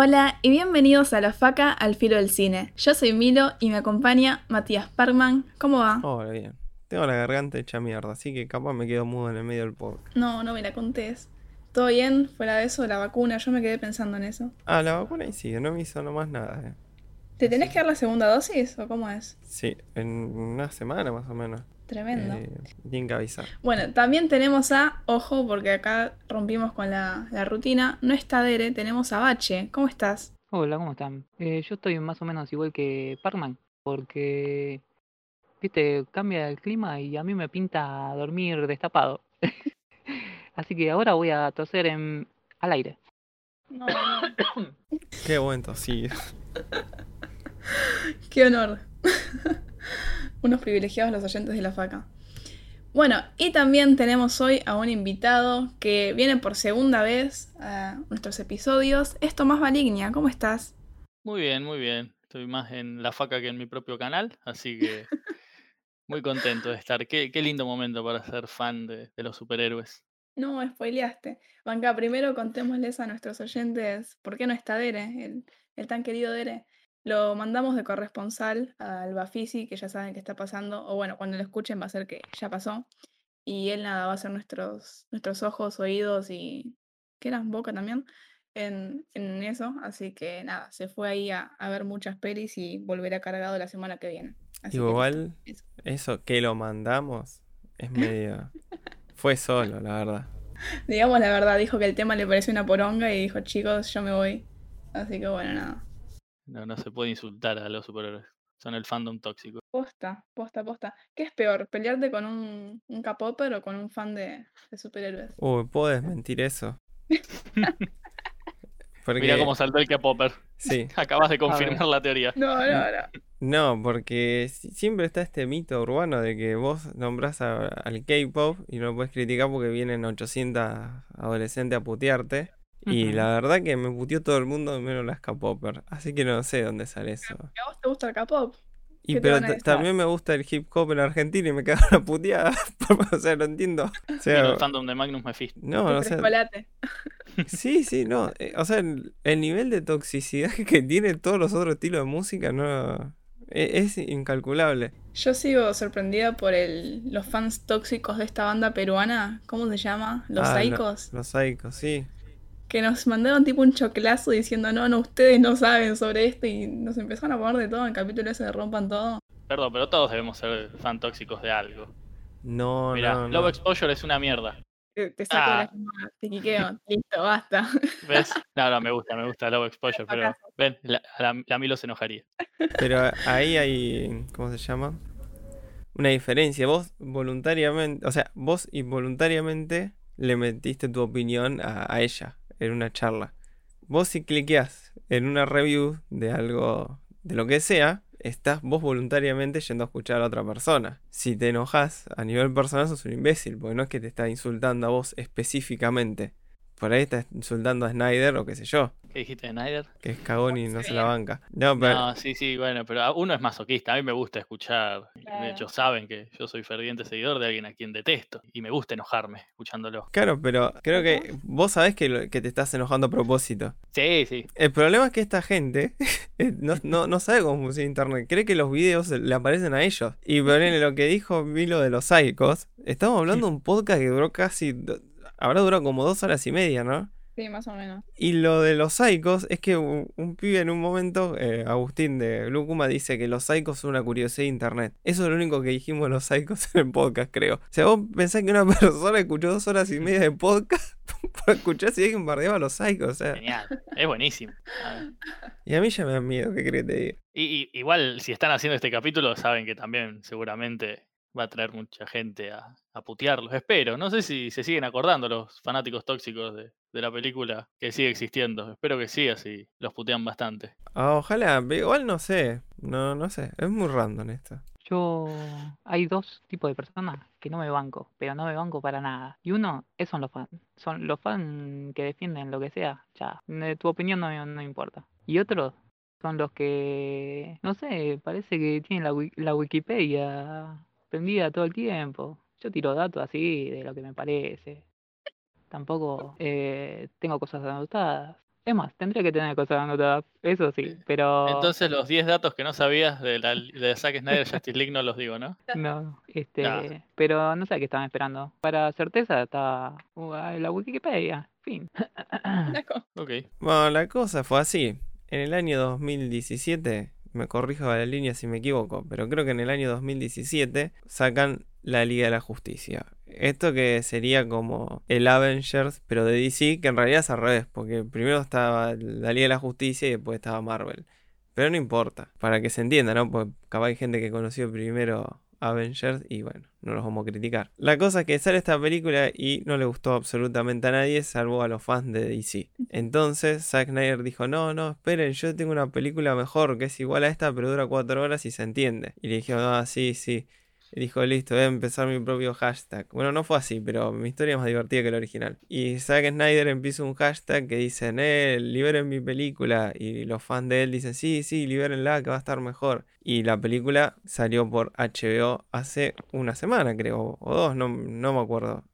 Hola y bienvenidos a La Faca al Filo del Cine. Yo soy Milo y me acompaña Matías Parkman. ¿Cómo va? Hola, bien. Tengo la garganta hecha mierda, así que capaz me quedo mudo en el medio del podcast. No, no me la contés. ¿Todo bien? Fuera de eso, la vacuna, yo me quedé pensando en eso. Ah, la vacuna ahí sigue, no me hizo nomás nada. eh. ¿Te tenés que dar la segunda dosis o cómo es? Sí, en una semana más o menos. Tremendo. Eh, tienen que avisar. Bueno, también tenemos a, ojo, porque acá rompimos con la, la rutina, no está Dere, tenemos a Bache. ¿Cómo estás? Hola, ¿cómo están? Eh, yo estoy más o menos igual que Parkman, porque, viste, cambia el clima y a mí me pinta dormir destapado. Así que ahora voy a toser en, al aire. No, no. Qué bueno, sí. Qué honor. Unos privilegiados los oyentes de la faca. Bueno, y también tenemos hoy a un invitado que viene por segunda vez a nuestros episodios. Es Tomás Malignia, ¿cómo estás? Muy bien, muy bien. Estoy más en la faca que en mi propio canal, así que muy contento de estar. Qué, qué lindo momento para ser fan de, de los superhéroes. No, spoileaste. Banca, primero contémosles a nuestros oyentes por qué no está Dere, el, el tan querido Dere. Lo mandamos de corresponsal al Bafisi, que ya saben que está pasando, o bueno, cuando lo escuchen va a ser que ya pasó. Y él nada, va a ser nuestros, nuestros ojos, oídos y. ¿Qué eran? Boca también. En, en eso. Así que nada, se fue ahí a, a ver muchas pelis y volverá cargado la semana que viene. Así que Igual, eso. eso que lo mandamos es medio. Fue solo, la verdad. Digamos la verdad, dijo que el tema le pareció una poronga y dijo, chicos, yo me voy. Así que bueno, nada. No, no se puede insultar a los superhéroes. Son el fandom tóxico. Posta, posta, posta. ¿Qué es peor, pelearte con un, un K-popper o con un fan de, de superhéroes? Uy, ¿puedo desmentir eso? Porque, Mira cómo saltó el K-Popper. Sí. Acabas de confirmar la teoría. No, no, no. No, porque si- siempre está este mito urbano de que vos nombrás a- al K-pop y no lo puedes criticar porque vienen 800 adolescentes a putearte. Y la verdad que me puteó todo el mundo menos las K-popper. Así que no sé dónde sale eso. ¿Que ¿A vos te gusta el K-pop? Y ¿Qué te pero también me gusta el hip hop en Argentina y me cagaron a puteada. o sea, no entiendo. O sea, el fandom de Magnus Mephisto. no, El o sea, chocolate. sí, sí, no. eh, O sea, el, el nivel de toxicidad que tiene todos los otros estilos de música no es incalculable. Yo sigo sorprendida por el, los fans tóxicos de esta banda peruana. ¿Cómo se llama? Los Ah, lo- Saicos. Los Psychos, sí. Que nos mandaron tipo un choclazo diciendo, no, no, ustedes no saben sobre esto. Y nos empezaron a poner de todo en el capítulo ese de Rompan Todo. Perdón, pero todos debemos ser fan tóxicos de algo. No, Mira, no, Love no. Exposure es una mierda. Te, te saco Ah. la llamada, te quiqueo. Listo, basta. ¿Ves? No, no, me gusta, me gusta Love Exposure, pero ven, la, la, la Milo se enojaría. Pero ahí hay, ¿cómo se llama? Una diferencia. Vos voluntariamente, o sea, vos involuntariamente le metiste tu opinión a, a ella en una charla. Vos si cliqueás en una review de algo, de lo que sea, estás vos voluntariamente yendo a escuchar a otra persona. Si te enojas a nivel personal sos un imbécil, porque no es que te está insultando a vos específicamente. Por ahí estás insultando a Snyder o qué sé yo, ¿Qué dijiste, Snyder? que es cagón y no se la banca. No, pero... No, sí, sí, bueno, pero a- uno es masoquista. A mí me gusta escuchar. Claro. De hecho, saben que yo soy ferviente seguidor de alguien a quien detesto. Y me gusta enojarme escuchándolo. Claro, pero creo que vos sabés que, te estás enojando a propósito. Sí, sí. El problema es que esta gente eh, no, no, no sabe cómo funciona internet. Cree que los videos le aparecen a ellos. Y ponele lo que dijo Milo de los Psychos. Estamos hablando de un podcast que duró casi. Habrá durado como dos horas y media, ¿no? Sí, más o menos. Y lo de los Psychos es que un, un pibe en un momento, eh, Agustín de Blue Kuma, dice que los Psychos son una curiosidad de internet. Eso es lo único que dijimos los Psychos en el podcast, creo. O sea, vos pensás que una persona escuchó dos horas y media de podcast por escuchar si alguien bardeaba a los Psychos. O sea, Genial. Es buenísimo. Y a mí ya me da miedo, ¿qué crees que te diga? Y, y- igual, si están haciendo este capítulo, saben que también seguramente va a traer mucha gente a, a putearlos. Espero. No sé si se siguen acordando los fanáticos tóxicos de, de la película que sigue existiendo. Espero que sí, así los putean bastante. Ah, ojalá, igual no sé. No, no sé. Es muy random esto. Yo. Hay dos tipos de personas que no me banco, pero no me banco para nada. Y uno, esos son los fans. Son los fans que defienden lo que sea. Ya, tu opinión no, no importa. Y otros son los que. No sé, parece que tienen la, wi- la Wikipedia prendida todo el tiempo. Yo tiro datos así de lo que me parece. Tampoco eh, tengo cosas anotadas. Es más, tendría que tener cosas anotadas, eso sí, pero Entonces los 10 datos que no sabías de, la, de Zack Snyder Justice League no los digo, ¿no? no, este, pero no sé a qué estaban esperando. Para certeza está uh, la Wikipedia, fin. Ok. Bueno, la cosa fue así. En el año 2017, me corrijo a la línea si me equivoco, pero creo que en el año 2017 sacan la Liga de la Justicia. Esto que sería como el Avengers, pero de DC, que en realidad es al revés, porque primero estaba la Liga de la Justicia y después estaba Marvel. Pero no importa, para que se entienda, ¿no? Porque capaz hay gente que conoció primero Avengers y bueno, no los vamos a criticar. La cosa es que sale esta película y no le gustó absolutamente a nadie, salvo a los fans de DC. Entonces Zack Snyder dijo, no, no, esperen, yo tengo una película mejor que es igual a esta, pero dura cuatro horas y se entiende. Y le dijeron, ah, sí, sí. Y dijo, listo, voy a empezar mi propio hashtag. Bueno, no fue así, pero mi historia es más divertida que la original. Y Zack Snyder empieza un hashtag que dicen, eh, liberen mi película. Y los fans de él dicen, sí, sí, libérenla, que va a estar mejor. Y la película salió por HBO hace una semana, creo, o dos, no, no me acuerdo.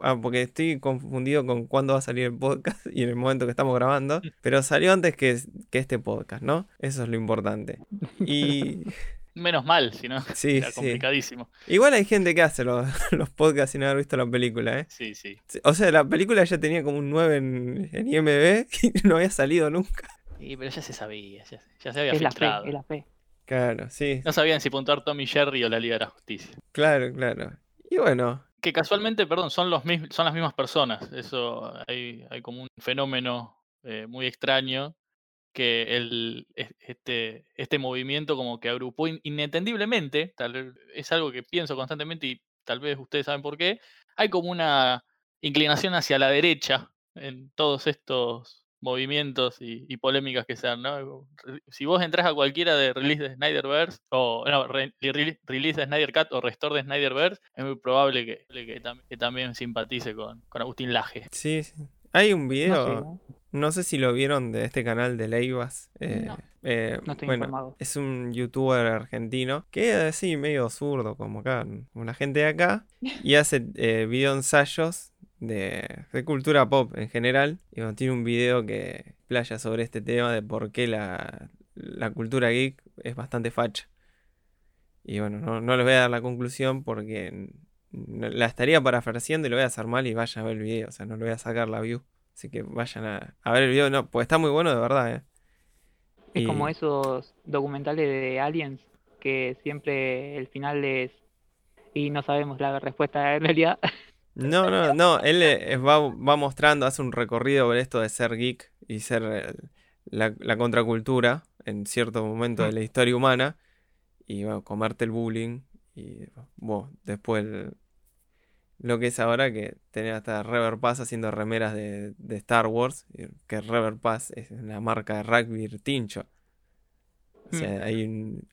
Ah, porque estoy confundido con cuándo va a salir el podcast y en el momento que estamos grabando. Pero salió antes que, que este podcast, ¿no? Eso es lo importante. Y Menos mal, si no, sí, era sí. complicadísimo. Igual hay gente que hace los, los podcasts sin haber visto la película, ¿eh? Sí, sí. O sea, la película ya tenía como un 9 en, en IMDb y no había salido nunca. Sí, pero ya se sabía, ya, ya se había Es la fe, filtrado. es la fe. Claro, sí, No sabían si puntuar Tommy Jerry o la Liga de la Justicia. claro, claro. Y bueno, Que casualmente, perdón, son, los mis- son las mismas personas. Eso hay, hay como un fenómeno eh, muy extraño que el, este, este movimiento como que agrupó in- inentendiblemente, tal vez es algo que pienso constantemente y tal vez ustedes saben por qué, hay como una inclinación hacia la derecha en todos estos movimientos y, y polémicas que se dan, ¿no? Si vos entras a cualquiera de release de Snyderverse, o no, re- re- release de Snyder Cut o restore de Snyderverse, es muy probable que, que, tam- que también simpatice con, con Agustín Laje. sí, sí. Hay un No video, ¿no? No sé si lo vieron de este canal de Leivas. eh, No. eh, No estoy bueno, informado. es un youtuber argentino que es así medio zurdo, como acá, la gente de acá, y hace eh, video ensayos de, de cultura pop en general. Y bueno, tiene un video que playa sobre este tema de por qué la, la cultura geek es bastante facha. Y bueno, no, no les voy a dar la conclusión porque la estaría parafraseando y lo voy a hacer mal y vayan a ver el video. O sea, no le voy a sacar la view. Así que vayan a, a ver el video. No, pues está muy bueno de verdad, eh. Es como esos documentales de aliens que siempre el final es y no sabemos la respuesta en realidad. No, no, no, él eh, va, va mostrando, hace un recorrido por esto de ser geek y ser eh, la, la contracultura en cierto momento de la historia humana y bueno, comerte el bullying y bueno, después el- lo que es ahora que tener hasta Rever Pass haciendo remeras de, de Star Wars, y que Rever Pass es la marca de rugby tincho. O sea, hay un,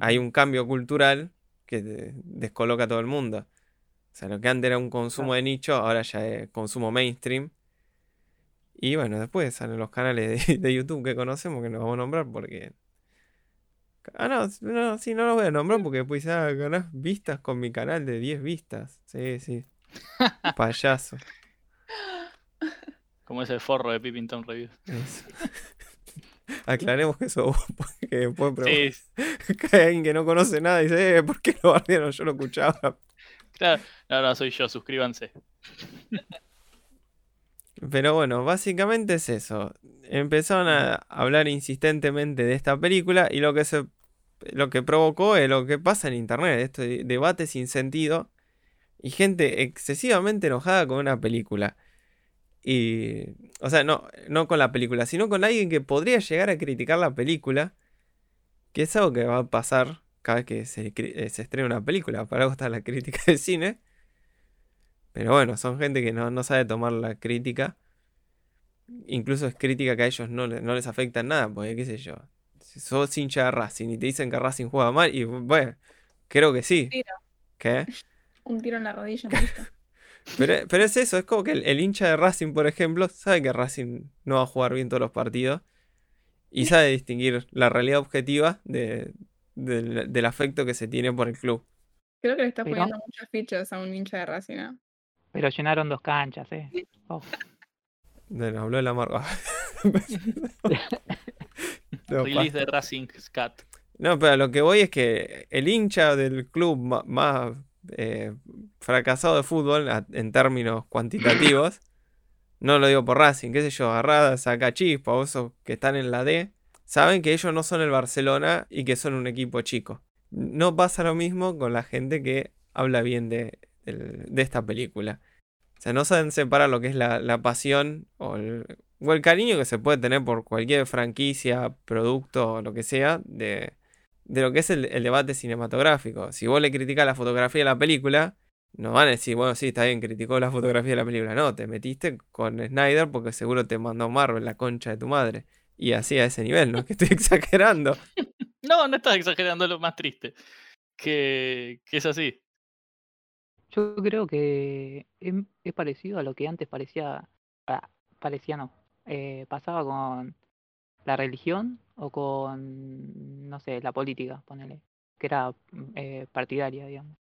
hay un cambio cultural que descoloca a todo el mundo. O sea, lo que antes era un consumo de nicho, ahora ya es consumo mainstream. Y bueno, después salen los canales de, de YouTube que conocemos que no vamos a nombrar porque. Ah, no, no, sí, no los voy a nombrar porque después ah, ganás vistas con mi canal de 10 vistas. Sí, sí. Payaso. Como ese forro de Pippington Reviews. Eso. Aclaremos que eso vos, porque después Sí, pregun- cae alguien que no conoce nada y dice, eh, ¿por qué lo bardearon? Yo lo escuchaba. claro. No, no, soy yo, suscríbanse. Pero bueno, básicamente es eso. Empezaron a hablar insistentemente de esta película y lo que se lo que provocó es lo que pasa en internet, este debate sin sentido y gente excesivamente enojada con una película. Y o sea, no no con la película, sino con alguien que podría llegar a criticar la película, que es algo que va a pasar cada vez que se, eh, se estrena una película, para algo está la crítica de cine. Pero bueno, son gente que no, no sabe tomar la crítica. Incluso es crítica que a ellos no, le- no les afecta en nada, porque qué sé yo. Si sos hincha de Racing y te dicen que Racing juega mal, y bueno, Creo que sí. Tiro. ¿Qué? Un tiro en la rodilla. Pero, pero es eso, es como que el, el hincha de Racing, por ejemplo, sabe que Racing no va a jugar bien todos los partidos y sabe distinguir la realidad objetiva de- del, del afecto que se tiene por el club. Creo que le está Pero- poniendo muchas fichas a un hincha de Racing, ¿no? Pero llenaron dos canchas, ¿eh? Oh, Bueno, habló el amargo. No, Release de Racing Scat. No, pero a lo que voy es que el hincha del club más eh, fracasado de fútbol en términos cuantitativos, no lo digo por Racing, qué sé yo, agarrada, saca chispa o esos que están en la D, saben que ellos no son el Barcelona y que son un equipo chico. No pasa lo mismo con la gente que habla bien de, de esta película. O sea, no saben separar lo que es la, pasión o el, cariño que se puede tener por cualquier franquicia, producto o lo que sea de, de lo que es el, debate cinematográfico. Si vos le criticas la fotografía de la película, no van a decir, bueno, sí, está bien, criticó la fotografía de la película. No, te metiste con Snyder porque seguro te mandó Marvel la concha de tu madre. Y así a ese nivel, no es que estoy exagerando. No, no estás exagerando, lo más triste. Que es así. Yo creo que es, parecido a lo que antes parecía, ah, parecía no, eh, pasaba con la religión o con, no sé, la política, ponele, que era mm, eh, partidaria, digamos.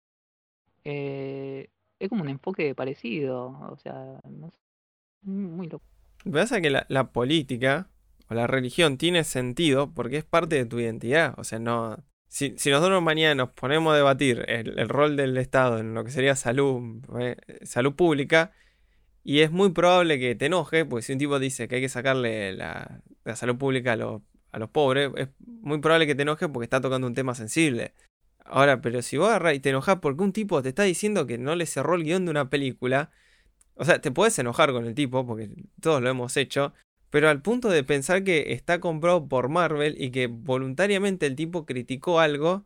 Eh, es como un enfoque parecido, o sea, no sé, muy loco. Pasa que la, la política o la religión tiene sentido porque es parte de tu identidad. O sea, no. Si, si nosotros mañana nos ponemos a debatir el, rol del Estado en lo que sería salud, eh, salud pública, y es muy probable que te enoje, porque si un tipo dice que hay que sacarle la, salud pública a los, a los pobres, es muy probable que te enoje porque está tocando un tema sensible. Ahora, pero si vos agarrás y te enojas porque un tipo te está diciendo que no le cerró el guion de una película, o sea, te puedes enojar con el tipo, porque todos lo hemos hecho, pero al punto de pensar que está comprado por Marvel y que voluntariamente el tipo criticó algo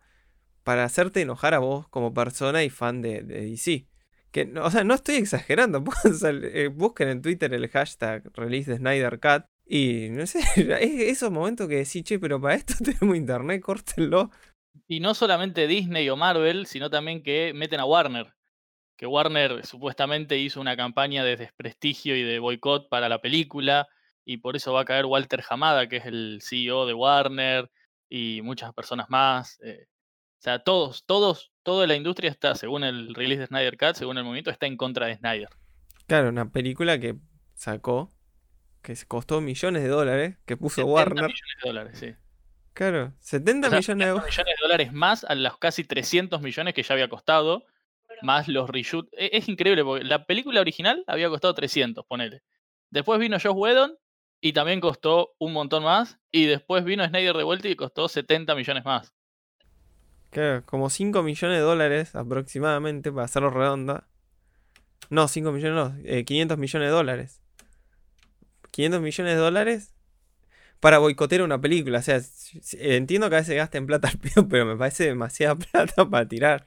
para hacerte enojar a vos como persona y fan de, DC. Que, o sea, no estoy exagerando. eh, busquen en Twitter el hashtag release de Snyder Cut. Y no sé, es esos momentos que decís, che, pero para esto tenemos internet, córtenlo. Y no solamente Disney o Marvel, sino también que meten a Warner. Que Warner supuestamente hizo una campaña de desprestigio y de boicot para la película. Y por eso va a caer Walter Hamada, que es el CEO de Warner, y muchas personas más. eh, o sea, todos, todos, toda la industria está, según el release de Snyder Cut, según el movimiento, está en contra de Snyder. Claro, una película que sacó, que costó millones de dólares, que puso 70 Warner. millones de dólares, sí. Claro, 70 O sea, millones de 70 euros. millones de dólares más a los casi 300 millones que ya había costado, más los reshoot. E- Es, increíble porque la película original había costado 300, ponele. Después vino Josh Whedon y también costó un montón más. Y después vino Snyder de vuelta y costó 70 millones más. Claro, como 5 millones de dólares aproximadamente, para hacerlo redonda. No, 5 millones no, eh, 500 millones de dólares. 500 millones de dólares para boicotear una película. O sea, entiendo que a veces gasten plata al pedo, pero me parece demasiada plata para tirar.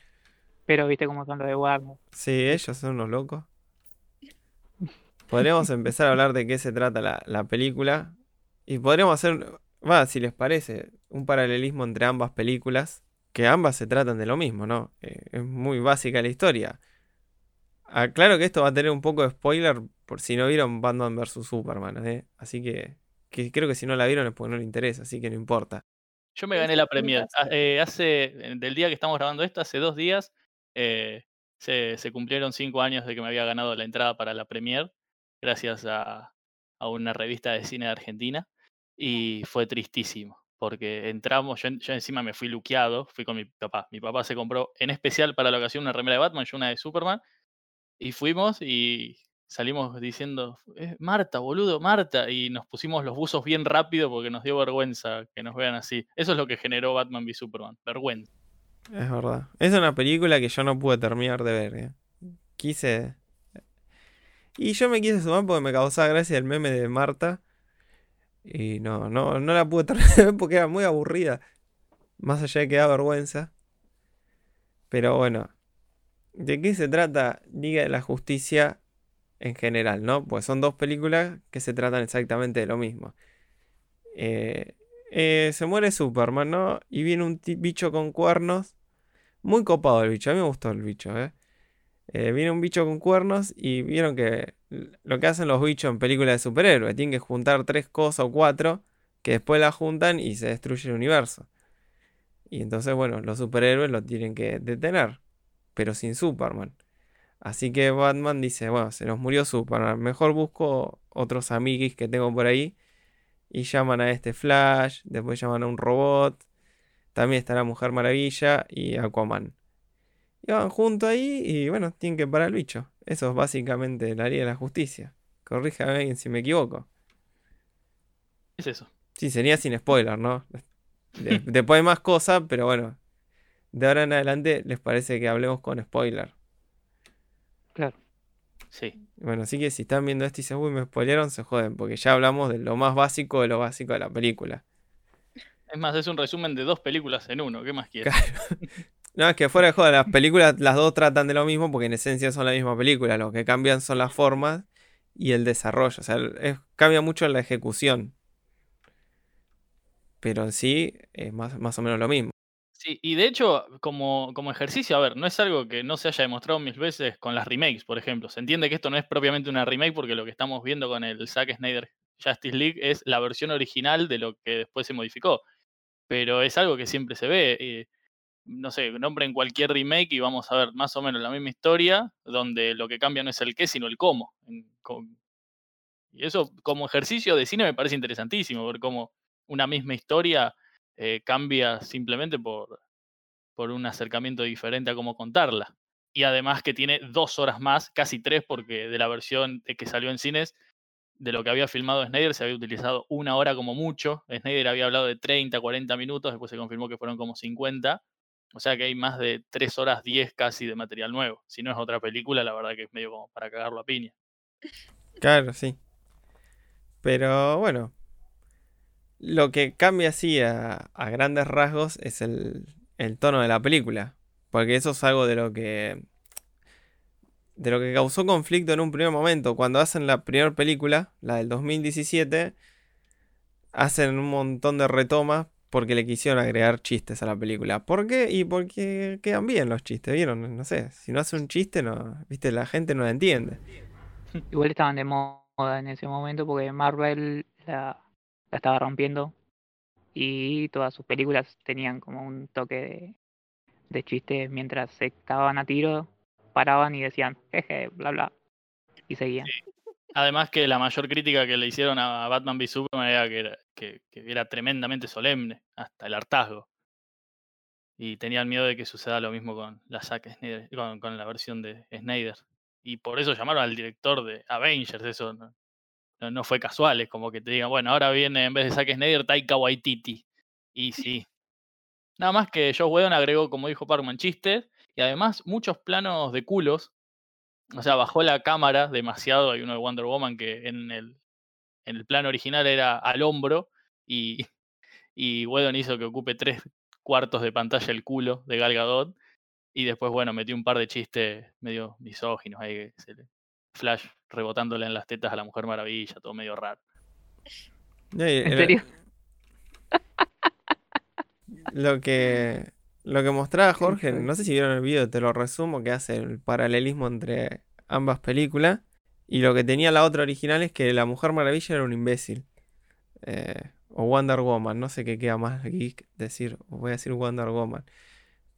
Pero viste cómo son los de Warner. Sí, ellos son unos locos. Podríamos empezar a hablar de qué se trata la, la película. Y podríamos hacer, va, si les parece, un paralelismo entre ambas películas. Que ambas se tratan de lo mismo, ¿no? Eh, es muy básica la historia. Aclaro que esto va a tener un poco de spoiler por si no vieron Batman vs. Superman, ¿eh? Así que, que creo que si no la vieron es porque no les interesa, así que no importa. Yo me gané la pasa. Ah, eh, hace, eh, del día que estamos grabando esto, hace dos días, se, se cumplieron cinco años de que me había ganado la entrada para la premier, gracias a, una revista de cine de Argentina. Y fue tristísimo, porque entramos, yo, en- yo encima me fui luqueado, fui con mi papá. Mi papá se compró en especial para la ocasión una remera de Batman, yo una de Superman. Y fuimos y salimos diciendo, "Eh, Marta, boludo, Marta. Y nos pusimos los buzos bien rápido porque nos dio vergüenza que nos vean así. Eso es lo que generó Batman v Superman, vergüenza. Es verdad. Es una película que yo no pude terminar de ver. ¿eh? Quise. Y yo me quise sumar porque me causaba gracia el meme de Marta. Y no, no, no la pude terminar porque era muy aburrida. Más allá de que da vergüenza. Pero bueno. ¿De qué se trata Liga de la Justicia en general, no? Pues son dos películas que se tratan exactamente de lo mismo. Eh, eh, se muere Superman, ¿no? Y viene un bicho con cuernos Muy copado el bicho, a mí me gustó el bicho, ¿eh? Eh, viene un bicho con cuernos y vieron que lo que hacen los bichos en películas de superhéroes, tienen que juntar tres cosas o cuatro que después las juntan y se destruye el universo. Y entonces, bueno, los superhéroes lo tienen que detener, pero sin Superman. Así que Batman dice, bueno, se nos murió Superman, mejor busco otros amiguis que tengo por ahí. Y llaman a este Flash, después llaman a un robot, también está la Mujer Maravilla y Aquaman. Y van juntos ahí y bueno, tienen que parar el bicho. Eso es básicamente la ley de la justicia. Corríjame si me equivoco. Es eso. Sí, sería sin spoiler, ¿no? después hay más cosas, pero bueno. De ahora en adelante les parece que hablemos con spoiler. Claro. Sí. Bueno, así que si están viendo esto y dicen, uy, me spoilearon, se joden, porque ya hablamos de lo más básico de lo básico de la película. Es más, es un resumen de dos películas en uno. ¿Qué más quieres? No, es que fuera de joda, las películas, las dos tratan de lo mismo porque en esencia son la misma película. Lo que cambian son las formas y el desarrollo. O sea, cambia mucho la ejecución. Pero en sí es más, más o menos lo mismo. Sí, y de hecho, como, como ejercicio, a ver, no es algo que no se haya demostrado mil veces con las remakes, por ejemplo. Se entiende que esto no es propiamente una remake porque lo que estamos viendo con el Zack Snyder Justice League es la versión original de lo que después se modificó. Pero es algo que siempre se ve. Eh, no sé, nombren cualquier remake y vamos a ver más o menos la misma historia, donde lo que cambia no es el qué, sino el cómo. y eso como ejercicio de cine me parece interesantísimo, ver cómo una misma historia eh, cambia simplemente por, por un acercamiento diferente a cómo contarla. Y además que tiene dos horas más, casi tres, porque de la versión que salió en cines, de lo que había filmado Snyder se había utilizado una hora como mucho. Snyder había hablado de 30, 40 minutos, después se confirmó que fueron como 50. O sea que hay más de 3 horas 10 casi de material nuevo. Si no es otra película, la verdad que es medio como para cagarlo a piña. Claro, sí. Pero bueno, lo que cambia así a, grandes rasgos es el, el, tono de la película. Porque eso es algo de lo que. de lo que causó conflicto en un primer momento. Cuando hacen la primera película, la del 2017, hacen un montón de retomas porque le quisieron agregar chistes a la película. ¿Por qué? Y porque quedan bien los chistes, ¿vieron? No sé, si no hace un chiste, no, viste, la gente no la entiende. Igual estaban de moda en ese momento porque Marvel la, estaba rompiendo y todas sus películas tenían como un toque de, de chiste mientras se estaban a tiro, paraban y decían, jeje, bla, bla, y seguían. Además que la mayor crítica que le hicieron a Batman v Superman era que era, que, era tremendamente solemne, hasta el hartazgo. Y tenían miedo de que suceda lo mismo con la Snyder, con, la versión de Snyder. Y por eso llamaron al director de Avengers, eso no, no, fue casual, es como que te digan, bueno, ahora viene en vez de Zack Snyder Taika Waititi. Y sí. Nada más que Joe Whedon agregó, como dijo Parkman, chistes y además muchos planos de culos o sea, bajó la cámara demasiado. Hay uno de Wonder Woman que en el, en el plano original era al hombro y, y Whedon hizo que ocupe tres cuartos de pantalla el culo de Gal Gadot. Y después, bueno, metió un par de chistes medio misóginos ahí. Flash rebotándole en las tetas a la Mujer Maravilla, todo medio raro. ¿En serio? Lo que lo que mostraba Jorge, no sé si vieron el video, te lo resumo, que hace el paralelismo entre ambas películas. Y lo que tenía la otra original es que la Mujer Maravilla era un imbécil. Eh, o Wonder Woman, no sé qué queda más geek decir, voy a decir Wonder Woman.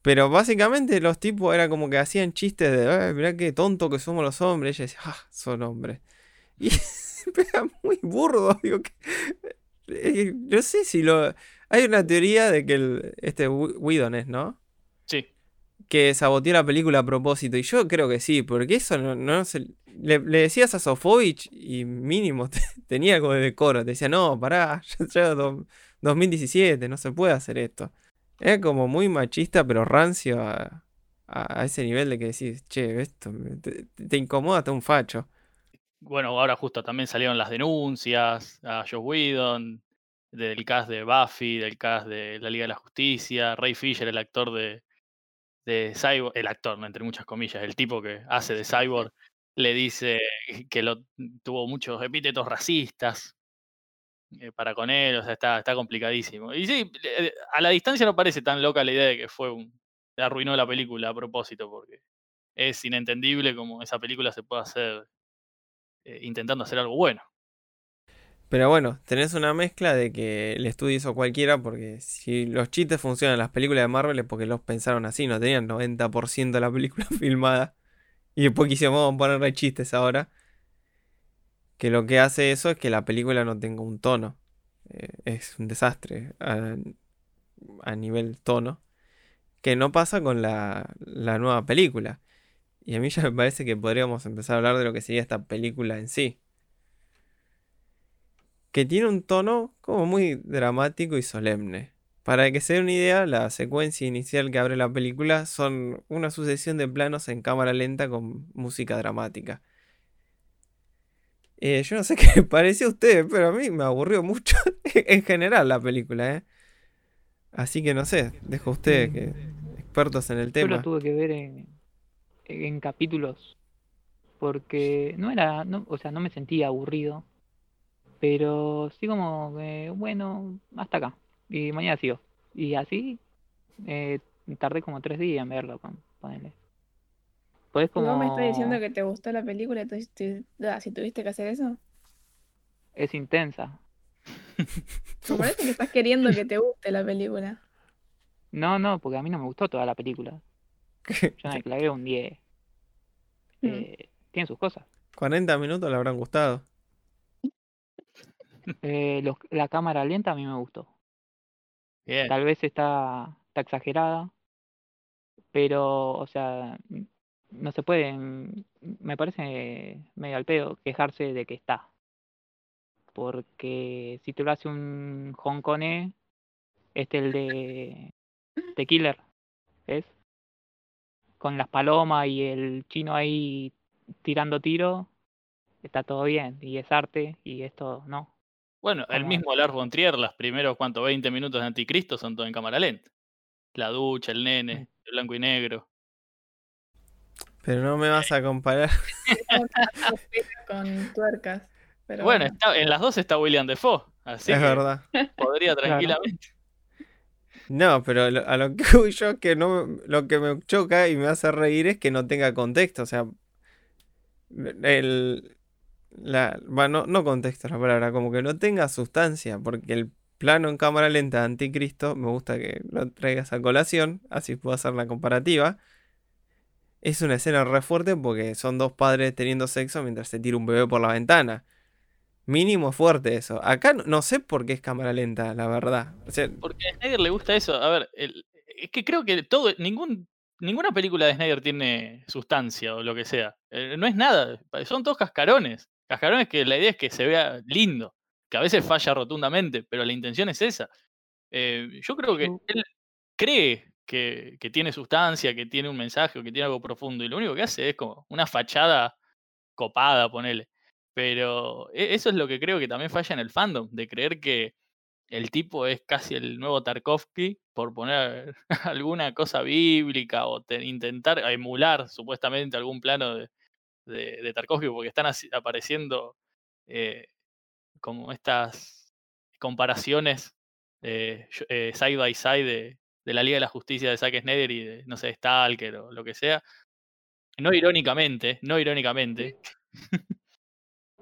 Pero básicamente los tipos era como que hacían chistes de, mirá qué tonto que somos los hombres. Y ella decía, ah, son hombres. Y era muy burdo, digo que... Eh, no sé si lo... Hay una teoría de que el, este Whedon es, ¿no? Sí. Que saboteó la película a propósito. Y yo creo que sí, porque eso no, no se. Le, decías a Sofovich y mínimo tenía algo de decoro. Te decía, no, pará, ya, 2017, no se puede hacer esto. Era como muy machista, pero rancio a, a, ese nivel de que decís, che, esto te, te incomoda hasta un facho. Bueno, ahora justo también salieron las denuncias a Joe Whedon, del cast de Buffy, del cast de la Liga de la Justicia, Ray Fisher, el actor de, de Cyborg, el actor, ¿no? entre muchas comillas, el tipo que hace de Cyborg, le dice que lo, tuvo muchos epítetos racistas eh, para con él, o sea, está, está complicadísimo. Y sí, a la distancia no parece tan loca la idea de que fue un, arruinó la película a propósito, porque es inentendible como esa película se puede hacer eh, intentando hacer algo bueno. Pero bueno, tenés una mezcla de que el estudio hizo cualquiera, porque si los chistes funcionan en las películas de Marvel es porque los pensaron así, no tenían 90% de la película filmada. Y después a ponerle chistes ahora. Que lo que hace eso es que la película no tenga un tono. Eh, es un desastre a, a nivel tono. Que no pasa con la, la nueva película. Y a mí ya me parece que podríamos empezar a hablar de lo que sería esta película en sí. Que tiene un tono como muy dramático y solemne. Para que se den una idea, la secuencia inicial que abre la película son una sucesión de planos en cámara lenta con música dramática. Eh, yo no sé qué pareció a ustedes, pero a mí me aburrió mucho en general la película, ¿eh? Así que no sé, dejo a ustedes que expertos en el Yo tema. lo tuve que ver en, en capítulos porque no era, no, o sea, no me sentía aburrido, pero sí como, que, bueno, hasta acá y mañana sigo. Y así eh, tardé como tres días en verlo, con, ponele. Podés ¿Y vos me estás como, diciendo que te gustó la película, entonces te- si tuviste que hacer eso. es intensa. Me parece que estás queriendo que te guste la película. No, no, porque a mí no me gustó toda la película. Yo no le clavé un 10. Mm. Eh, tiene sus cosas. 40 minutos le habrán gustado. Eh, los- la cámara lenta a mí me gustó. Bien. Tal vez está, está exagerada, pero, o sea, no se puede, me parece medio al pedo quejarse de que está. Porque si te lo hace un hongkonés, este el de The Killer, ¿ves? Con las palomas y el chino ahí tirando tiro, está todo bien, y es arte, y esto no. Bueno, el mismo Lars von Trier, los primeros, ¿cuánto? 20 minutos de Anticristo son todo en cámara lenta. La ducha, el nene, Mm. el blanco y negro. Pero no me vas a comparar. Con tuercas. Pero bueno, está- en las dos está William Defoe, así es que verdad. podría Claro. tranquilamente. No, pero lo- a lo que voy yo que no, lo que me choca y me hace reír es que no tenga contexto. O sea, el, la, no contexto la palabra, como que no tenga sustancia, porque el plano en cámara lenta de Anticristo, me gusta que lo traigas a colación, así puedo hacer la comparativa. Es una escena re fuerte porque son dos padres teniendo sexo mientras se tira un bebé por la ventana. Mínimo fuerte eso. Acá no, sé por qué es cámara lenta, la verdad. Porque a Snyder le gusta eso. A ver, el- es que creo que todo, ningún, ninguna película de Snyder tiene sustancia o lo que sea. Eh, no es nada. Son todos cascarones. Cascarones que la idea es que se vea lindo. Que a veces falla rotundamente, pero la intención es esa. Eh, yo creo que él cree que, que tiene sustancia, que tiene un mensaje o que tiene algo profundo. Y lo único que hace es como una fachada copada, ponele. Pero e- eso es lo que creo que también falla en el fandom, de creer que el tipo es casi el nuevo Tarkovsky, por poner alguna cosa bíblica o te- intentar emular supuestamente algún plano de, de, de Tarkovsky, porque están así- apareciendo eh, como estas comparaciones eh, eh, side by side de, de la Liga de la Justicia de Zack Snyder y de, no sé, Stalker o lo que sea. No irónicamente, no irónicamente.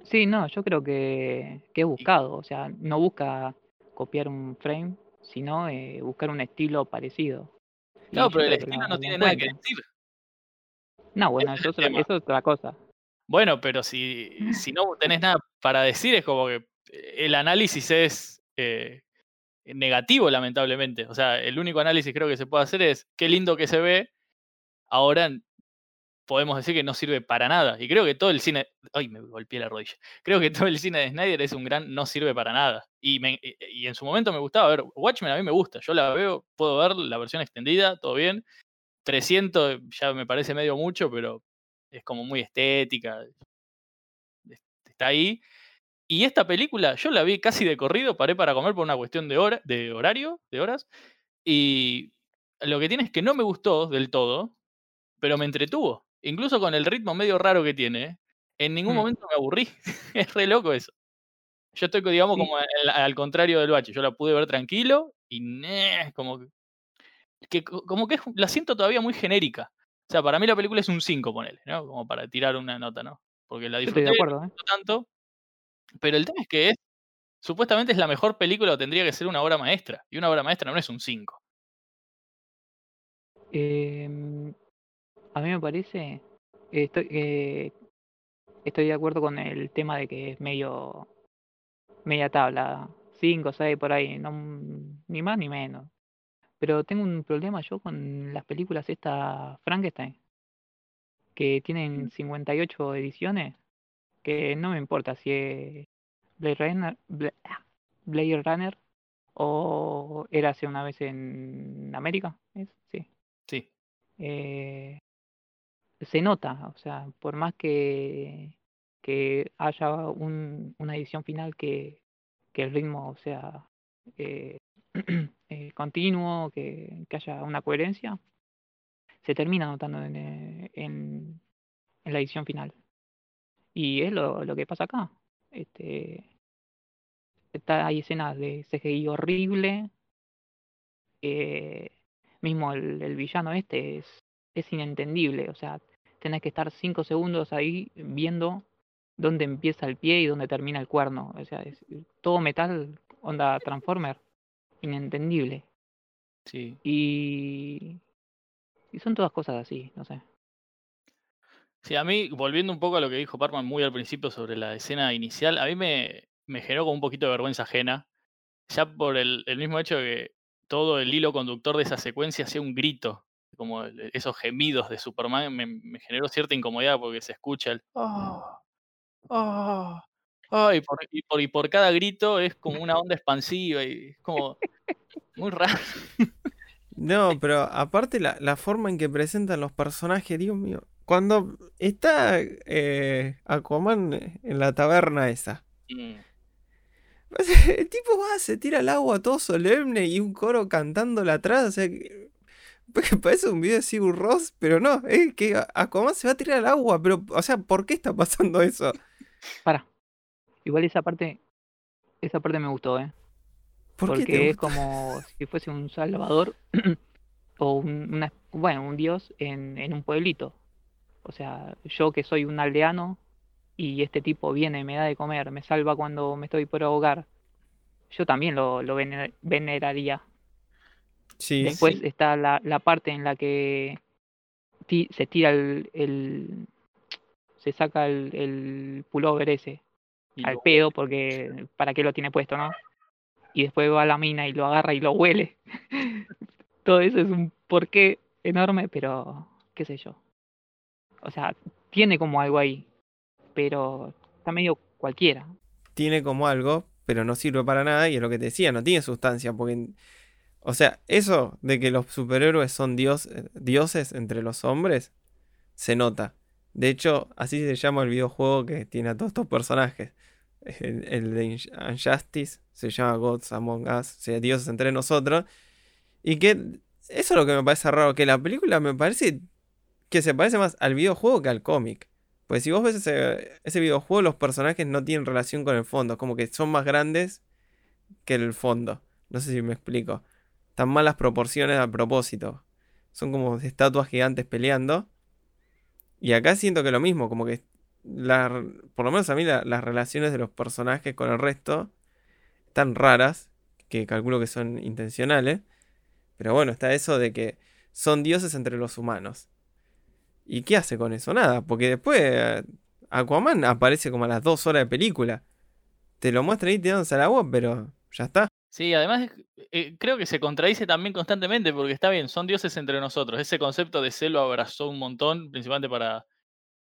Sí, no, yo creo que, que es buscado, o sea, no busca copiar un frame, sino eh, buscar un estilo parecido. Claro, pero el estilo lo- no tiene nada que decir. No, bueno, es eso, el es otra- cosa. Bueno, pero si, si no tenés nada para decir, es como que el análisis es eh, negativo, lamentablemente. O sea, el único análisis creo que se puede hacer es qué lindo que se ve. Ahora podemos decir que no sirve para nada. Y creo que todo el cine. Ay, me golpeé la rodilla. Creo que todo el cine de Snyder es un gran no sirve para nada. Y, me- y- y en su momento me gustaba ver. Watchmen a mí me gusta. Yo la veo, puedo ver la versión extendida, todo bien. 300 ya me parece medio mucho, pero es como muy estética. es- Está ahí. Y esta película yo la vi casi de corrido, paré para comer por una cuestión de, hora, de horario, de horas. Y lo que tiene es que no me gustó del todo, pero me entretuvo. Incluso con el ritmo medio raro que tiene, en ningún Mm. momento me aburrí. es re loco eso. Yo estoy, digamos, Sí. como al, al contrario del bache. Yo la pude ver tranquilo y nah, como que que co- como que es- la siento todavía muy genérica. O sea, para mí la película es un 5, ponele, ¿no? Como para tirar una nota, ¿no? Porque la disfruté, de acuerdo, ¿eh? tanto, pero el tema es que es, supuestamente es la mejor película o tendría que ser una obra maestra, y una obra maestra no es un 5. Em, a mí me parece, estoy, eh, estoy de acuerdo con el tema de que es medio, media tabla, 5, 6 por ahí, no, ni más ni menos. Pero tengo un problema yo con las películas esta Frankenstein, que tienen 58 ediciones, que no me importa si es Blade Runner, ah, Blade Runner o Érase una vez en América, ¿es? Sí. Sí. eh, se nota, o sea, por más que, que haya un- una edición final que, que el ritmo sea eh, eh, continuo, que, que haya una coherencia, se termina notando en, eh, en- en la edición final. Y es lo, que pasa acá. Este, hay escenas de CGI horrible. eh, mismo el, el villano este es, es inentendible. O sea, tenés que estar cinco segundos ahí viendo dónde empieza el pie y dónde termina el cuerno. O sea, es todo metal, onda Transformer, inentendible. Sí. Y, y son todas cosas así, no sé. Sí, a mí, volviendo un poco a lo que dijo Parman muy al principio sobre la escena inicial, a mí me, me generó como un poquito de vergüenza ajena, ya por el, el mismo hecho de que todo el hilo conductor de esa secuencia sea un grito, como el- esos gemidos de Superman, me, me generó cierta incomodidad porque se escucha el "Ah, ah, ah", y, por, y, por, y por cada grito es como una onda expansiva y es como muy raro. No, pero aparte la, la forma en que presentan los personajes, Dios mío. Cuando está eh, Aquaman en la taberna esa. Mm, El tipo va, se tira al agua todo solemne y un coro cantándole atrás. O sea, que, que parece un video de Sigur Ross, pero no, es que Aquaman se va a tirar al agua. Pero, o sea, ¿por qué está pasando eso? Para. Igual esa parte, esa parte me gustó, ¿eh? ¿Por qué te Porque es como si fuese un salvador o un, una- bueno, un dios en, en un pueblito. O sea, yo que soy un aldeano y este tipo viene, me da de comer, me salva cuando me estoy por ahogar, yo también lo, lo vener- veneraría. Sí, Después sí. está la, la parte en la que ti- se tira el, el- se saca el, el pullover ese al lo- pedo porque para qué lo tiene puesto, ¿no? Y después va a la mina y lo agarra y lo huele. Todo eso es un porqué enorme, pero qué sé yo. O sea, tiene como algo ahí, pero está medio cualquiera. Tiene como algo, pero no sirve para nada. Y es lo que te decía, no tiene sustancia. Porque, o sea, eso de que los superhéroes son dios, eh, dioses entre los hombres, se nota. De hecho, así se llama el videojuego que tiene a todos estos personajes. El, de Inj- Injustice se llama Gods Among Us, o sea, dioses entre nosotros. Y que eso es lo que me parece raro, que la película me parece que se parece más al videojuego que al cómic. Pues si vos ves ese, ese videojuego, los personajes no tienen relación con el fondo, como que son más grandes que el fondo. No sé si me explico. Tan malas proporciones a propósito. Son como estatuas gigantes peleando. Y acá siento que lo mismo, como que la- por lo menos a mí la- las relaciones de los personajes con el resto están raras, que calculo que son intencionales. Pero bueno, está eso de que son dioses entre los humanos. ¿Y qué hace con eso? Nada, porque después eh, Aquaman aparece como a las dos horas de película. Te lo muestra ahí tirándose al agua, pero ya está. Sí, además eh, creo que se contradice también constantemente porque está bien, son dioses entre nosotros. Ese concepto de C lo abrazó un montón, principalmente para,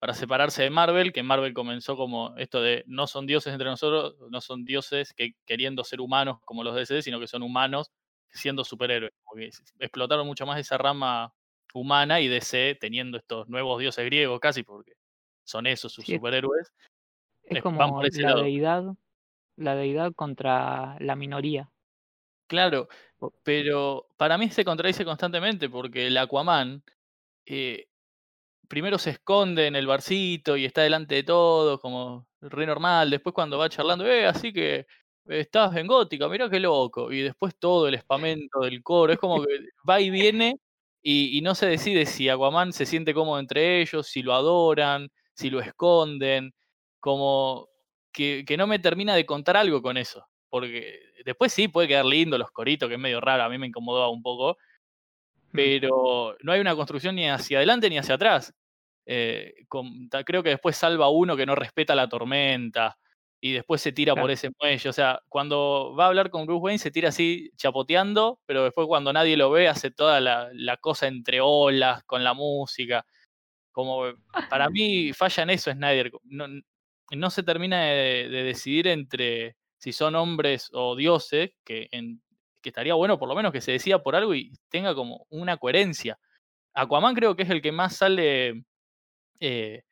para separarse de Marvel, que Marvel comenzó como esto de no son dioses entre nosotros, no son dioses que queriendo ser humanos como los DC, sino que son humanos siendo superhéroes. Como que s- explotaron mucho más esa rama humana y DC teniendo estos nuevos dioses griegos casi, porque son esos sus Sí, superhéroes. Es Eh, como la lado. deidad, la deidad contra la minoría. Claro, pero para mí se contradice constantemente porque el Aquaman eh, primero se esconde en el barcito y está delante de todos como re normal. Después cuando va charlando, eh, así que estás en gótica, mirá qué loco. Y después todo el espamento del coro, es como que va y viene y, y no se decide si Aquaman se siente cómodo entre ellos, si lo adoran, si lo esconden, como que, que no me termina de contar algo con eso. Porque después sí puede quedar lindo los coritos, que es medio raro, a mí me incomodaba un poco, pero no hay una construcción ni hacia adelante ni hacia atrás. Eh, con- creo que después salva a uno que no respeta la tormenta y después se tira por ese muelle. O sea, cuando va a hablar con Bruce Wayne se tira así chapoteando, pero después cuando nadie lo ve hace toda la, la cosa entre olas, con la música. Como para mí falla en eso Snyder. No, no se termina de, de decidir entre si son hombres o dioses, que, en- que estaría bueno por lo menos que se decida por algo y tenga como una coherencia. Aquaman creo que es el que más sale eh,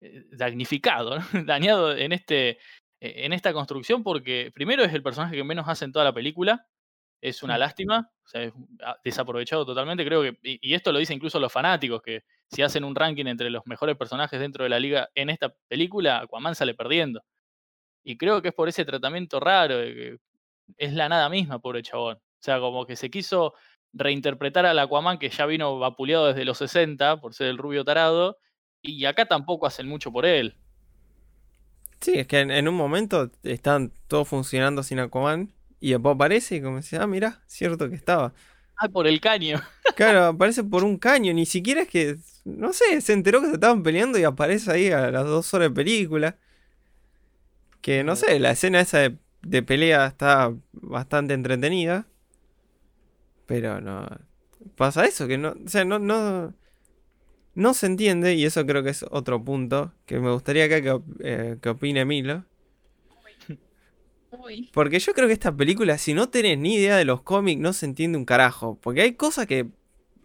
eh, damnificado, ¿no? dañado en, este, en esta construcción, porque primero es el personaje que menos hace en toda la película, es una lástima, o sea, es ah, desaprovechado totalmente, creo que, y, y esto lo dicen incluso los fanáticos, que si hacen un ranking entre los mejores personajes dentro de la liga en esta película, Aquaman sale perdiendo. Y creo que es por ese tratamiento raro, de que es la nada misma, pobre chabón. O sea, como que se quiso reinterpretar al Aquaman que ya vino vapuleado desde los 60 por ser el rubio tarado, y acá tampoco hacen mucho por él. Sí, es que en, en un momento están todos funcionando sin Aquaman y después aparece y como dice, ah, mira, cierto que estaba. Ah, por el caño. Claro, aparece por un caño, ni siquiera es que, no sé, se enteró que se estaban peleando y aparece ahí a las dos horas de película. Que no sé, la escena esa de, de pelea está bastante entretenida. Pero no. Pasa eso, que no. O sea, no, no. No se entiende, y eso creo que es otro punto que me gustaría acá que, eh, que opine Milo. Uy. Porque yo creo que esta película, si no tenés ni idea de los cómics, no se entiende un carajo. Porque hay cosas que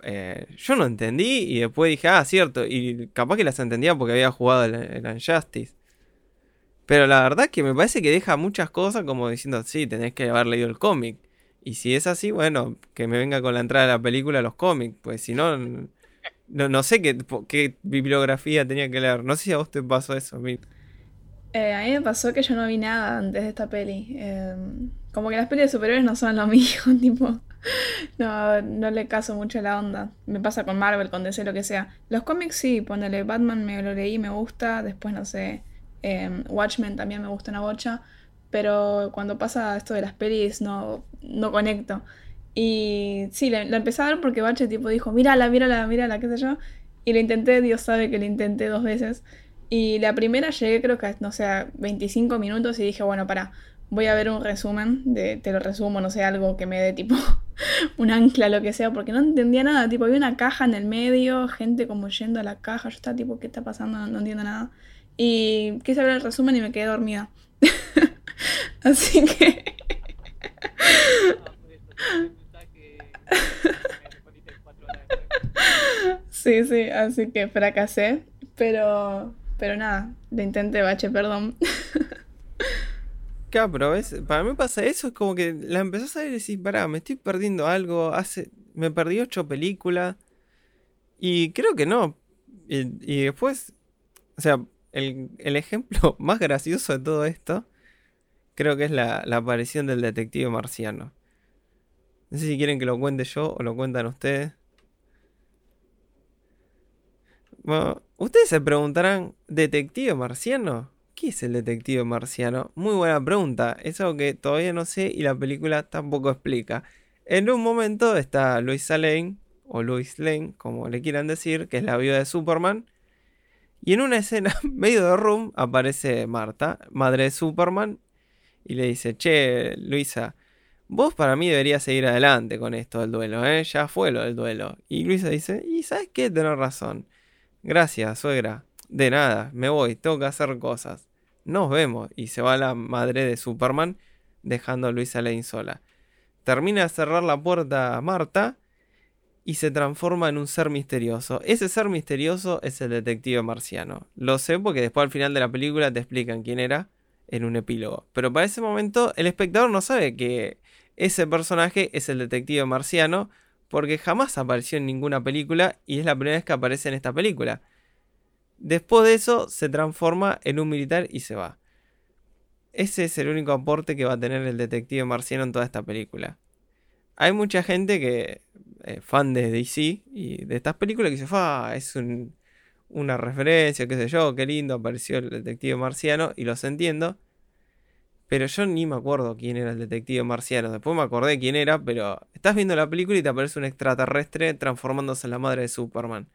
eh, yo no entendí y después dije, ah, cierto. Y capaz que las entendía porque había jugado el, el Unjustice. Pero la verdad que me parece que deja muchas cosas como diciendo, sí, tenés que haber leído el cómic. Y si es así, bueno, que me venga con la entrada de la película los cómics. Pues si no, no, no sé qué, qué bibliografía tenía que leer. No sé si a vos te pasó eso, Mil. Eh, a mí me pasó que yo no vi nada antes de esta peli. Eh, como que las pelis de superhéroes no son lo mío, tipo. No, no le caso mucho la onda. Me pasa con Marvel, con DC, lo que sea. Los cómics sí, ponele Batman, me lo leí, me gusta. Después, no sé, eh, Watchmen también me gusta una bocha. Pero cuando pasa esto de las pelis, no, no conecto. Y sí, la, la empecé a ver porque Bache tipo dijo, mírala, mírala, mírala, qué sé yo. Y lo intenté, Dios sabe que lo intenté dos veces. Y la primera llegué creo que, no sé, a 25 minutos y dije, bueno, para, voy a ver un resumen, te lo resumo, no sé, algo que me dé tipo un ancla, lo que sea, porque no entendía nada, tipo, había una caja en el medio, gente como yendo a la caja, yo estaba tipo, ¿qué está pasando? No, no entiendo nada. Y quise ver el resumen y me quedé dormida. Así que... Sí, sí, así que fracasé, pero, pero nada, lo intenté, bache, perdón. Claro, pero ves, para mí pasa eso, es como que la empezás a ver y decís, pará, me estoy perdiendo algo, hace, me perdí ocho películas, y creo que no. Y, y después, o sea, el, el ejemplo más gracioso de todo esto, creo que es la, la aparición del detective marciano. No sé si quieren que lo cuente yo o lo cuentan ustedes. Ustedes se preguntarán, ¿detective marciano? ¿Qué es el detective marciano? Muy buena pregunta. Es algo que todavía no sé y la película tampoco explica. En un momento está Lois Lane, o Lois Lane, como le quieran decir, que es la viuda de Superman. Y en una escena medio de room aparece Marta, madre de Superman, y le dice, che, Luisa, vos para mí deberías seguir adelante con esto del duelo, ¿eh? Ya fue lo del duelo. Y Luisa dice, y ¿sabes qué? Tenés razón. Gracias, suegra. De nada, me voy, tengo que hacer cosas. Nos vemos. Y se va la madre de Superman, dejando a Luisa Lane sola. Termina de cerrar la puerta a Marta y se transforma en un ser misterioso. Ese ser misterioso es el detective marciano. Lo sé porque después al final de la película te explican quién era en un epílogo. Pero para ese momento el espectador no sabe que ese personaje es el detective marciano porque jamás apareció en ninguna película y es la primera vez que aparece en esta película. Después de eso se transforma en un militar y se va. ese es el único aporte que va a tener el detective marciano en toda esta película. Hay mucha gente que, eh, fan de DC y de estas películas, que dice, fa, es una referencia, qué sé yo, qué lindo, apareció el detective marciano, y los entiendo. Pero yo ni me acuerdo quién era el detective marciano. Después me acordé quién era, pero estás viendo la película y te aparece un extraterrestre transformándose en la madre de Superman.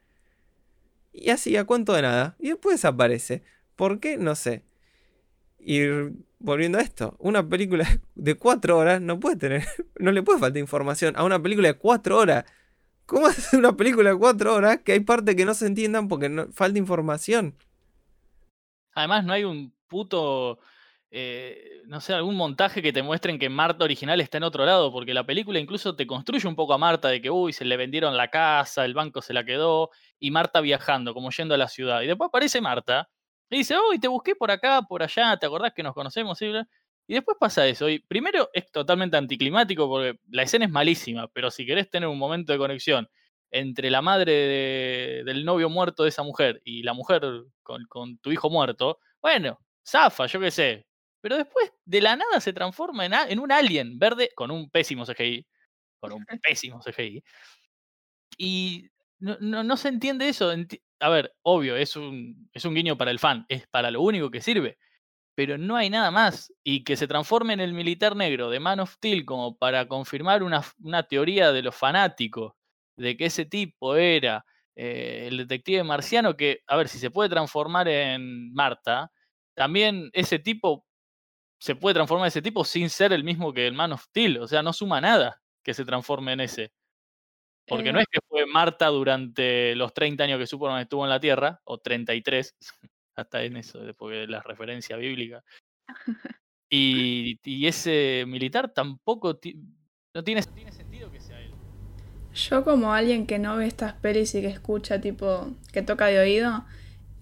Y así, a cuento de nada. Y después desaparece. ¿Por qué? No sé. Y volviendo a esto, una película de cuatro horas no puede tener, no le puede faltar información a una película de cuatro horas. ¿Cómo hacer una película de cuatro horas que hay partes que no se entiendan porque no, falta información? Además, no hay un puto, eh, no sé, algún montaje que te muestren que Marta original está en otro lado, porque la película incluso te construye un poco a Marta de que, uy, se le vendieron la casa, el banco se la quedó, y Marta viajando, como yendo a la ciudad. Y después aparece Marta y dice, oh, y te busqué por acá, por allá, ¿te acordás que nos conocemos? Y después pasa eso. Y primero es totalmente anticlimático porque la escena es malísima, pero si querés tener un momento de conexión entre la madre del novio muerto de esa mujer y la mujer con, tu hijo muerto, bueno, zafa, yo qué sé. Pero después de la nada se transforma en, en un alien verde con un pésimo CGI. Con un pésimo CGI. Y no, no, no se entiende eso a ver, obvio, es un, es un guiño para el fan, es para lo único que sirve, pero no hay nada más. Y que se transforme en el militar negro de Man of Steel como para confirmar una, teoría de los fanáticos, de que ese tipo era eh, el detective marciano, que, a ver, si se puede transformar en Marta, también ese tipo se puede transformar ese tipo sin ser el mismo que el Man of Steel, o sea, no suma nada que se transforme en ese. Porque no eh. es que fue Marta durante los 30 años que Superman estuvo en la Tierra, o 33, hasta en eso, porque de la referencia bíblica. Y, y ese militar tampoco no tiene, tiene, sentido que sea él. Yo como alguien que no ve estas pelis y que escucha, tipo, que toca de oído,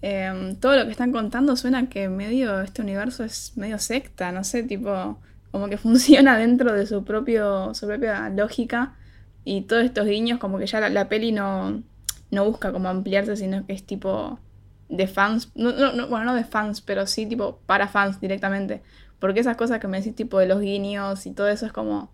em, todo lo que están contando suena que medio este universo es medio secta, no sé, tipo, como que funciona dentro de su, propio, su propia lógica y todos estos guiños, como que ya la, peli no, no busca como ampliarse, sino que es tipo de fans. No, no, bueno, no de fans, pero sí tipo para fans directamente. Porque esas cosas que me decís, tipo de los guiños y todo eso, es como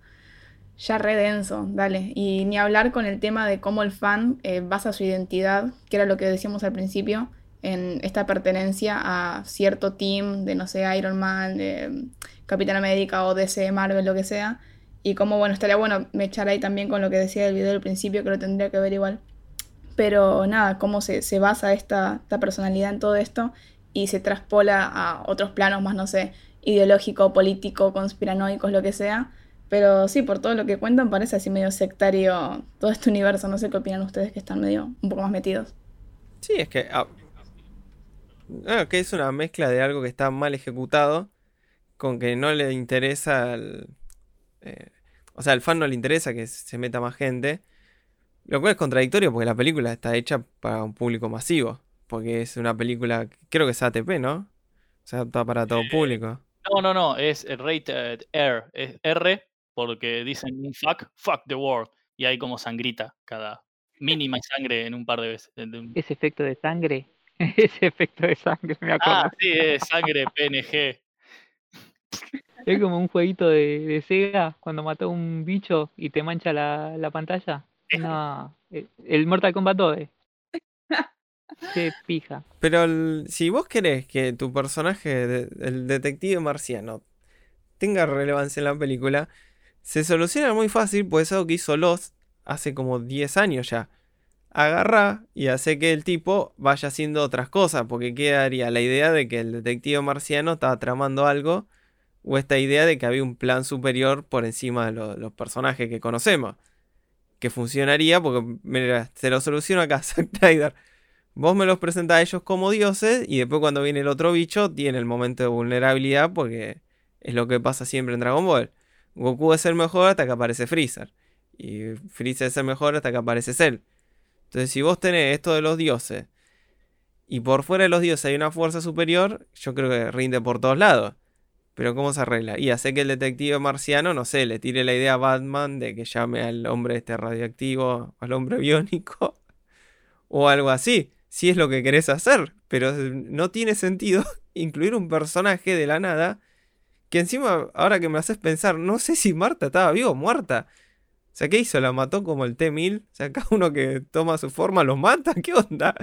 ya re denso, dale. Y ni hablar con el tema de cómo el fan eh, basa su identidad, que era lo que decíamos al principio, en esta pertenencia a cierto team de, no sé, Iron Man, de Capitán América o DC, Marvel, lo que sea y como, bueno, estaría bueno me echar ahí también con lo que decía del video del principio, que lo tendría que ver igual. Pero nada, cómo se, se basa esta, esta, personalidad en todo esto y se traspola a otros planos más, no sé, ideológico, político, conspiranoicos, lo que sea. Pero sí, por todo lo que cuentan parece así medio sectario todo este universo. No sé qué opinan ustedes que están medio un poco más metidos. Sí, es que... Ah, que es una mezcla de algo que está mal ejecutado con que no le interesa al, eh, o sea, al fan no le interesa que se meta más gente. Lo cual es contradictorio porque la película está hecha para un público masivo. Porque es una película, creo que es ATP, ¿no? O sea, está para todo eh, público. No, no, no, es rated R. Es R porque dicen fuck, fuck the world. Y hay como sangrita cada mínima sangre en un par de veces. Ese efecto de sangre. Ese efecto de sangre, me acuerdo. Ah, sí, es sangre PNG. Es como un jueguito de, de, Sega cuando mató un bicho y te mancha la, la pantalla. No, eh, el Mortal Kombat 2. Eh. Qué pija. Pero si vos querés que tu personaje, el detective marciano, tenga relevancia en la película, se soluciona muy fácil, pues es algo que hizo Lost hace como 10 años ya. Agarra y hace que el tipo vaya haciendo otras cosas, porque quedaría la idea de que el detective marciano estaba tramando algo o esta idea de que había un plan superior por encima de los personajes que conocemos. Que funcionaría porque, mira, se lo soluciona acá, Zack Snyder. Vos me los presentás a ellos como dioses y después cuando viene el otro bicho tiene el momento de vulnerabilidad porque es lo que pasa siempre en Dragon Ball. Goku es el mejor hasta que aparece Freezer. Y Freezer es el mejor hasta que aparece Cell. Entonces si vos tenés esto de los dioses y por fuera de los dioses hay una fuerza superior, yo creo que rinde por todos lados. Pero ¿cómo se arregla? Y hace que el detective marciano, no sé, le tire la idea a Batman de que llame al hombre este radioactivo, al hombre biónico, o algo así, si es lo que querés hacer. Pero no tiene sentido incluir un personaje de la nada que encima, ahora que me haces pensar, no sé si Marta estaba viva o muerta. Sea, ¿qué hizo? ¿La mató como el T-1000? O sea, cada uno que toma su forma los mata. ¿Qué onda?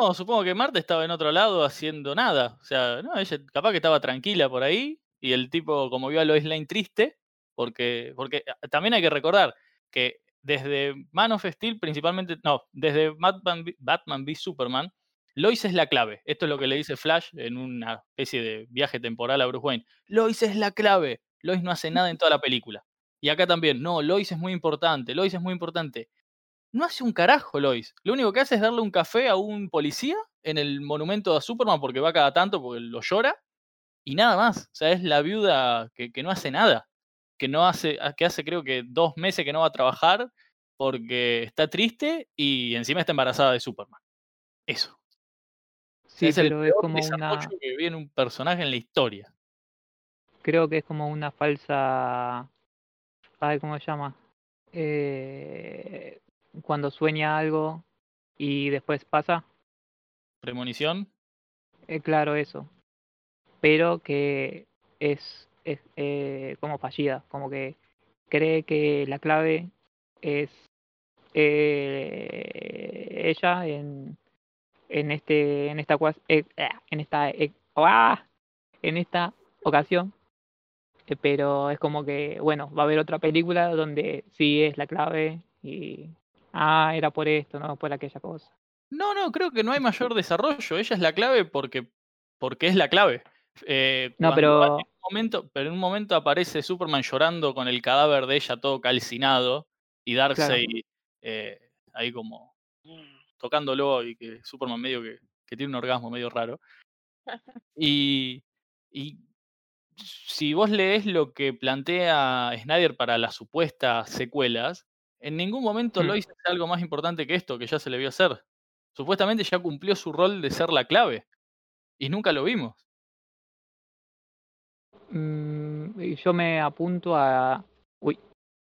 No, supongo que Marta estaba en otro lado haciendo nada. O sea, no, capaz que estaba tranquila por ahí. Y el tipo, como vio a Lois Lane triste, porque, porque ah, también hay que recordar que desde Man of Steel, principalmente, no, desde Batman, Batman v Superman, Lois es la clave. Esto es lo que le dice Flash en una especie de viaje temporal a Bruce Wayne. Lois es la clave. Lois no hace nada en toda la película. Y acá también, no, Lois es muy importante, Lois es muy importante. No hace un carajo Lois. Lo único que hace es darle un café a un policía en el monumento a Superman porque va cada tanto, porque lo llora. Y nada más. O sea, es la viuda que, que no hace nada. Que no hace, ah, que hace creo que dos meses que no va a trabajar porque está triste y encima está embarazada de Superman. Eso. Sí, es el pero es peor como una. que vi en un personaje en la historia. Creo que es como una falsa. Ay, ¿cómo se llama? Eh, cuando sueña algo y después pasa. Premonición. Eh, claro, eso. Pero que es, es eh, como fallida, como que cree que la clave es eh, ella en, en este en esta eh, en esta en esta ocasión pero es como que bueno va a haber otra película donde sí es la clave y ah era por esto no por aquella cosa No, no, creo que no hay mayor desarrollo. Ella es la clave porque, porque es la clave. Eh, no pero en un momento, pero en un momento aparece Superman llorando con el cadáver de ella todo calcinado y claro Darkseid eh, ahí como tocándolo y que Superman medio que, que tiene un orgasmo medio raro. Y, y si vos lees lo que plantea Snyder para las supuestas secuelas, en ningún momento Mm. Lois hace algo más importante que esto que ya se le vio hacer. Supuestamente ya cumplió su rol de ser la clave y nunca lo vimos. Mm, yo me apunto a. Uy,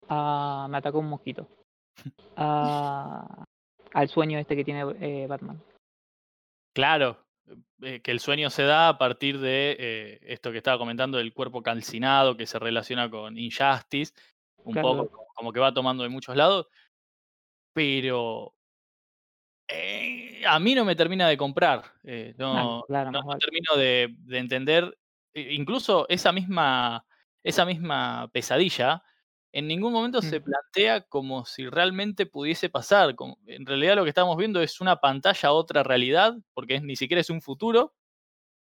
a, me atacó un mosquito. A, al sueño este que tiene eh, Batman. Claro, que el sueño se da a partir de eh, esto que estaba comentando del cuerpo calcinado que se relaciona con Injustice, un Claro, poco como, que va tomando de muchos lados, pero eh, a mí no me termina de comprar, eh, ah, no, claro, no, no termino de, de entender, eh, incluso esa misma, esa misma pesadilla, en ningún momento se plantea como si realmente pudiese pasar. como- en realidad lo que estamos viendo es una pantalla a otra realidad, porque es, ni siquiera es un futuro,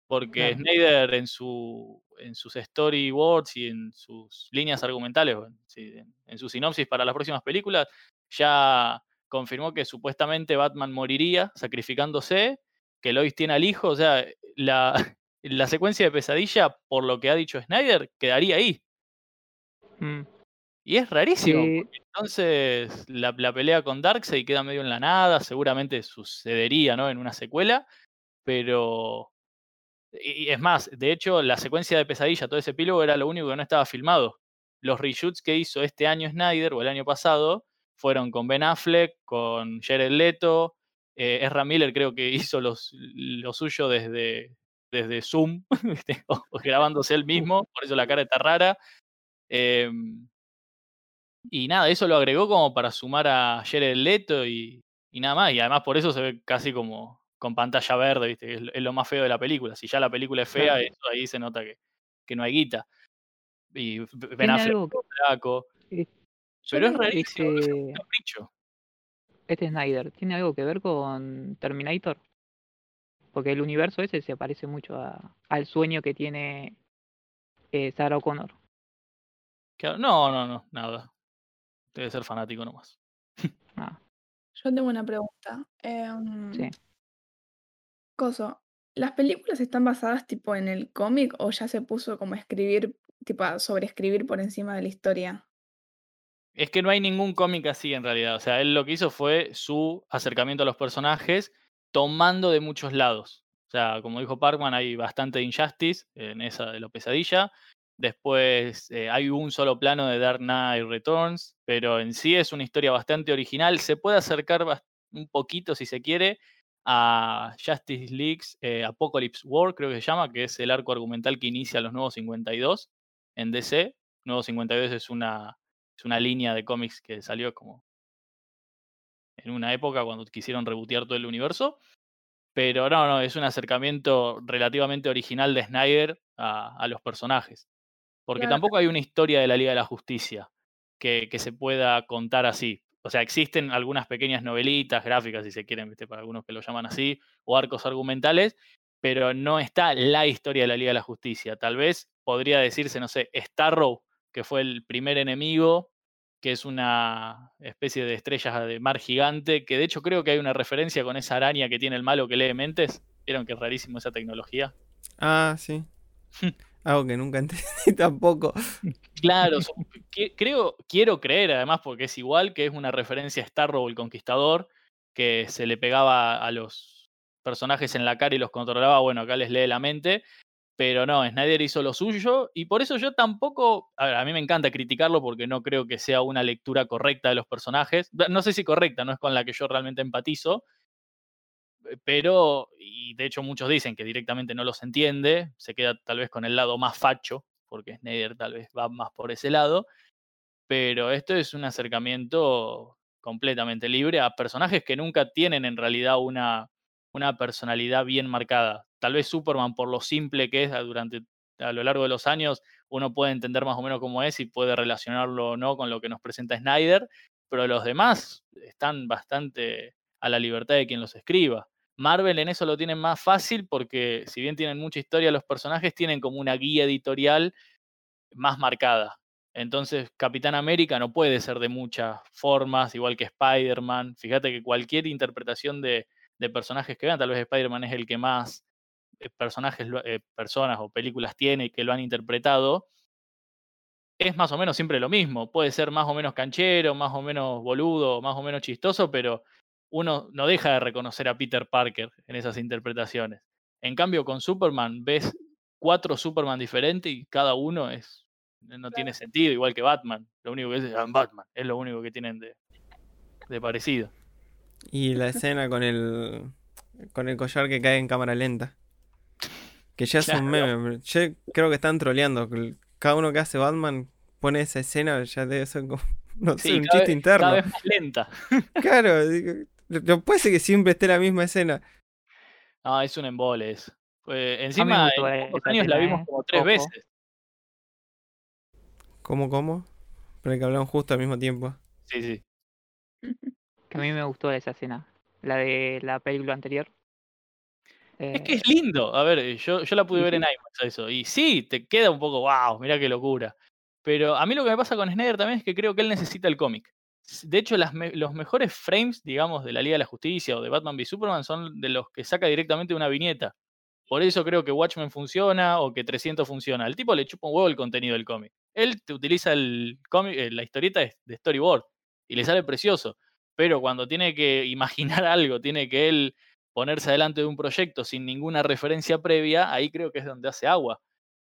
porque. Snyder en, su, en sus storyboards y en sus líneas argumentales, en, sí, en- en su sinopsis para las próximas películas, ya confirmó que supuestamente Batman moriría sacrificándose, que Lois tiene al hijo, o sea, la, la secuencia de pesadilla, por lo que ha dicho Snyder, quedaría ahí. Mm, Y es rarísimo, sí, entonces la, la pelea con Darkseid queda medio en la nada, seguramente sucedería ¿no? en una secuela, pero... Y es más, de hecho, la secuencia de pesadilla, todo ese epílogo era lo único que no estaba filmado. Los reshoots que hizo este año Snyder o el año pasado fueron con Ben Affleck, con Jared Leto, eh, Ezra Miller creo que hizo los, lo suyo desde, desde Zoom, grabándose él mismo, por eso la cara está rara. em, y nada, eso lo agregó como para sumar a Jared Leto y, y nada más. Y además por eso se ve casi como con pantalla verde, ¿viste? Es, lo- es lo más feo de la película. Si ya la película es fea, eso ahí se nota que, que no hay guita. Y Ben Affleck flaco. eh, Pero es rarísimo, no es un este este Snyder tiene algo que ver con Terminator, porque el universo ese se parece mucho a, al sueño que tiene eh, Sarah O'Connor. No, no, no, nada. Debe ser fanático nomás. Ah, yo tengo una pregunta. Em, sí. Coso, ¿las películas están basadas tipo en el cómic o ya se puso como a escribir, tipo a sobreescribir por encima de la historia? Es que no hay ningún cómic así en realidad. O sea, él lo que hizo fue su acercamiento a los personajes tomando de muchos lados. O sea, como dijo Parkman, hay bastante Injustice en esa de la pesadilla. Después eh, hay un solo plano de Dark Knight Returns, pero en sí es una historia bastante original. Se puede acercar un poquito, si se quiere, a Justice League's eh, Apocalypse War, creo que se llama, que es el arco argumental que inicia los nuevos 52 en DC. Nuevos 52 es una, es una línea de cómics que salió como en una época cuando quisieron rebotear todo el universo. Pero no, no, es un acercamiento relativamente original de Snyder a los personajes. Porque Claro. tampoco hay una historia de la Liga de la Justicia que, que se pueda contar así. O sea, existen algunas pequeñas novelitas gráficas, si se quieren, ¿viste? para algunos que lo llaman así, o arcos argumentales, pero no está la historia de la Liga de la Justicia. Tal vez podría decirse, no sé, Starrow, que fue el primer enemigo, que es una especie de estrella de mar gigante, que de hecho creo que hay una referencia con esa araña que tiene el malo que lee mentes. ¿Vieron que es rarísimo esa tecnología? Ah, sí. Algo que nunca entendí tampoco. Claro, creo, quiero creer además porque es igual que es una referencia a Starrow el Conquistador, que se le pegaba a los personajes en la cara y los controlaba, bueno, acá les lee la mente, pero no, Snyder hizo lo suyo y por eso yo tampoco, a, a mí me encanta criticarlo porque no creo que sea una lectura correcta de los personajes, no sé si correcta, no es con la que yo realmente empatizo, pero, y de hecho muchos dicen que directamente no los entiende, se queda tal vez con el lado más facho, porque Snyder tal vez va más por ese lado, pero esto es un acercamiento completamente libre a personajes que nunca tienen en realidad una, una personalidad bien marcada. Tal vez Superman, por lo simple que es durante a lo largo de los años, uno puede entender más o menos cómo es y puede relacionarlo o no con lo que nos presenta Snyder, pero los demás están bastante a la libertad de quien los escriba. Marvel en eso lo tienen más fácil porque si bien tienen mucha historia los personajes, tienen como una guía editorial más marcada. Entonces, Capitán América no puede ser de muchas formas, igual que Spider-Man. Fíjate que cualquier interpretación de, personajes que vean, tal vez Spider-Man es el que más eh, personajes, eh, personas o películas tiene y que lo han interpretado, es más o menos siempre lo mismo. Puede ser más o menos canchero, más o menos boludo, más o menos chistoso, pero uno no deja de reconocer a Peter Parker en esas interpretaciones. En cambio, con Superman ves cuatro Superman diferentes y cada uno es no tiene sentido, igual que Batman. Lo único que es "I'm Batman, es lo único que tienen de, de parecido. Y la escena con el con el collar que cae en cámara lenta. Que ya es un meme. Yo creo que están troleando. Cada uno que hace Batman pone esa escena, ya debe ser como, no sé, Sí, un cada, chiste vez, interno. cada vez más lenta. Claro, digo, no puede ser que siempre esté la misma escena. No, es un embole eso. Eh, encima, en pocos años la vimos ¿eh? como tres veces. ¿Cómo, cómo? Pero que hablaron justo al mismo tiempo. Sí, sí. Que a mí me gustó esa escena. La de la película anterior. Es que Eh, es lindo. A ver, eh, yo, yo la pude ver en. IMAX eso. Y sí, te queda un poco, wow, mirá qué locura. Pero a mí lo que me pasa con Snyder también es que creo que él necesita el cómic. De hecho, las me- los mejores frames, digamos, de la Liga de la Justicia o de Batman v Superman son de los que saca directamente una viñeta. Por eso creo que Watchmen funciona o que 300 funciona. Al tipo le chupa un huevo el contenido del cómic. Él te utiliza el cómic, eh, la historieta de storyboard y le sale precioso. Pero cuando tiene que imaginar algo, tiene que él ponerse adelante de un proyecto sin ninguna referencia previa, ahí creo que es donde hace agua.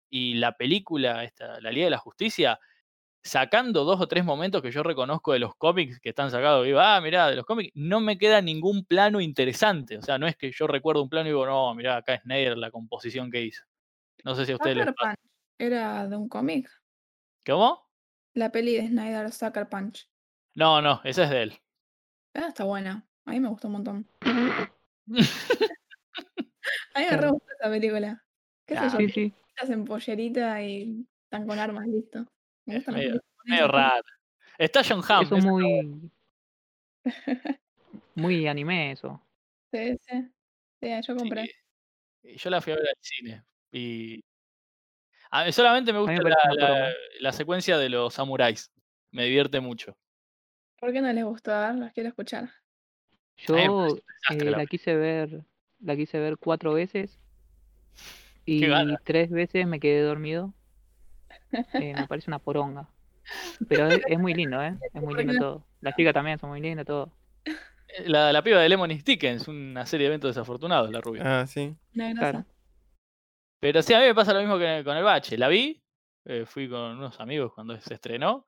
Y la película, esta, La Liga de la Justicia, sacando dos o tres momentos que yo reconozco de los cómics que están sacados, digo, ah, mirá, de los cómics, no me queda ningún plano interesante. O sea, no es que yo recuerdo un plano y digo, no, mirá, acá es Snyder la composición que hizo. No sé si a ustedes les Sucker pasa. Punch era de un cómic. ¿Cómo? La peli de Snyder, Sucker Punch. No, no, esa es de él. Ah, está buena. A mí me gustó un montón. A mí me re gustó esa película. ¿Qué sé Ah, yo? Sí, sí. Estás en pollerita y están con armas, listo. Me Es las medio, medio raro. Está John Hamm. Eso ese- muy. Muy anime, eso. Sí, sí. Sí, yo compré. Sí, yo la fui a ver al cine. Y. A mí solamente me gusta me la, la- secuencia de los samuráis. Me divierte mucho. ¿Por qué no les gustó? A ver, los quiero escuchar. Yo desastre eh, la quise ver. La quise ver cuatro veces. Y tres veces me quedé dormido. Eh, me parece una poronga. Pero es, es muy lindo, ¿eh? Es muy ¿Por lindo todo. Las chicas también son muy lindas, todo. La, la piba de Lemony Stickens, una serie de eventos desafortunados, la rubia. Ah, sí. Una Claro. Pero sí, a mí me pasa lo mismo que con el bache. La vi, eh, fui con unos amigos cuando se estrenó.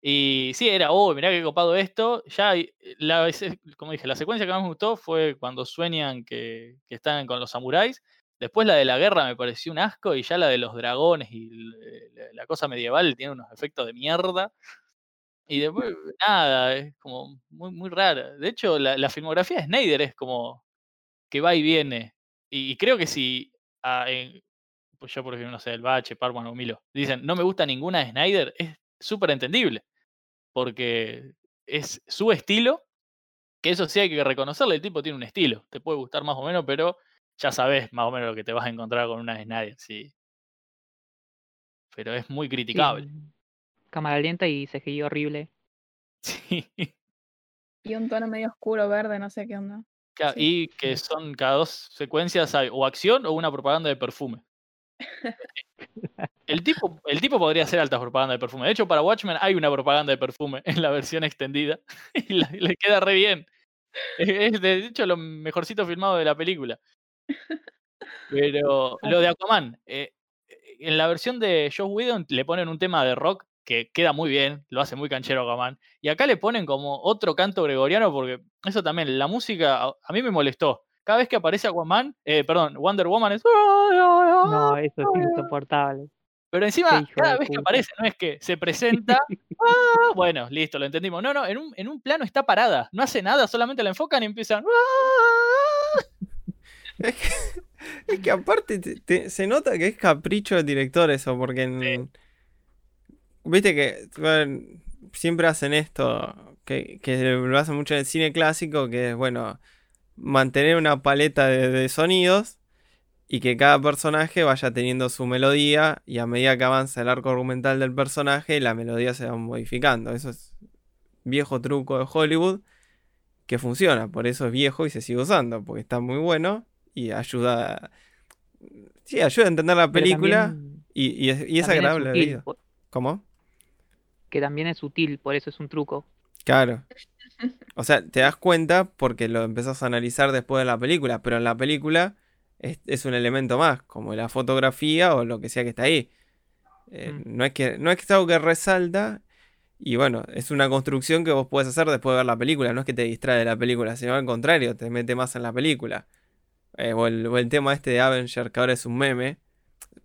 Y sí, era, oh, mirá qué copado esto. Ya, la, como dije, la secuencia que más me gustó fue cuando sueñan que, que están con los samuráis. Después la de la guerra me pareció un asco y ya la de los dragones y la cosa medieval tiene unos efectos de mierda. Y después, nada, es como muy, muy rara. De hecho, la, filmografía de Snyder es como que va y viene. Y, creo que si, ah, pues yo por ejemplo, no sé, el Bache, Parman o Milo, dicen, no me gusta ninguna de Snyder, es súper entendible. Porque es su estilo, que eso sí hay que reconocerle, el tipo tiene un estilo. Te puede gustar más o menos, pero ya sabes más o menos lo que te vas a encontrar con una de Snyder, sí. Pero es muy criticable. Cámara lenta y CGI horrible. Sí. Y un tono medio oscuro, verde, no sé qué onda. Y que son cada dos secuencias hay o acción o una propaganda de perfume. El tipo, el tipo podría hacer alta propaganda de perfume. De hecho, para Watchmen hay una propaganda de perfume en la versión extendida y, le queda re bien. Es, de hecho lo mejorcito filmado de la película. Pero lo de Aquaman, eh, en la versión de Joe Whedon le ponen un tema de rock que queda muy bien, lo hace muy canchero Aquaman. Y acá le ponen como otro canto gregoriano, porque eso también, la música a, mí me molestó. Cada vez que aparece Aquaman, eh, perdón, Wonder Woman es. No, eso es insoportable. Pero encima, cada vez que aparece, no es que se presenta. ¡ah! bueno, listo, lo entendimos. No, no, en un, en un plano está parada. No hace nada, solamente la enfocan y empiezan. ¡ah! Es que, aparte se nota que es capricho del director eso, porque en, Viste que siempre hacen esto, que, lo hacen mucho en el cine clásico, que es, bueno, mantener una paleta de, sonidos y que cada personaje vaya teniendo su melodía y a medida que avanza el arco argumental del personaje, la melodía se va modificando. Eso es viejo truco de Hollywood que funciona, por eso es viejo y se sigue usando, porque está muy bueno y ayuda, sí, ayuda a entender la película y, es, agradable. ¿Cómo? que también es sutil, por eso es un truco. Claro. O sea, te das cuenta porque lo empezás a analizar después de la película, pero en la película es, un elemento más, como la fotografía o lo que sea que está ahí. Eh, mm. no, es que, no es que es algo que resalta, y bueno, es una construcción que vos puedes hacer después de ver la película, no es que te distrae de la película, sino al contrario, te mete más en la película. Eh, o, el, o, el, tema este de Avenger, que ahora es un meme,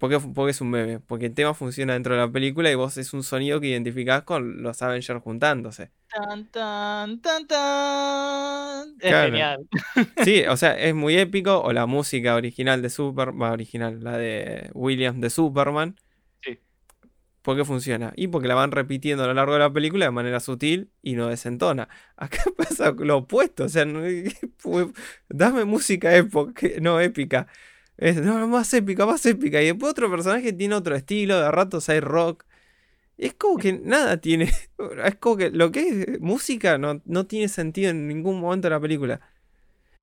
¿Por qué, porque es un meme? Porque el tema funciona dentro de la película y vos es un sonido que identificás con los Avengers juntándose. Tan, tan, tan, tan. Es genial. Sí, o sea, es muy épico. O la música original de Superman, original, la de Williams de Superman. ¿Por qué funciona? Y porque la van repitiendo a lo largo de la película de manera sutil y no desentona. Acá pasa lo opuesto, o sea, dame música época, no épica. Es no, más épica, más épica. Y después otro personaje tiene otro estilo, de ratos hay rock. Es como que nada tiene. Es como que lo que es música no, no tiene sentido en ningún momento de la película.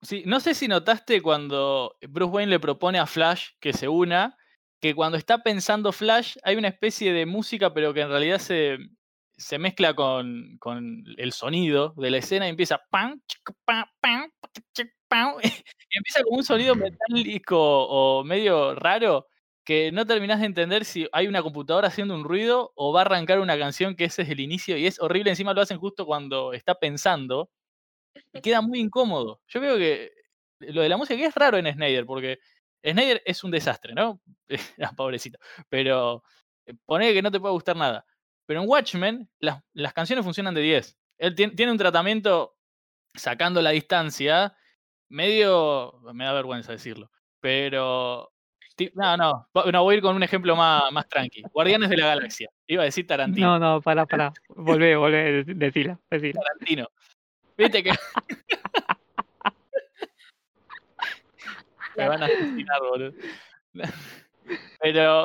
Sí, no sé si notaste cuando Bruce Wayne le propone a Flash que se una, que cuando está pensando Flash hay una especie de música, pero que en realidad se, se mezcla con, con, el sonido de la escena y empieza y empieza como un sonido metálico o medio raro que no terminás de entender si hay una computadora haciendo un ruido o va a arrancar una canción que ese es el inicio y es horrible. Encima lo hacen justo cuando está pensando y queda muy incómodo. Yo veo que lo de la música es raro en Snyder porque Snyder es un desastre, ¿no? Ah, pobrecito. Pero eh, pone que no te puede gustar nada. Pero en Watchmen las, las canciones funcionan de 10. Él tiene un tratamiento sacando la distancia medio, me da vergüenza decirlo, pero no, no, no, voy a ir con un ejemplo más, más tranqui. Guardianes de la Galaxia. Iba a decir Tarantino. No, no, para, para. Volvé, volvé, decila, decila. Tarantino. Viste que. Me van a asesinar, boludo. Pero.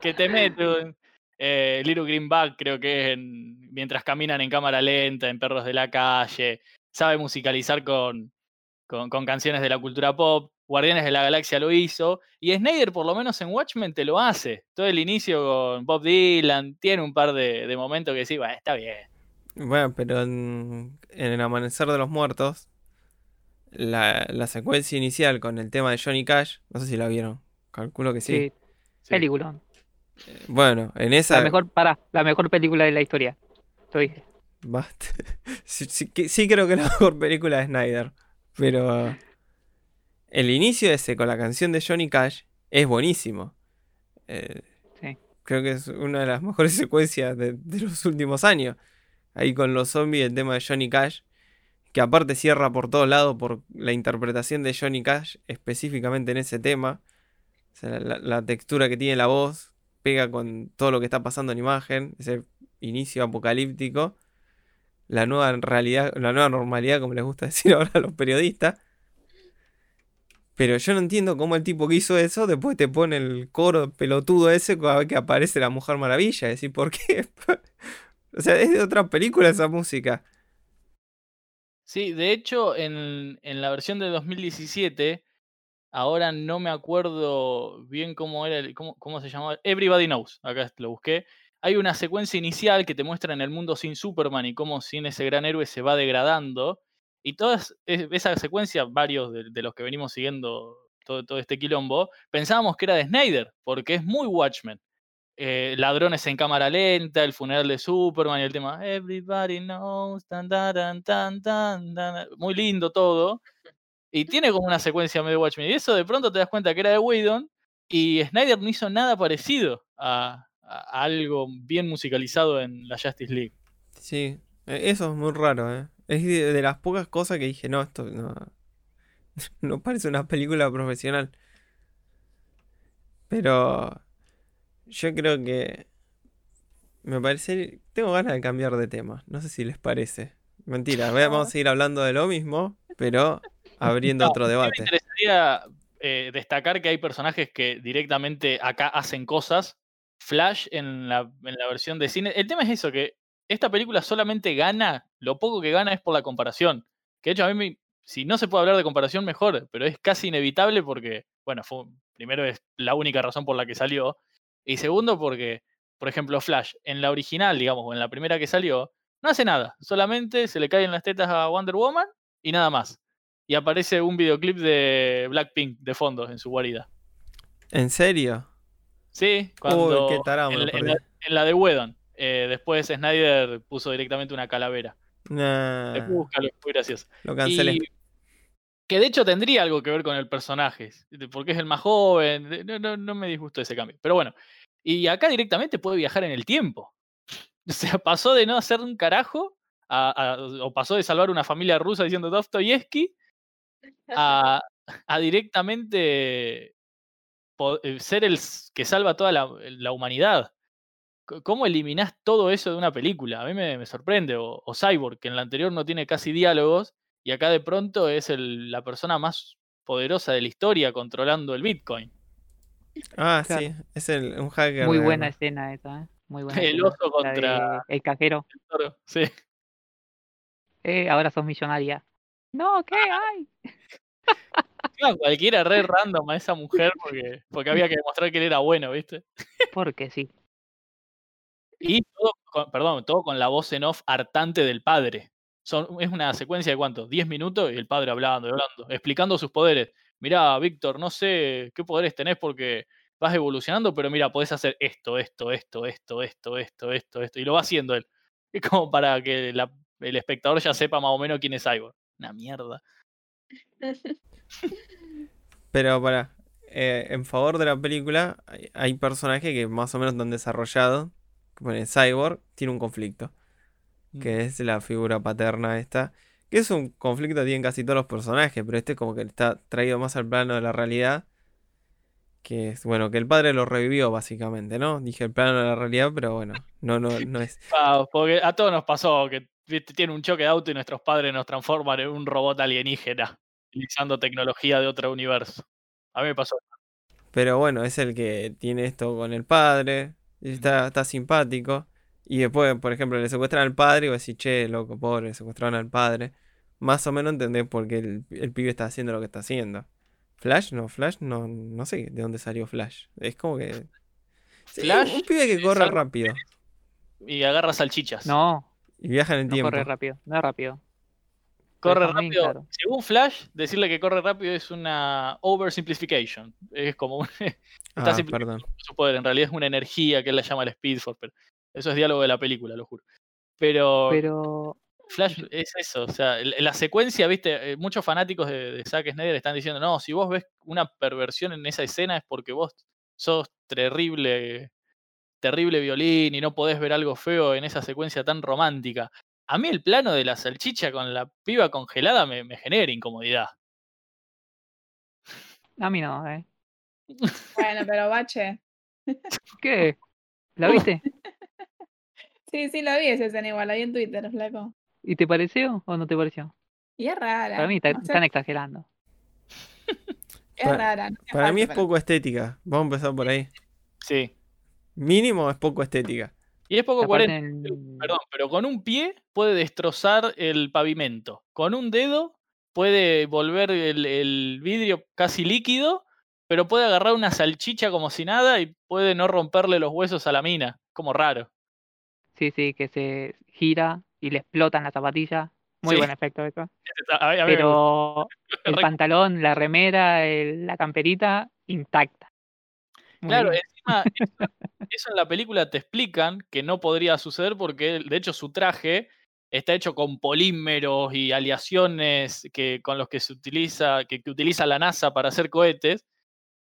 Que te mete eh, Little Green Bag, creo que es en, mientras caminan en cámara lenta, en Perros de la Calle. Sabe musicalizar con, con, canciones de la cultura pop. Guardianes de la Galaxia lo hizo. Y Snyder, por lo menos en Watchmen, te lo hace. Todo el inicio con Bob Dylan. Tiene un par de, momentos que sí, bueno, está bien. Bueno, pero en, El Amanecer de los Muertos, la, secuencia inicial con el tema de Johnny Cash, no sé si la vieron. Calculo que sí. sí. Película. Eh, bueno, en esa. La mejor, para, la mejor película de la historia. Lo dije. Sí, sí creo que la mejor película de Snyder. Pero el inicio ese con la canción de Johnny Cash es buenísimo. Eh, Sí. Creo que es una de las mejores secuencias de, de los últimos años. Ahí con los zombies, el tema de Johnny Cash. Que aparte cierra por todos lados por la interpretación de Johnny Cash específicamente en ese tema. La, textura que tiene la voz pega con todo lo que está pasando en imagen. Ese inicio apocalíptico. La nueva realidad, la nueva normalidad, como les gusta decir ahora a los periodistas. Pero yo no entiendo cómo el tipo que hizo eso después te pone el coro pelotudo ese cada que aparece la Mujer Maravilla. Es decir, ¿por qué? o sea, es de otra película esa música. Sí, de hecho, en, en la versión de 2017, ahora no me acuerdo bien cómo era, el- cómo, cómo se llamaba. Everybody Knows, acá lo busqué. Hay una secuencia inicial que te muestra en el mundo sin Superman y cómo sin ese gran héroe se va degradando. Y toda es- esa secuencia, varios de, de los que venimos siguiendo todo, todo este quilombo, pensábamos que era de Snyder, porque es muy Watchmen. Eh, ladrones en cámara lenta, el funeral de Superman y el tema Everybody knows, tan, tan, tan, tan", muy lindo todo. Y tiene como una secuencia medio Watchmen. Y eso de pronto te das cuenta que era de Whedon y Snyder no hizo nada parecido a, a algo bien musicalizado en la Justice League. Sí, e- eso es muy raro, ¿eh? Es de, de las pocas cosas que dije, no, esto no, no parece una película profesional. Pero yo creo que me parece, tengo ganas de cambiar de tema, no sé si les parece. Mentira, vamos a seguir hablando de lo mismo, pero abriendo No, otro sí me debate. interesaría eh, destacar que hay personajes que directamente acá hacen cosas. Flash en la, en la versión de cine. El tema es eso, que esta película solamente gana, lo poco que gana es por la comparación. Que de hecho a mí, me- si no se puede hablar de comparación, mejor, pero es casi inevitable porque, bueno, fue, primero es la única razón por la que salió. Y segundo porque, por ejemplo, Flash, en la original, digamos, o en la primera que salió, no hace nada. Solamente se le caen las tetas a Wonder Woman y nada más y aparece un videoclip de Blackpink de fondo en su guarida. ¿En serio? Sí, cuando Uy, qué en, la- en perdí. la, en la de Whedon. Eh, después Snyder puso directamente una calavera. Nah, Después búscalo, gracioso. lo cancelé. Y que de hecho tendría algo que ver con el personaje, porque es el más joven. No, no, no me disgustó ese cambio. Pero bueno, y acá directamente puede viajar en el tiempo. O sea, pasó de no hacer un carajo, o pasó de salvar una familia rusa diciendo Dostoyevsky, a, directamente eh, ser el que salva toda la, humanidad. ¿Cómo eliminás todo eso de una película? A mí me, me sorprende. O, o Cyborg, que en la anterior no tiene casi diálogos, y acá de pronto es el- la persona más poderosa de la historia controlando el Bitcoin. Ah, claro. sí, es el, un hacker. Muy buena escena esa, ¿eh? Muy buena. El escena. oso contra de el cajero. el toro. Sí. Eh, ahora sos millonaria. No, ¿qué hay? Claro, cualquiera re random a esa mujer porque, porque había que demostrar que él era bueno, ¿viste? Porque sí. Y todo con, perdón, todo con la voz en off hartante del padre. Son, es una secuencia de cuánto, 10 minutos y el padre hablando, hablando, explicando sus poderes. Mirá, Víctor, no sé qué poderes tenés porque vas evolucionando, pero mira, podés hacer esto, esto, esto, esto, esto, esto, esto, esto. Y lo va haciendo él. Es como para que el espectador ya sepa más o menos quién es Cyborg. Una mierda. Pero para, en favor de la película, hay, hay personajes que más o menos están desarrollados. Como el Cyborg tiene un conflicto, que es la figura paterna esta. Que es un conflicto que tienen casi todos los personajes, pero este como que está traído más al plano de la realidad. Que es, bueno, que el padre lo revivió básicamente, ¿no? Dije el plano de la realidad, pero bueno, no, no, no es. Ah, porque a todos nos pasó que tiene un choque de auto y nuestros padres nos transforman en un robot alienígena, utilizando tecnología de otro universo. A mí me pasó. Pero bueno, es el que tiene esto con el padre. Está, está simpático. Y después, por ejemplo, le secuestran al padre y vos decís, che, loco, pobre, le secuestraron al padre. Más o menos entendés por qué el, el pibe está haciendo lo que está haciendo. Flash, no, Flash, no, no sé de dónde salió Flash. Es como que. Sí, Flash un pibe que corre rápido. Y agarra salchichas. No, Y viaja en el no tiempo. corre rápido. No es rápido. corre rápido. claro. Según Flash, decirle que corre rápido es una oversimplification. Es como un, está Ah, simplificando perdón. su poder. En realidad es una energía que él la llama el Speed Force. Pero eso es diálogo de la película, lo juro. Pero, Pero Flash es eso, o sea, la secuencia, viste, eh, muchos fanáticos de, de Zack Snyder están diciendo, no, si vos ves una perversión en esa escena es porque vos sos terrible, terrible violín y no podés ver algo feo en esa secuencia tan romántica. A mí el plano de la salchicha con la piba congelada me, me genera incomodidad. a mí no, ¿eh? Bueno, pero bache. ¿Qué? ¿La viste? Sí, sí, la vi esa escena igual, la vi en Twitter, flaco. ¿Y te pareció o no te pareció? Y es rara. Para mí no sé, están exagerando. es para- rara. no Para mí es poco estética. Vamos a empezar por ahí. Sí. Mínimo es poco estética. Y es poco coherente. en- Perdón, pero con un pie puede destrozar el pavimento. Con un dedo puede volver el, el vidrio casi líquido, pero puede agarrar una salchicha como si nada y puede no romperle los huesos a la mina. Como raro. Sí, sí, que se gira y le explotan la zapatilla. Muy Sí. buen efecto eso. A- a. Pero el pantalón, la remera, el- la camperita intacta. Muy Claro, bien. encima eso, en la película te explican que no podría suceder porque de hecho su traje está hecho con polímeros y aleaciones que, con los que se utiliza, que, que utiliza la NASA para hacer cohetes,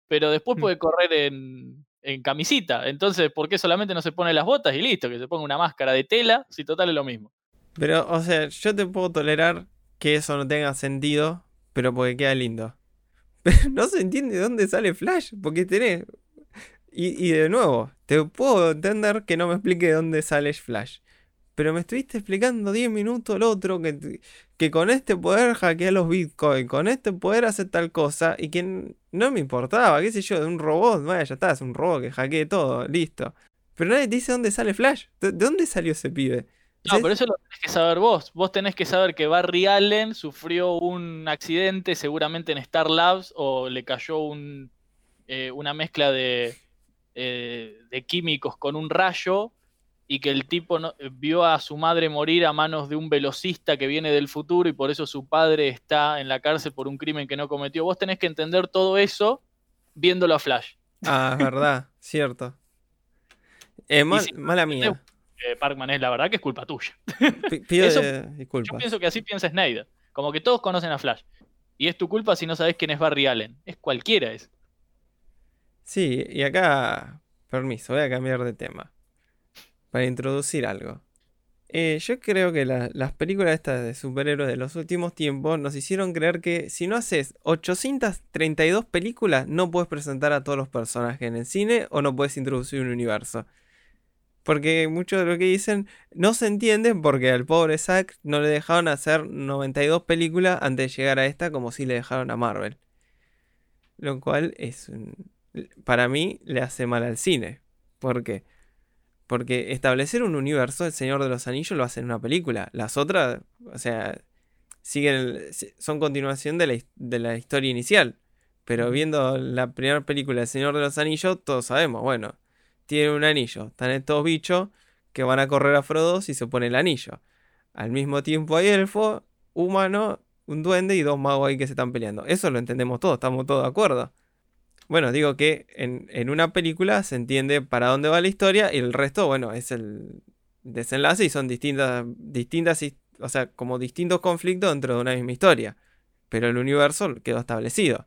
pero después Mm. puede correr en, en camisita. Entonces, ¿por qué solamente no se pone las botas y listo? Que se ponga una máscara de tela, si total es lo mismo. Pero, o sea, yo te puedo tolerar que eso no tenga sentido, pero porque queda lindo. Pero no se entiende de dónde sale Flash, porque tenés... Y, y de nuevo, te puedo entender que no me explique de dónde sale Flash. Pero me estuviste explicando 10 minutos el otro que, que con este poder hackea los bitcoins, con este poder hace tal cosa, y que no me importaba, qué sé yo, de un robot, vaya, ya está, es un robot que hackee todo, listo. Pero nadie te dice dónde sale Flash. ¿De, de dónde salió ese pibe? No, pero eso lo tenés que saber vos. Vos tenés que saber que Barry Allen sufrió un accidente seguramente en Star Labs o le cayó un, eh, una mezcla de, eh, de químicos con un rayo y que el tipo no- eh, vio a su madre morir a manos de un velocista que viene del futuro y por eso su padre está en la cárcel por un crimen que no cometió. Vos tenés que entender todo eso viéndolo a Flash. Ah, es verdad, cierto. Eh, mal- si no mala mía. Eh, Parkman es la verdad que es culpa tuya. Pi- Pido eso- eh, Yo pienso que así piensa Snyder. Como que todos conocen a Flash. Y es tu culpa si no sabes quién es Barry Allen. Es cualquiera es. Sí, y acá, permiso, voy a cambiar de tema. Para introducir algo. Eh, yo creo que la- las películas estas de superhéroes de los últimos tiempos nos hicieron creer que si no haces 832 películas, no puedes presentar a todos los personajes en el cine o no puedes introducir un universo. Porque mucho de lo que dicen no se entiende porque al pobre Zack no le dejaron hacer 92 películas antes de llegar a esta como si le dejaron a Marvel. Lo cual es un- para mí le hace mal al cine. ¿Por qué? Porque establecer un universo, El Señor de los Anillos, lo hace en una película. Las otras, o sea, siguen el- son continuación de la, de la historia inicial. Pero viendo la primera película El Señor de los Anillos, todos sabemos, bueno, tiene un anillo, están estos bichos que van a correr a Frodo si se pone el anillo. Al mismo tiempo hay elfo, humano, un duende y dos magos ahí que se están peleando. Eso lo entendemos todos, estamos todos de acuerdo. Bueno, digo que en, en una película se entiende para dónde va la historia y el resto, bueno, es el desenlace y son distintas, distintas, o sea, como distintos conflictos dentro de una misma historia. Pero el universo quedó establecido.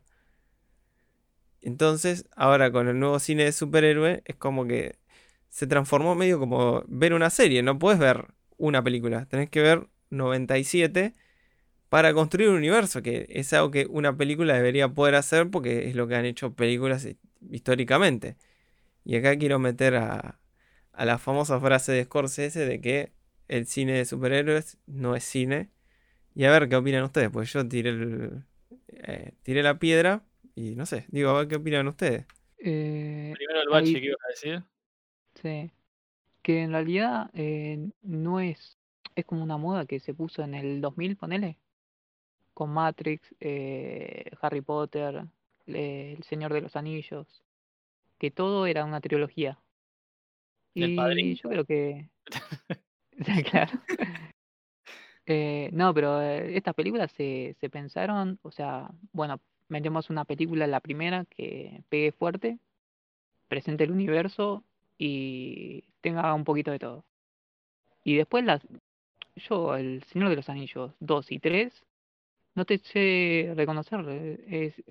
Entonces, ahora con el nuevo cine de superhéroe, es como que se transformó medio como ver una serie. No puedes ver una película, tenés que ver 97 para construir un universo, que es algo que una película debería poder hacer porque es lo que han hecho películas hi- históricamente. Y acá quiero meter a, a la famosa frase de Scorsese de que el cine de superhéroes no es cine. Y a ver qué opinan ustedes, pues yo tiré, el- eh, tiré la piedra y no sé, digo, a ver qué opinan ustedes. Eh, Primero el bache ahí- que ibas a decir. sí. Que en realidad eh, no es. Es como una moda que se puso en el 2000, ponele. Con Matrix, eh, Harry Potter, eh, El Señor de los Anillos. Que todo era una trilogía. El Y Padrino. yo creo que. Claro. Eh, no, pero estas películas se, se pensaron, o sea, bueno, metemos una película, la primera, que pegue fuerte, presente el universo y tenga un poquito de todo. Y después las. Yo, El Señor de los Anillos 2 y 3, no te sé reconocer. eh, Es,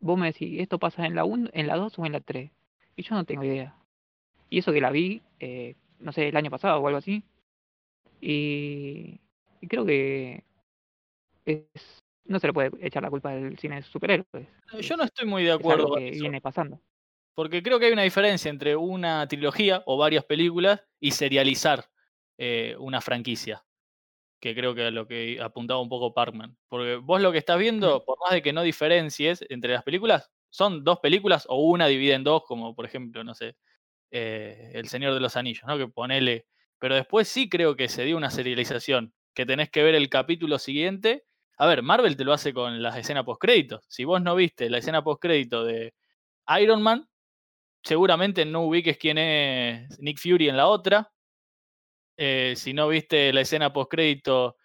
vos me decís, ¿esto pasa en la 1, en la 2 o en la 3? Y yo no tengo idea. Y eso que la vi, eh, no sé, el año pasado o algo así. Y, y creo que es, no se le puede echar la culpa del cine de superhéroes. Yo no estoy muy de Es acuerdo algo con que eso, viene pasando. porque creo que hay una diferencia entre una trilogía o varias películas y serializar eh, una franquicia. Que creo que es lo que apuntaba un poco Parkman. Porque vos lo que estás viendo, por más de que no diferencies entre las películas, son dos películas o una dividida en dos, como por ejemplo, no sé, eh, El Señor de los Anillos, ¿no? Que ponele. Pero después sí creo que se dio una serialización, que tenés que ver el capítulo siguiente. A ver, Marvel te lo hace con las escenas postcréditos. Si vos no viste la escena postcrédito de Iron Man, seguramente no ubiques quién es Nick Fury en la otra. Eh, si no viste la escena postcrédito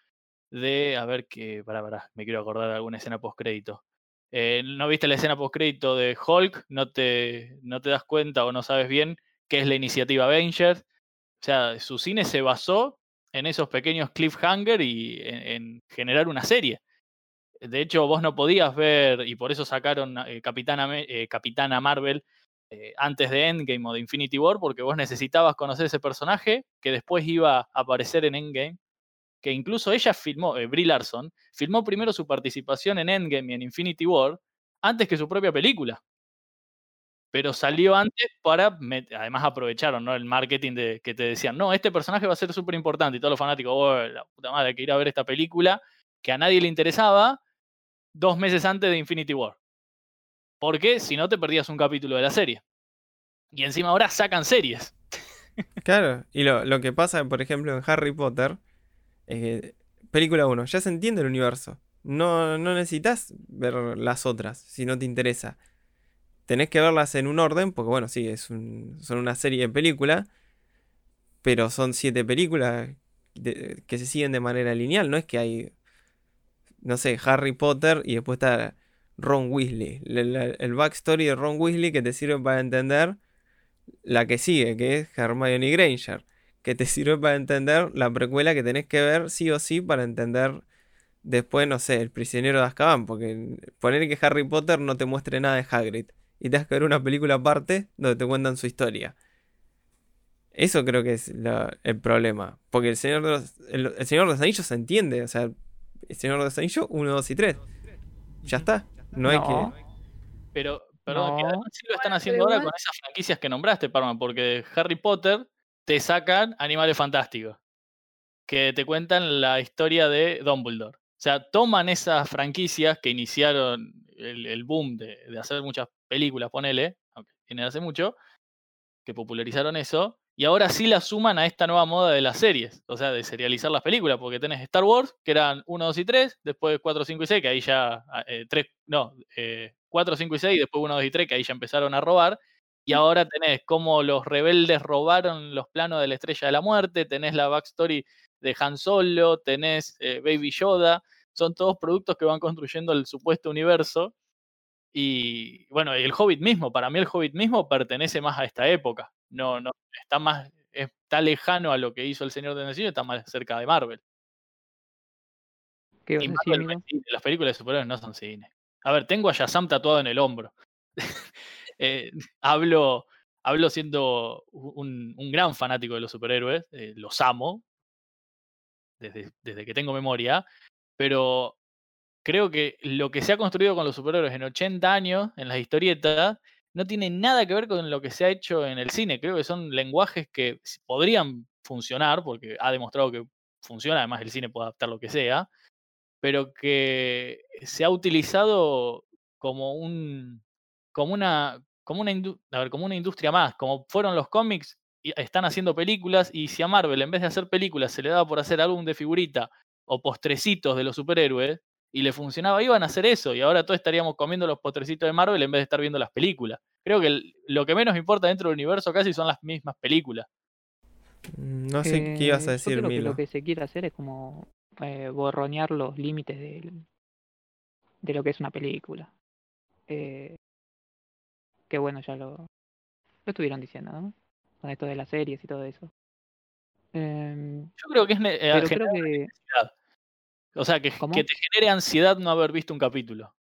de. A ver que. Pará, pará, me quiero acordar de alguna escena postcrédito. Eh, no viste la escena postcrédito de Hulk, no te, no te das cuenta o no sabes bien qué es la iniciativa Avengers. O sea, su cine se basó en esos pequeños cliffhanger y en, en generar una serie. De hecho, vos no podías ver, y por eso sacaron eh, Capitana, eh, Capitana Marvel eh, antes de Endgame o de Infinity War, porque vos necesitabas conocer ese personaje que después iba a aparecer en Endgame, que incluso ella filmó, eh, Brie Larson, filmó primero su participación en Endgame y en Infinity War antes que su propia película. Pero salió antes para, además aprovecharon ¿no? el marketing de que te decían, no, este personaje va a ser súper importante y todos los fanáticos, oh, la puta madre, hay que ir a ver esta película que a nadie le interesaba dos meses antes de Infinity War. Porque si no te perdías un capítulo de la serie. Y encima ahora sacan series. Claro, y lo, lo que pasa, por ejemplo, en Harry Potter, que, película 1, ya se entiende el universo. No, no necesitas ver las otras si no te interesa. Tenés que verlas en un orden, porque bueno, sí, es un- son una serie de películas, pero son siete películas que se siguen de manera lineal. No es que hay, no sé, Harry Potter y después está Ron Weasley. La- la- el backstory de Ron Weasley que te sirve para entender la que sigue, que es Hermione Granger, que te sirve para entender la precuela que tenés que ver sí o sí para entender después, no sé, El prisionero de Azkaban, porque poner que Harry Potter no te muestre nada de Hagrid y te has que ver una película aparte donde te cuentan su historia. Eso creo que es el problema, porque el Señor de los, el, el Señor de los Anillos se entiende, o sea, el Señor de los Anillos 1, 2 y 3. Ya está, no hay No. que... Pero, perdón, que además sí lo están haciendo pero ahora con esas franquicias que nombraste, Parma, porque de Harry Potter te sacan Animales Fantásticos, que te cuentan la historia de Dumbledore. O sea, toman esas franquicias que iniciaron el, el boom de, de hacer muchas películas, ponele, aunque viene de hace mucho, que popularizaron eso, y ahora sí la suman a esta nueva moda de las series, o sea, de serializar las películas, porque tenés Star Wars, que eran 1, 2 y 3, después 4, 5 y 6, que ahí ya, ah, eh, 3, no, eh, 4, 5 y 6, después 1, 2 y 3, que ahí ya empezaron a robar, y ahora tenés como los rebeldes robaron los planos de la Estrella de la Muerte, tenés la backstory de Han Solo, tenés eh, Baby Yoda, son todos productos que van construyendo el supuesto universo, y bueno, y el Hobbit mismo, para mí el Hobbit mismo pertenece más a esta época. No, no, está más, está lejano a lo que hizo el Señor de los Anillos, está más cerca de Marvel. ¿Qué ibas Y a decir, Marvel no amigo? es cine, las películas de superhéroes no son cine. A ver, tengo a Shazam tatuado en el hombro. Eh, hablo, hablo siendo un, un gran fanático de los superhéroes, eh, los amo desde, desde que tengo memoria, pero creo que lo que se ha construido con los superhéroes en 80 años, en las historietas, no tiene nada que ver con lo que se ha hecho en el cine. Creo que son lenguajes que podrían funcionar, porque ha demostrado que funciona, además el cine puede adaptar lo que sea, pero que se ha utilizado como un como una una industria más, como fueron los cómics están haciendo películas y si a Marvel en vez de hacer películas se le daba por hacer álbum de figurita o postrecitos de los superhéroes y le funcionaba, iban a hacer eso y ahora todos estaríamos comiendo los postrecitos de Marvel en vez de estar viendo las películas. Creo que el- lo que menos importa dentro del universo casi son las mismas películas. Mm, No sé qué ibas a Eh, decir, Yo creo que Milo. lo que se quiere hacer es como eh, borronear los límites del- de lo que es una película. Eh, que bueno, ya lo, lo estuvieron diciendo, ¿no? Con esto de las series y todo eso. Em, Yo creo que es eh, pero generar creo que ansiedad. O sea, que, que te genere ansiedad no haber visto un capítulo.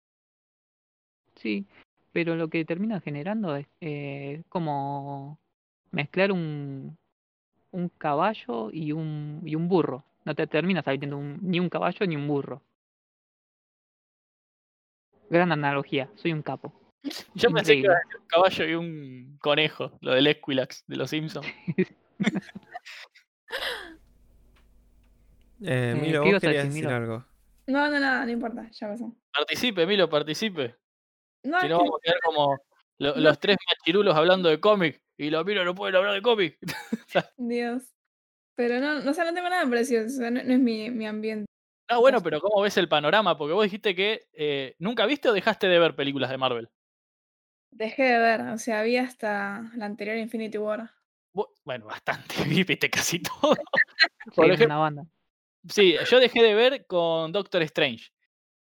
sí, pero lo que termina generando es eh, como mezclar un, un caballo y un, y un burro. No te termina saliendo un- ni un caballo ni un burro. Gran analogía, soy un capo. Yo pensé que iba Increíble. a decir un caballo y un conejo, lo del Esquilax de los Simpsons. Eh, Eh, Milo, ¿qué vos querías decir, Milo? algo. No, no, nada, no importa, ya pasó. Participe, Milo, participe. No, Si no, vamos a quedar como lo- No. los tres machirulos hablando de cómic. Y los Milo no pueden hablar de cómic. Dios. Pero no, no sé, no tengo nada precioso, o sea, no, no es mi, mi ambiente. No, bueno, pero ¿cómo ves el panorama? Porque vos dijiste que eh, nunca viste o dejaste de ver películas de Marvel. Dejé de ver, o sea, vi hasta la anterior Infinity War. Bu- Bueno, bastante, viste casi todo. Sí, Por es ejemplo, una banda. Sí, yo dejé de ver con Doctor Strange.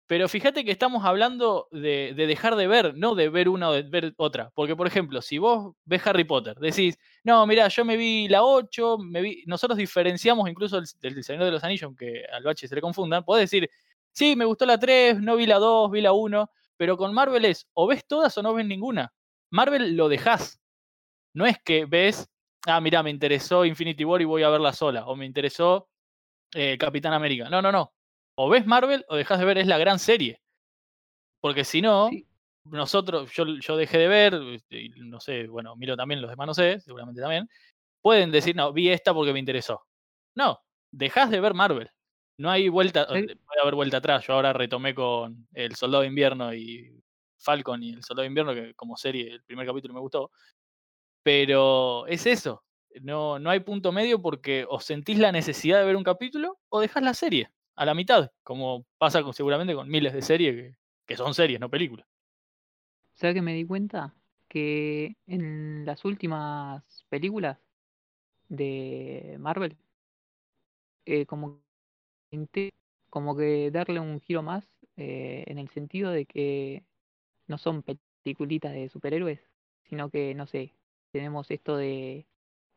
Pero fíjate que estamos hablando de, de dejar de ver, no de ver una o de ver otra. Porque, por ejemplo, si vos ves Harry Potter, decís, no, mira, yo me vi la 8, me vi... nosotros diferenciamos incluso el, del Señor de los Anillos, aunque al bache se le confundan, podés decir, sí, me gustó la 3, no vi la 2, vi la 1, pero con Marvel es, o ves todas o no ves ninguna. Marvel lo dejás. No es que ves, ah, mira, me interesó Infinity War y voy a verla sola, o me interesó eh, Capitán América. No, no, no. O ves Marvel o dejas de ver, es la gran serie. Porque si no, Sí. nosotros, yo, yo dejé de ver, este, no sé, bueno, Miro también, los demás no sé, seguramente también, pueden decir, no, vi esta porque me interesó. No, dejas de ver Marvel. No hay vuelta, Sí. puede haber vuelta atrás. Yo ahora retomé con El Soldado de Invierno y Falcon y El Soldado de Invierno, que como serie el primer capítulo me gustó. Pero es eso. No, no hay punto medio porque o sentís la necesidad de ver un capítulo o dejás la serie a la mitad, como pasa con, seguramente con miles de series que, que son series, no películas. ¿Sabes que me di cuenta? Que en las últimas películas de Marvel, eh, como, como que darle un giro más eh, en el sentido de que no son peliculitas de superhéroes, sino que, no sé, tenemos esto de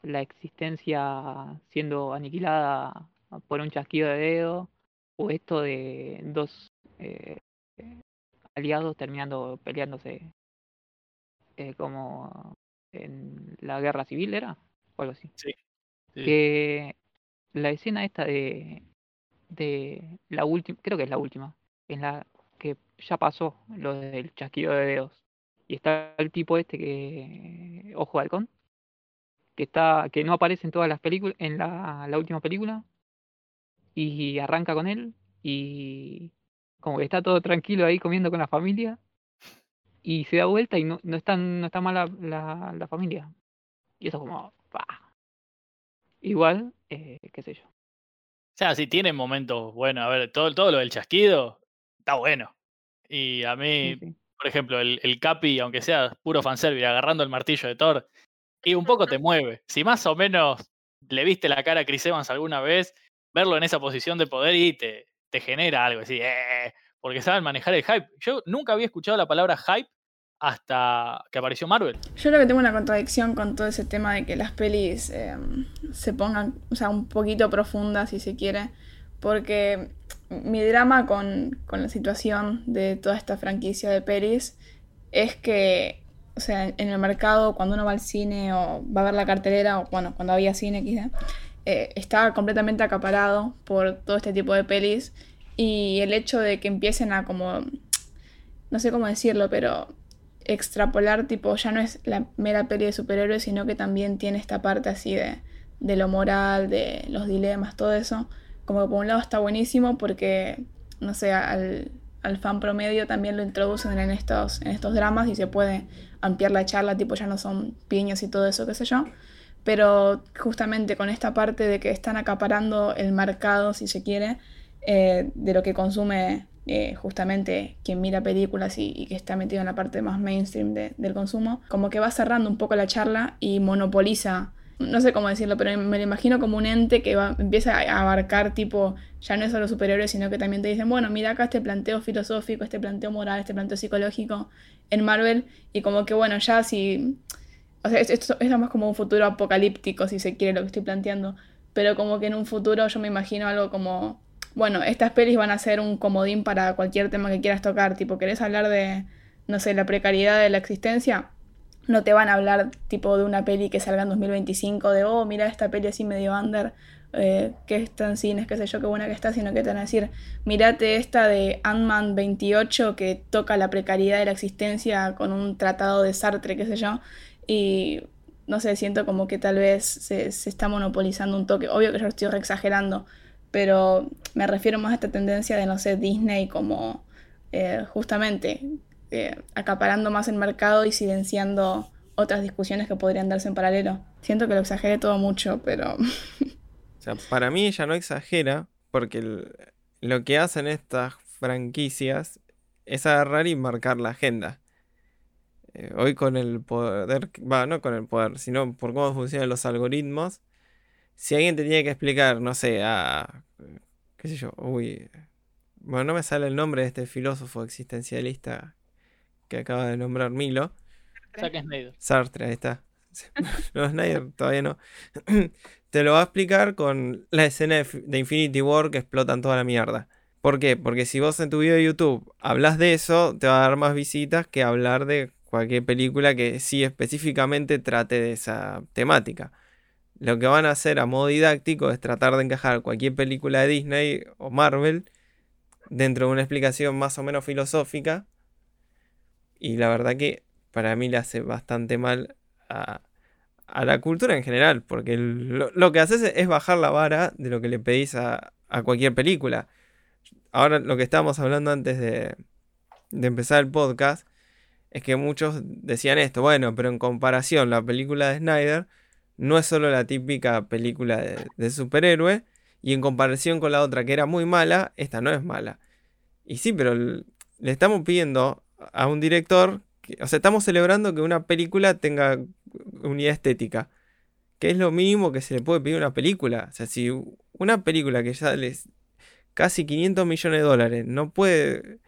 la existencia siendo aniquilada por un chasquido de dedo, o esto de dos eh, aliados terminando peleándose eh, como en la guerra civil era o algo así Sí. que la escena esta de de la última creo que es la última en la que ya pasó lo del chasquido de dedos y está el tipo este que ojo halcón que está que no aparece en todas las películas en la, la última película y arranca con él y como que está todo tranquilo ahí comiendo con la familia y se da vuelta y no, no está, no está mal la, la, la familia. Y eso como. Igual, eh, qué sé yo. O sea, sí tienen momentos buenos. A ver, todo, todo lo del chasquido está bueno. Y a Sí, mí, sí. por ejemplo, el, el Capi, aunque sea puro fanservice, agarrando el martillo de Thor, y un poco te mueve. Si más o menos le viste la cara a Chris Evans alguna vez, verlo en esa posición de poder y te, te genera algo así, "Eh", porque saben manejar el hype. Yo nunca había escuchado la palabra hype hasta que apareció Marvel. Yo creo que tengo una contradicción con todo ese tema de que las pelis eh, se pongan, o sea, un poquito profundas, si se quiere, porque mi drama con, con la situación de toda esta franquicia de pelis es que, o sea, en el mercado, cuando uno va al cine o va a ver la cartelera, o bueno, cuando había cine quizá, eh, está completamente acaparado por todo este tipo de pelis y el hecho de que empiecen a como, no sé cómo decirlo, pero extrapolar, tipo, ya no es la mera peli de superhéroes, sino que también tiene esta parte así de, de lo moral, de los dilemas, todo eso. Como que por un lado está buenísimo porque, no sé, al, al fan promedio también lo introducen en estos, en estos dramas y se puede ampliar la charla, tipo, ya no son piños y todo eso, qué sé yo. Pero justamente con esta parte de que están acaparando el mercado, si se quiere, eh, de lo que consume eh, justamente quien mira películas y, y que está metido en la parte más mainstream de- del consumo, como que va cerrando un poco la charla y monopoliza, no sé cómo decirlo, pero me lo imagino como un ente que va, empieza a abarcar tipo, ya no es solo superiores, sino que también te dicen, bueno, mira acá este planteo filosófico, este planteo moral, este planteo psicológico en Marvel y como que bueno, ya si... O sea, esto es más como un futuro apocalíptico, si se quiere, lo que estoy planteando. pero como que en un futuro yo me imagino algo como, bueno, estas pelis van a ser un comodín para cualquier tema que quieras tocar, tipo, ¿querés hablar de, no sé, la precariedad de la existencia? No te van a hablar tipo de una peli que salga en 2025, de, oh, mira esta peli así medio under, eh, que está en cines, qué sé yo, qué buena que está, sino que te van a decir, mirate esta de Ant-Man 28 que toca la precariedad de la existencia con un tratado de Sartre, qué sé yo, y no sé, siento como que tal vez se, está monopolizando un toque, obvio que yo estoy re exagerando, pero me refiero más a esta tendencia de, no sé, Disney como eh, justamente eh, acaparando más el mercado y silenciando otras discusiones que podrían darse en paralelo. Siento que lo exageré todo mucho, pero... O sea, para mí ella no exagera, porque lo que hacen estas franquicias es agarrar y marcar la agenda. Eh, hoy con el poder, va, no con el poder, sino por cómo funcionan los algoritmos, si alguien te tiene que explicar, no sé, a, qué sé yo, uy, bueno, no me sale el nombre de este filósofo existencialista que acaba de nombrar Milo. Snyder. Sartre, ahí está. No, Snyder todavía no. te lo va a explicar con la escena de, Infinity War que explotan toda la mierda. ¿Por qué? Porque si vos en tu video de YouTube hablas de eso, te va a dar más visitas que hablar de cualquier película que sí específicamente trate de esa temática. Lo que van a hacer a modo didáctico es tratar de encajar cualquier película de Disney o Marvel dentro de una explicación más o menos filosófica. Y la verdad que para mí le hace bastante mal a, a la cultura en general, porque lo, que haces es bajar la vara de lo que le pedís a, cualquier película. Ahora lo que estábamos hablando antes de, empezar el podcast es que muchos decían esto, bueno, pero en comparación la película de Snyder no es solo la típica película de, de superhéroe, y en comparación con la otra que era muy mala, esta no es mala. Y sí, pero le estamos pidiendo a un director, o sea, estamos celebrando que una película tenga unidad estética. Que es lo mínimo que se le puede pedir a una película. O sea, si una película que ya les casi 500 millones de dólares no puede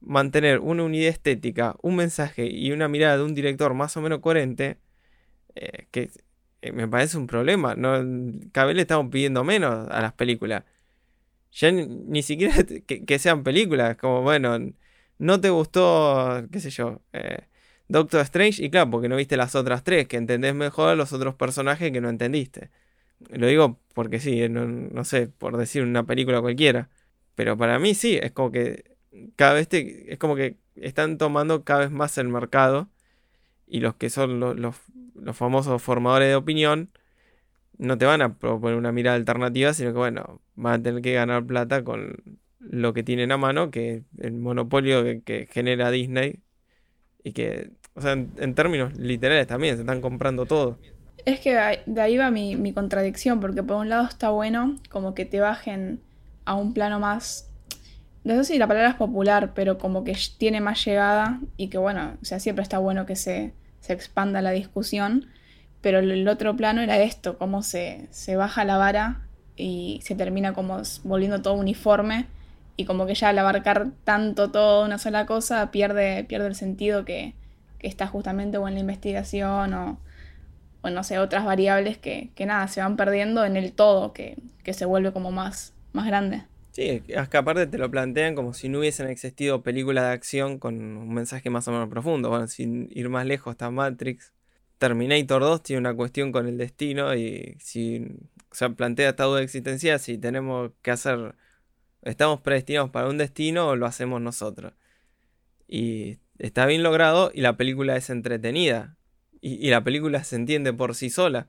mantener una unidad estética, un mensaje y una mirada de un director más o menos coherente, eh, que eh, me parece un problema. No, cada le estamos pidiendo menos a las películas. Ya ni, siquiera que, sean películas, como bueno, no te gustó, qué sé yo, eh, Doctor Strange, y claro, porque no viste las otras tres, que entendés mejor a los otros personajes que no entendiste. Lo digo porque sí, eh, no, sé, por decir una película cualquiera. Pero para mí sí, es como que cada vez te, es como que están tomando cada vez más el mercado y los que son los, los, los famosos formadores de opinión no te van a proponer una mirada alternativa, sino que bueno, van a tener que ganar plata con lo que tienen a mano, que el monopolio que genera Disney y que, o sea, en, términos literales también, se están comprando todo. Es que de ahí va mi, contradicción, porque por un lado está bueno como que te bajen a un plano más no sé si la palabra es popular, pero como que tiene más llegada y que bueno, o sea, siempre está bueno que se, se expanda la discusión, pero el otro plano era esto, cómo se, se baja la vara y se termina como volviendo todo uniforme y como que ya al abarcar tanto todo una sola cosa pierde, pierde el sentido que, está justamente o en la investigación o, o no sé, otras variables que, nada, se van perdiendo en el todo, que, se vuelve como más, más grande. Sí, es que aparte te lo plantean como si no hubiesen existido películas de acción con un mensaje más o menos profundo. Bueno, sin ir más lejos está Matrix. Terminator 2 tiene una cuestión con el destino y si o plantea esta duda existencial, si tenemos que hacer estamos predestinados para un destino o lo hacemos nosotros. Y está bien logrado y la película es entretenida. Y, la película se entiende por sí sola.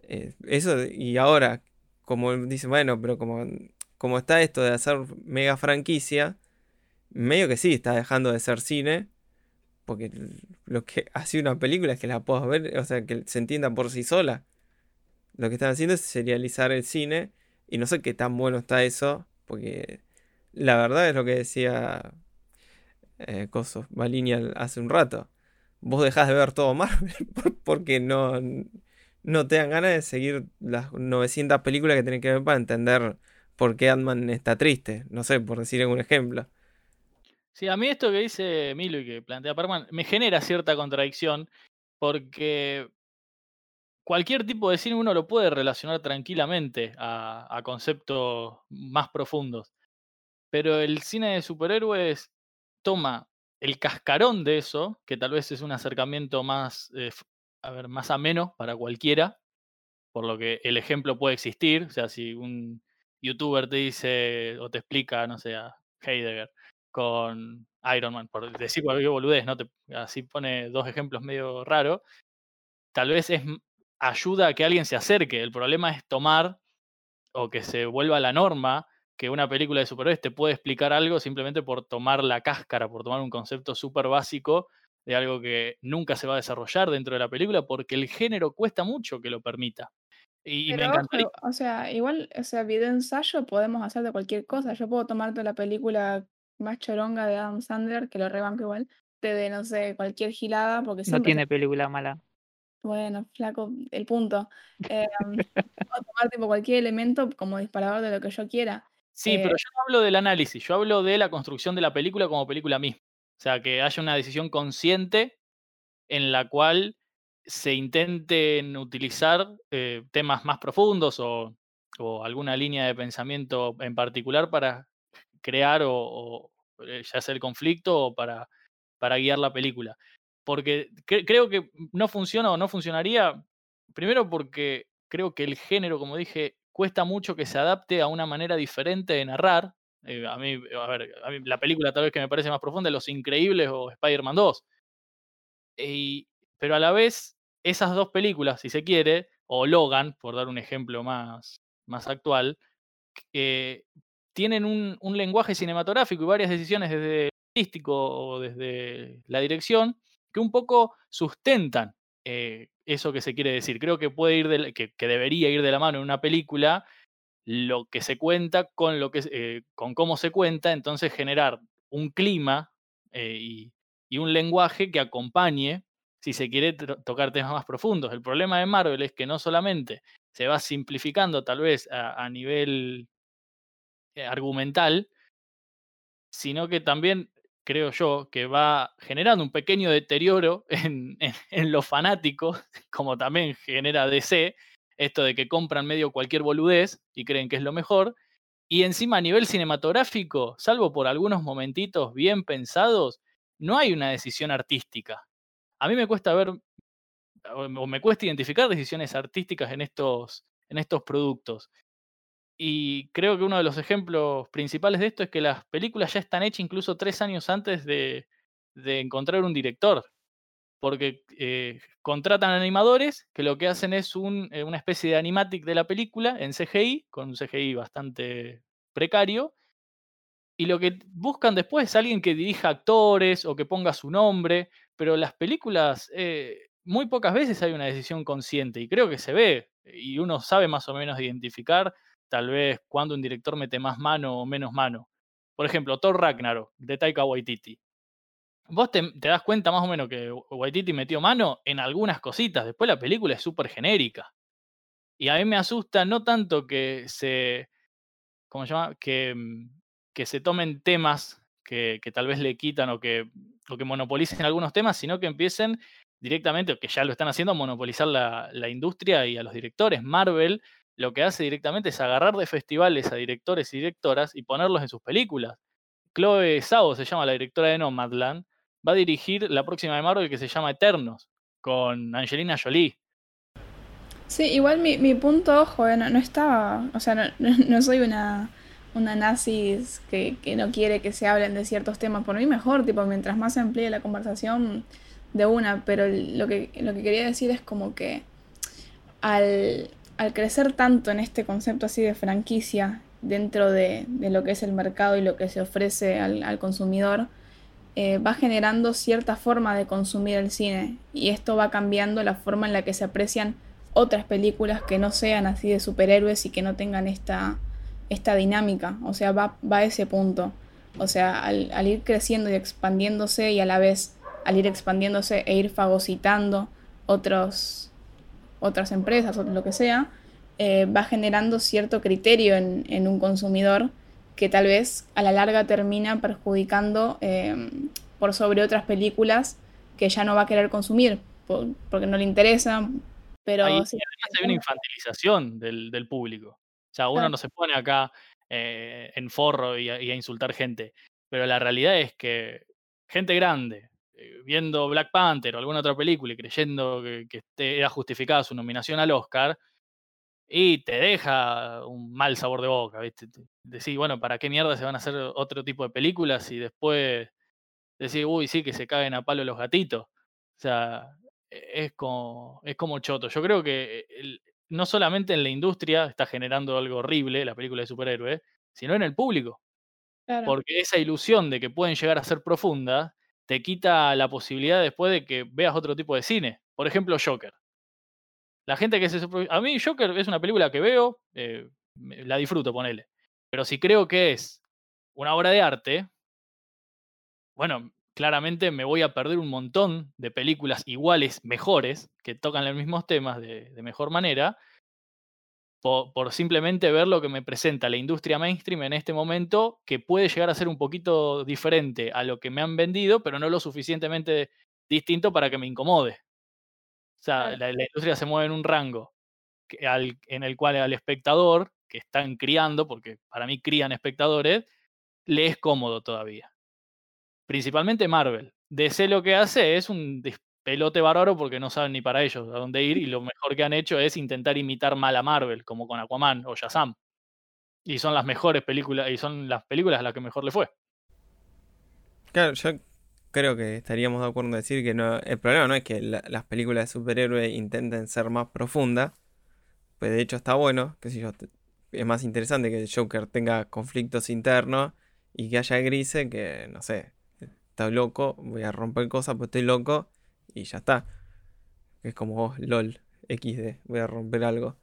Eh, eso, y ahora, como dice, bueno, pero como, como está esto de hacer mega franquicia, medio que sí, está dejando de ser cine. Porque lo que hace una película es que la puedas ver, o sea, que se entienda por sí sola. Lo que están haciendo es serializar el cine. Y no sé qué tan bueno está eso porque la verdad es lo que decía eh, Coso, hace un rato. Vos dejás de ver todo Marvel porque no, no te dan ganas de seguir las 900 películas que tienen que ver para entender por qué Ant-Man está triste. No sé, por decir algún ejemplo. Sí, a mí esto que dice Milo y que plantea Parman me genera cierta contradicción porque cualquier tipo de cine uno lo puede relacionar tranquilamente a, conceptos más profundos. Pero el cine de superhéroes toma el cascarón de eso, que tal vez es un acercamiento más, eh, a ver, más ameno para cualquiera, por lo que el ejemplo puede existir. O sea, si un youtuber te dice o te explica, no sé, a Heidegger con Iron Man, por decir cualquier boludez, ¿no? Así pone dos ejemplos medio raros, tal vez es ayuda a que alguien se acerque. El problema es tomar o que se vuelva la norma que una película de superhéroes te puede explicar algo simplemente por tomar la cáscara, por tomar un concepto súper básico de algo que nunca se va a desarrollar dentro de la película porque el género cuesta mucho que lo permita. Y, me encantaría. o sea, igual, o sea, video ensayo podemos hacer de cualquier cosa. Yo puedo tomarte la película más choronga de Adam Sandler, que lo rebanco igual, de, de, no sé, cualquier gilada, porque No tiene película mala. Bueno, flaco, el punto. Em, puedo tomar tipo cualquier elemento como disparador de lo que yo quiera. Sí, Eh, pero yo no hablo del análisis, yo hablo de la construcción de la película como película misma. O sea, que haya una decisión consciente en la cual se intenten utilizar eh, temas más profundos o, o alguna línea de pensamiento en particular para crear o, o, eh, ya sea el conflicto o para, para guiar la película. Porque cre- creo que no funciona o no funcionaría, primero porque creo que el género, como dije, cuesta mucho que se adapte a una manera diferente de narrar. Eh, a mí, a ver, a mí la película tal vez que me parece más profunda es Los Increíbles o Spider-Man 2. Y- pero a la vez, esas dos películas, si se quiere, o Logan, por dar un ejemplo más, más actual, eh, tienen un, un lenguaje cinematográfico y varias decisiones desde artístico o desde la dirección un poco sustentan eh, eso que se quiere decir. Creo que puede ir de la- que, debería ir de la mano en una película lo que se cuenta con lo que eh, con cómo se cuenta, entonces generar un clima eh, y, un lenguaje que acompañe si se quiere tocar temas más profundos. El problema de Marvel es que no solamente se va simplificando tal vez a, nivel argumental, sino que también creo yo que va generando un pequeño deterioro en, los fanáticos, como también genera DC, esto de que compran medio cualquier boludez y creen que es lo mejor, y encima a nivel cinematográfico, salvo por algunos momentitos bien pensados, no hay una decisión artística. A mí me cuesta ver, o me cuesta identificar decisiones artísticas en estos, en estos productos. Y creo que uno de los ejemplos principales de esto es que las películas ya están hechas incluso tres años antes de, encontrar un director. Porque eh, contratan animadores que lo que hacen es eh, una especie de animatic de la película en CGI, con un CGI bastante precario. Y lo que buscan después es alguien que dirija actores o que ponga su nombre. Pero las películas, eh, muy pocas veces hay una decisión consciente. Y creo que se ve. Y uno sabe más o menos identificar tal vez cuando un director mete más mano o menos mano. Por ejemplo, Thor Ragnarok, de Taika Waititi. Vos te, das cuenta más o menos que Waititi metió mano en algunas cositas, después la película es súper genérica. Y a mí me asusta no tanto que se, ¿cómo se llama? Que, mm, se tomen temas que, que tal vez le quitan o que, o que monopolicen algunos temas, sino que empiecen directamente, o que ya lo están haciendo, a monopolizar la, la industria y a los directores. Marvel lo que hace directamente es agarrar de festivales a directores y directoras y ponerlos en sus películas. Chloe Zhao se llama la directora de Nomadland, va a dirigir la próxima de Marvel que se llama Eternos, con Angelina Jolie. Sí, igual mi, mi punto, ojo, eh, no, no estaba, o sea, no, no- soy una, una nazis que, que no quiere que se hablen de ciertos temas. Por mí mejor, tipo, mientras más se amplíe la conversación de una, pero lo que, lo que quería decir es como que al, al crecer tanto en este concepto así de franquicia dentro de, de lo que es el mercado y lo que se ofrece al, al consumidor, eh, va generando cierta forma de consumir el cine y esto va cambiando la forma en la que se aprecian otras películas que no sean así de superhéroes y que no tengan esta, esta dinámica. O sea, va, va a ese punto. O sea, al, al ir creciendo y expandiéndose y a la vez al ir expandiéndose e ir fagocitando otros, otras empresas o lo que sea, eh, va generando cierto criterio en, en un consumidor que tal vez a la larga termina perjudicando eh, por sobre otras películas que ya no va a querer consumir por- porque no le interesa, Pero Ahí, sí, además hay una infantilización del, del público. O sea, uno Claro. no se pone acá eh, en forro y a, y a insultar gente. Pero la realidad es que gente grande, viendo Black Panther o alguna otra película y creyendo que, que esté- era justificada su nominación al Oscar, y te deja un mal sabor de boca, ¿viste? Te- Decís, bueno, ¿para qué mierda se van a hacer otro tipo de películas y después decís, uy, sí, que se caguen a palo los gatitos? O sea, e- es como, es como choto. Yo creo que el- no solamente en la industria está generando algo horrible la película de superhéroes, sino en el público. claro. Porque esa ilusión de que pueden llegar a ser profundas te quita la posibilidad después de que veas otro tipo de cine. Por ejemplo, Joker. La gente que se... A mí Joker es una película que veo, eh, la disfruto, ponele. Pero si creo que es una obra de arte, bueno, claramente me voy a perder un montón de películas iguales, mejores, que tocan los mismos temas de mejor manera, po- por, simplemente ver lo que me presenta la industria mainstream en este momento, que puede llegar a ser un poquito diferente a lo que me han vendido, pero no lo suficientemente distinto para que me incomode. O sea, la, la industria se mueve en un rango que al- en el cual al espectador, que están criando, porque para mí crían espectadores, le es cómodo todavía. Principalmente Marvel. DC lo que hace es un despelote bárbaro porque no saben ni para ellos a dónde ir y lo mejor que han hecho es intentar imitar mal a Marvel, como con Aquaman o Shazam. Y son las mejores películas, y son las películas a las que mejor le fue. Claro, yo creo que estaríamos de acuerdo en decir que el problema no es que la- las películas de superhéroes intenten ser más profundas, pues de hecho está bueno, qué sé yo, es más interesante que el Joker tenga conflictos internos y que haya grises que, no sé, está loco, voy a romper cosas, pues estoy loco y ya está. Es como LOL, XD, voy a romper algo.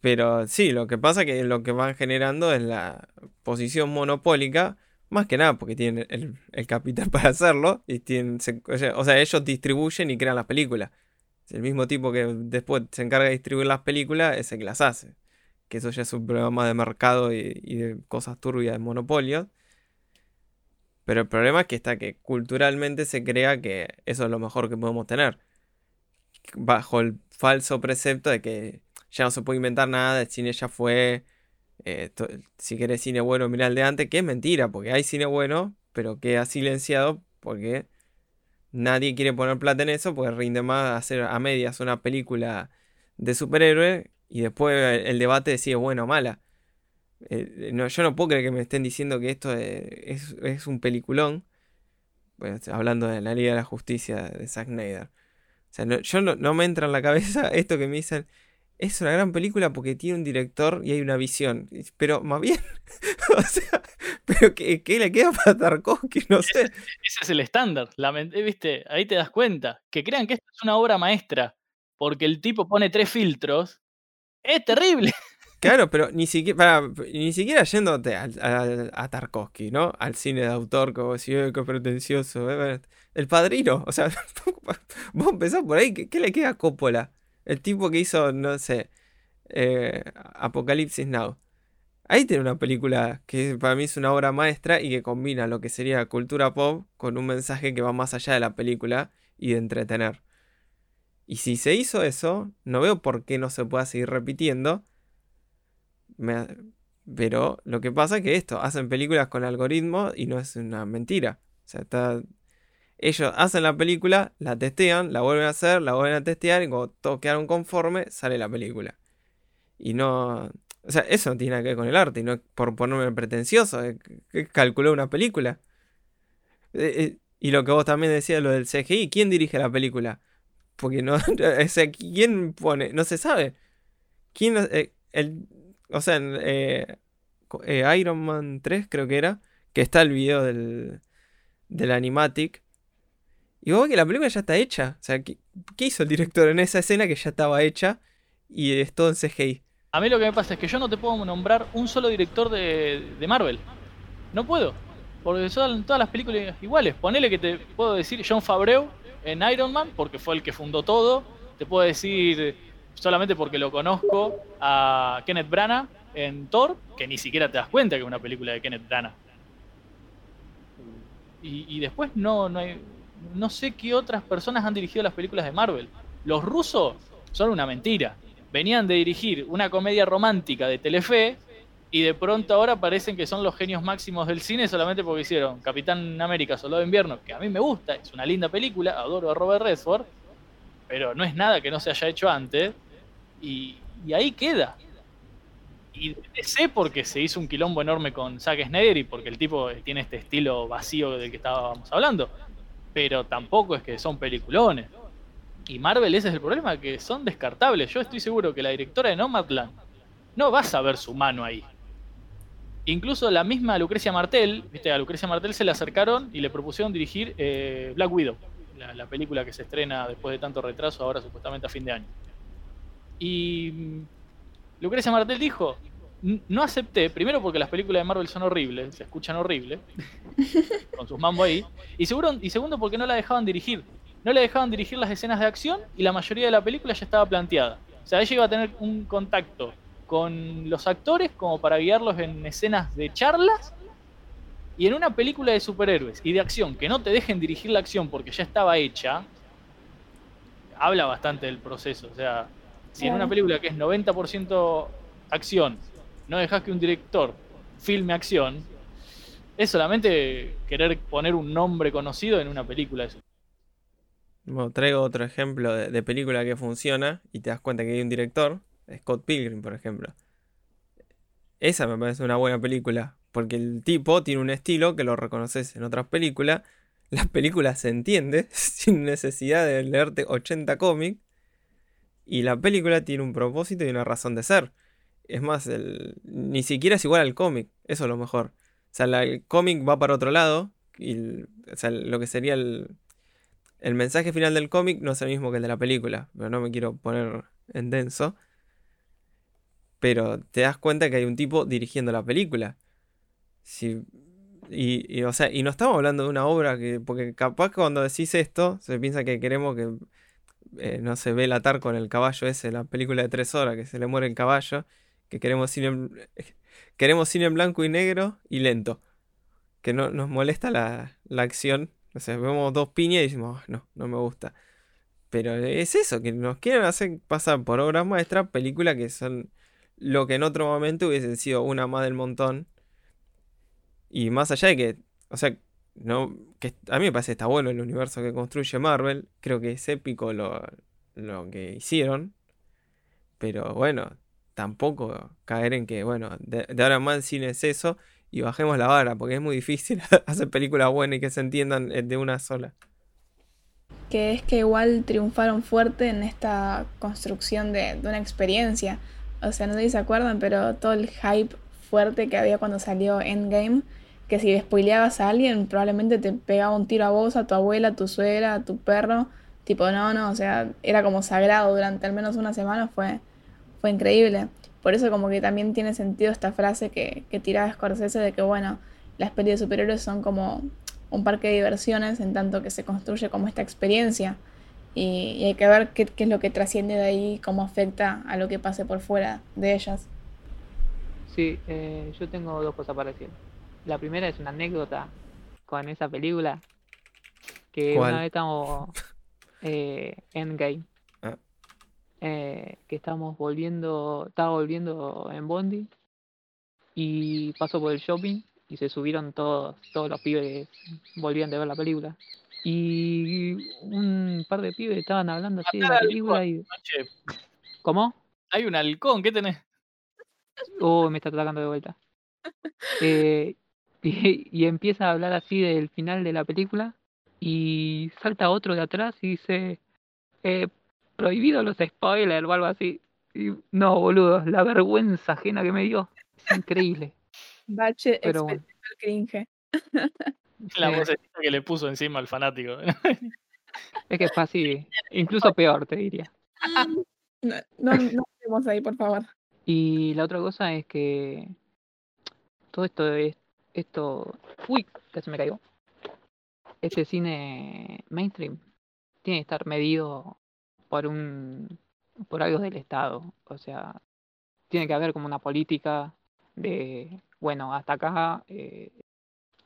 Pero sí, lo que pasa que lo que van generando es la posición monopólica más que nada porque tienen el, el capital para hacerlo y tienen, o sea, ellos distribuyen y crean las películas. El mismo tipo que después se encarga de distribuir las películas es el que las hace. Que eso ya es un problema de mercado y, y de cosas turbias de monopolio. Pero el problema es que está que culturalmente se crea que eso es lo mejor que podemos tener. Bajo el falso precepto de que ya no se puede inventar nada, el cine ya fue, eh, si querés cine bueno, mirá el de antes, que es mentira, porque hay cine bueno, pero queda silenciado porque nadie quiere poner plata en eso, porque rinde más hacer a medias una película de superhéroe y después el debate de si es buena o mala. Eh, no, yo no puedo creer que me estén diciendo que esto es, es- es un peliculón, pues, hablando de la Liga de la Justicia de Zack Snyder. O sea, no- yo no, no me entra en la cabeza esto que me dicen. Es una gran película porque tiene un director y hay una visión. Pero más bien, o sea, pero ¿qué, qué le queda para Tarkovsky? No sé. Ese es el estándar. eh, ¿Viste? Ahí te das cuenta. Que crean que esta es una obra maestra porque el tipo pone tres filtros. Es terrible. Claro, pero ni siquiera, ni siquiera yéndote al- a, Tarkovsky, ¿no? Al cine de autor, como si "Eh, qué pretencioso. eh, bueno". El padrino, o sea, vos empezás por ahí, ¿qué, qué le queda a Coppola? El tipo que hizo, no sé, eh, Apocalipsis Now. Ahí tiene una película que para mí es una obra maestra y que combina lo que sería cultura pop con un mensaje que va más allá de la película y de entretener. Y si se hizo eso, no veo por qué no se pueda seguir repitiendo. Pero lo que pasa es que esto, hacen películas con algoritmos y no es una mentira. O sea, está... Ellos hacen la película, la testean, la vuelven a hacer, la vuelven a testear y cuando todos quedaron conformes, sale la película. Y no... O sea, eso no tiene nada que ver con el arte y no es por ponerme pretencioso, calculó una película. Eh, eh, y lo que vos también decías, lo del CGI, ¿quién dirige la película? Porque no, o sea, ¿quién pone? No se sabe. ¿Quién, eh, el, o sea, en, eh, eh, Iron Man 3 creo que era, que está el video del, del animatic. Y vos que la película ya está hecha. O sea, ¿qué, qué hizo el director en esa escena que ya estaba hecha y es todo en CGI? A mí lo que me pasa es que yo no te puedo nombrar un solo director de, de Marvel. No puedo. Porque son todas las películas iguales. Ponele que te puedo decir John Favreau en Iron Man, porque fue el que fundó todo. Te puedo decir, solamente porque lo conozco, a Kenneth Branagh en Thor, que ni siquiera te das cuenta que es una película de Kenneth Branagh. Y, y después no, no, hay, no sé qué otras personas han dirigido las películas de Marvel. Los rusos son una mentira. Venían de dirigir una comedia romántica de Telefe y de pronto ahora parecen que son los genios máximos del cine solamente porque hicieron Capitán América, Soldado de Invierno, que a mí me gusta, es una linda película, adoro a Robert Redford, pero no es nada que no se haya hecho antes y, ahí queda. Y sé porque se hizo un quilombo enorme con Zack Snyder y porque el tipo tiene este estilo vacío del que estábamos hablando, pero tampoco es que son peliculones. Y Marvel ese es el problema, que son descartables. Yo estoy seguro que la directora de Nomadland no va a saber su mano ahí. Incluso la misma Lucrecia Martel, viste, a Lucrecia Martel se le acercaron y le propusieron dirigir eh, Black Widow, la, película que se estrena después de tanto retraso, ahora supuestamente a fin de año. Y mm, Lucrecia Martel dijo, no acepté, primero porque las películas de Marvel son horribles, se escuchan horribles, con sus mambo ahí, y, seguro, y segundo porque no la dejaban dirigir. No le dejaban dirigir las escenas de acción y la mayoría de la película ya estaba planteada. O sea, ella iba a tener un contacto con los actores como para guiarlos en escenas de charlas y en una película de superhéroes y de acción que no te dejen dirigir la acción porque ya estaba hecha, habla bastante del proceso. O sea, si en una película que es 90% acción, no dejas que un director filme acción, es solamente querer poner un nombre conocido en una película. Bueno, traigo otro ejemplo de, de película que funciona y te das cuenta que hay un director Scott Pilgrim, por ejemplo. Esa me parece una buena película, porque el tipo tiene un estilo que lo reconoces en otras películas. La película se entiende sin necesidad de leerte 80 cómics. Y la película tiene un propósito y una razón de ser. Es más, el, ni siquiera es igual al cómic. Eso es lo mejor. O sea, el cómic va para otro lado. Y o sea, lo que sería el, el mensaje final del cómic no es el mismo que el de la película. Pero no me quiero poner en denso pero te das cuenta que hay un tipo dirigiendo la película. y, y, o sea, y no estamos hablando de una obra que. Porque capaz cuando decís esto, se piensa que queremos que. Eh, no se ve el atar con el caballo ese, la película de tres horas, que se le muere el caballo. Que queremos cine en, queremos cine en blanco y negro y lento. Que no nos molesta la, la acción. O sea, vemos dos piñas y decimos, no, no me gusta. Pero es eso, que nos quieren hacer pasar por obras maestras películas que son lo que en otro momento hubiese sido una más del montón. Y más allá de que, o sea, no, que a mí me parece que está bueno el universo que construye Marvel, creo que es épico lo, lo que hicieron, pero bueno, tampoco caer en que, bueno, de, ahora más el cine es eso y bajemos la vara, porque es muy difícil hacer películas buenas y que se entiendan eh, de una sola. Que es que igual triunfaron fuerte en esta construcción de, de una experiencia. O sea, no sé si se acuerdan, pero todo el hype fuerte que había cuando salió Endgame, que si despoileabas a alguien, probablemente te pegaba un tiro a vos, a tu abuela, a tu suegra, a tu perro. Tipo, no, no, o sea, era como sagrado durante al menos una semana, fue, fue increíble. Por eso como que también tiene sentido esta frase que, que tiraba Scorsese de que, bueno, las pelis de superhéroes son como un parque de diversiones en tanto que se construye como esta experiencia y, hay que ver qué, qué, es lo que trasciende de ahí, cómo afecta a lo que pase por fuera de ellas. Sí, eh, yo tengo dos cosas para decir. La primera es una anécdota con esa película, que ¿Cuál? una vez estamos eh, Endgame, Ah. eh, que estamos volviendo, estaba volviendo en Bondi y pasó por el shopping y se subieron todos, todos los pibes que volvían de ver la película. Y un par de pibes estaban hablando así de la película y... ¿Cómo? hay un halcón, ¿qué tenés? Uy, me está atacando de vuelta. Eh, y, y empieza a hablar así del final de la película y salta otro de atrás y dice, eh, prohibido los spoilers o algo así. Y, no, boludo, la vergüenza ajena que me dio. Es increíble. Bache Pero bueno. cringe. La Sí. vocecita que le puso encima al fanático. Es que fue así, incluso peor, te diría. No, no, no estemos ahí, por favor. Y la otra cosa es que todo esto es esto. Uy, casi me caigo. Este cine mainstream tiene que estar medido por un por algo del Estado. O sea, tiene que haber como una política de bueno, hasta acá eh,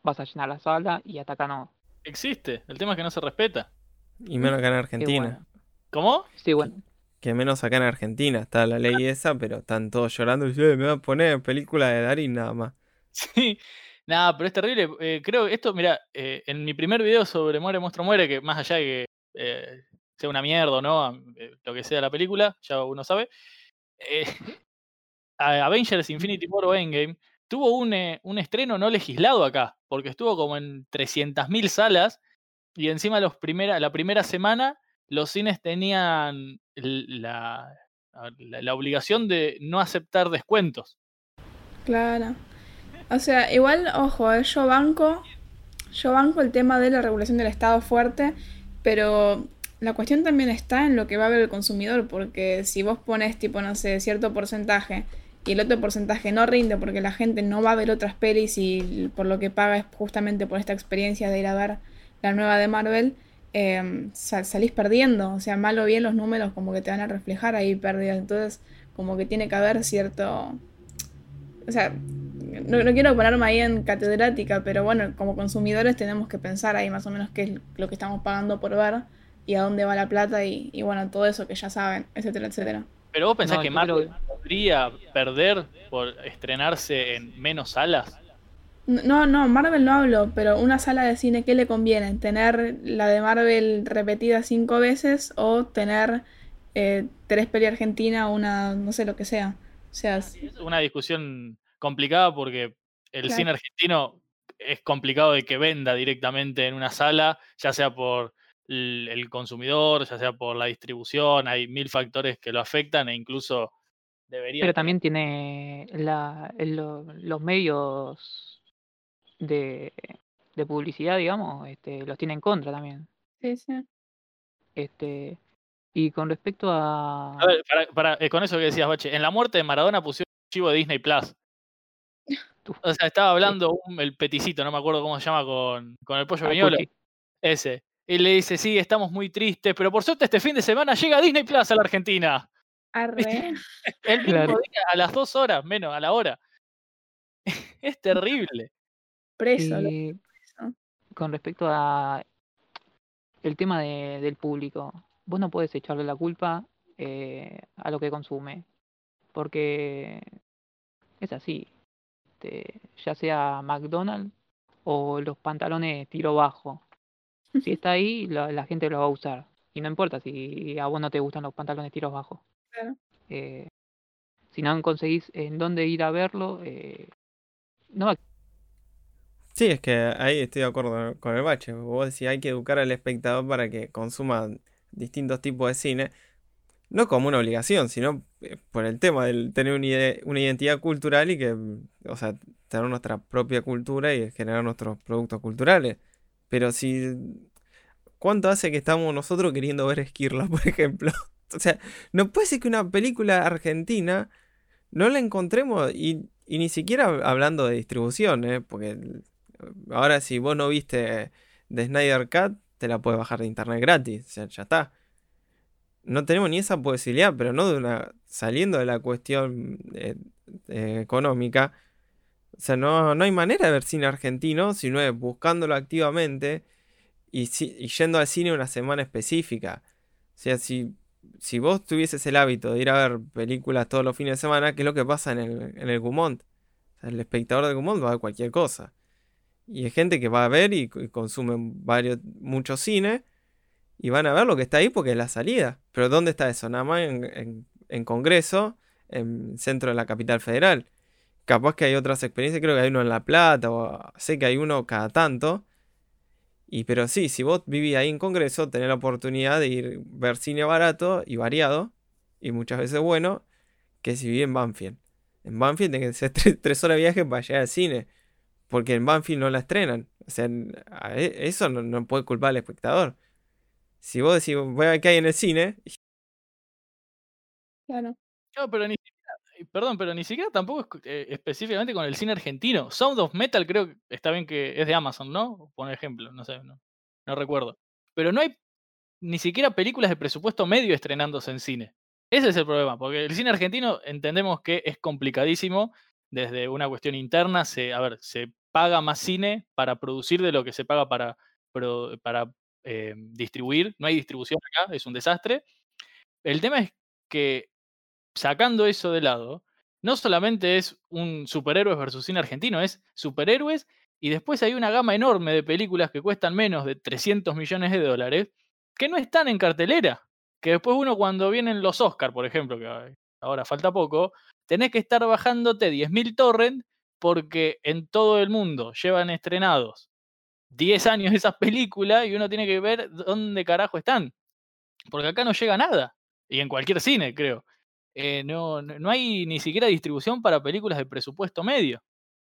vas a llenar la sala y hasta acá no. Existe, el tema es que no se respeta. Y menos acá en Argentina. bueno. ¿Cómo? Sí, bueno. Que menos acá en Argentina está la ley esa, pero están todos llorando y dicen, "Eh, me va a poner película de Darín nada más. Sí, nada, pero es terrible. eh, creo que esto, mira, eh, en mi primer video sobre Muere, Monstruo, Muere, que más allá de que eh, sea una mierda o no, eh, lo que sea la película, ya uno sabe, Avengers Infinity War o Endgame tuvo un, un estreno no legislado acá, porque estuvo como en 300.000 salas y encima los primera, la primera semana los cines tenían la, la- la obligación de no aceptar descuentos. Claro. O sea, igual, ojo, eh, yo banco, yo banco el tema de la regulación del Estado fuerte, pero la cuestión también está en lo que va a ver el consumidor, porque si vos pones tipo, no sé, cierto porcentaje y el otro porcentaje no rinde porque la gente no va a ver otras pelis y por lo que paga es justamente por esta experiencia de ir a ver la nueva de Marvel, sa- salís perdiendo, o sea, mal o bien los números como que te van a reflejar ahí pérdidas, entonces como que tiene que haber cierto o sea, no, no quiero ponerme ahí en catedrática, pero bueno, como consumidores tenemos que pensar ahí más o menos qué es lo que estamos pagando por ver y a dónde va la plata y, y bueno, todo eso que ya saben, etcétera, etcétera. Pero vos pensás No, que Marvel creo podría perder por estrenarse en menos salas. No, no, Marvel no hablo, pero una sala de cine, ¿qué le conviene? ¿Tener la de Marvel repetida cinco veces o tener eh, tres peli argentina o una, no sé lo que sea? O sea, Es una discusión complicada porque el Claro. cine argentino es complicado de que venda directamente en una sala, ya sea por el, consumidor, ya sea por la distribución, hay mil factores que lo afectan e incluso debería Pero también tiene la, el- lo- los medios de, de publicidad, digamos, este, los tiene en contra también. sí, sí. Este, y con respecto a... A ver, para- para- eh, con eso que decías, Bache, en la muerte de Maradona pusieron un chivo de Disney Plus. O sea, estaba hablando un- el peticito, no me acuerdo cómo se llama, con, con el pollo viñolo. Pucci. Ese. Y le dice, sí, estamos muy tristes, pero por suerte este fin de semana llega Disney Plus a la Argentina. Arre. El mismo Claro. día, a las dos horas, menos, a la hora. es terrible. Preso, con respecto a el tema de- del público, vos no puedes echarle la culpa eh, a lo que consume, porque es así, este, ya sea McDonald's o los pantalones tiro bajo, si está ahí, la, la gente lo va a usar, y no importa si a vos no te gustan los pantalones tiros bajos. Claro. Eh, si no conseguís en dónde ir a verlo, eh, no va Sí, es que ahí estoy de acuerdo con el bache. Vos decís, hay que educar al espectador para que consuma distintos tipos de cine. No como una obligación, sino eh, por el tema de tener una, una identidad cultural y que, o sea, tener nuestra propia cultura y generar nuestros productos culturales. Pero si, ¿cuánto hace que estamos nosotros queriendo ver Esquirla, por ejemplo? O sea, no puede ser que una película argentina no la encontremos y, ni siquiera hablando de distribución, ¿eh? Porque ahora si vos no viste de Snyder Cut, te la puedes bajar de internet gratis, o sea, ya está. No tenemos ni esa posibilidad, pero no de una saliendo de la cuestión eh, eh, económica. O sea, no, no hay manera de ver cine argentino si no es buscándolo activamente y, y yendo al cine una semana específica. O sea, si, si vos tuvieses el hábito de ir a ver películas todos los fines de semana, ¿qué es lo que pasa en el, en el Gumont? O sea, el espectador de Gumont va a ver cualquier cosa. Y hay gente que va a ver y, y consume varios, mucho cine y van a ver lo que está ahí porque es la salida. Pero ¿dónde está eso? Nada más en, en- en Congreso, en centro de la capital federal. Capaz que hay otras experiencias, creo que hay uno en La Plata, o sé que hay uno cada tanto. Y pero sí, si vos vivís ahí en Congreso, tenés la oportunidad de ir ver cine barato y variado, y muchas veces bueno, que si vivís en Banfield. En Banfield tenés que hacer tres, horas de viaje para llegar al cine, porque en Banfield no la estrenan. O sea, e- eso no, no puede culpar al espectador. Si vos decís, voy a ver qué hay en el cine, Claro. No, pero ni siquiera, perdón, pero ni siquiera tampoco es eh, específicamente con el cine argentino. Sound of Metal creo que está bien que es de Amazon, ¿no? Por ejemplo, no sé, no, no recuerdo. Pero no hay ni siquiera películas de presupuesto medio estrenándose en cine. Ese es el problema, porque el cine argentino entendemos que es complicadísimo desde una cuestión interna. Se, a ver, se paga más cine para producir de lo que se paga para, pro- para eh, distribuir. No hay distribución acá, es un desastre. El tema es que, sacando eso de lado, no solamente es un superhéroes versus cine argentino, es superhéroes y después hay una gama enorme de películas que cuestan menos de 300 millones de dólares que no están en cartelera. Que después uno cuando vienen los Oscars, por ejemplo, que ahora falta poco, tenés que estar bajándote 10.000 torrent porque en todo el mundo llevan estrenados 10 años esas películas y uno tiene que ver dónde carajo están. Porque acá no llega nada. Y en cualquier cine, creo. Eh, no, no hay ni siquiera distribución para películas de presupuesto medio.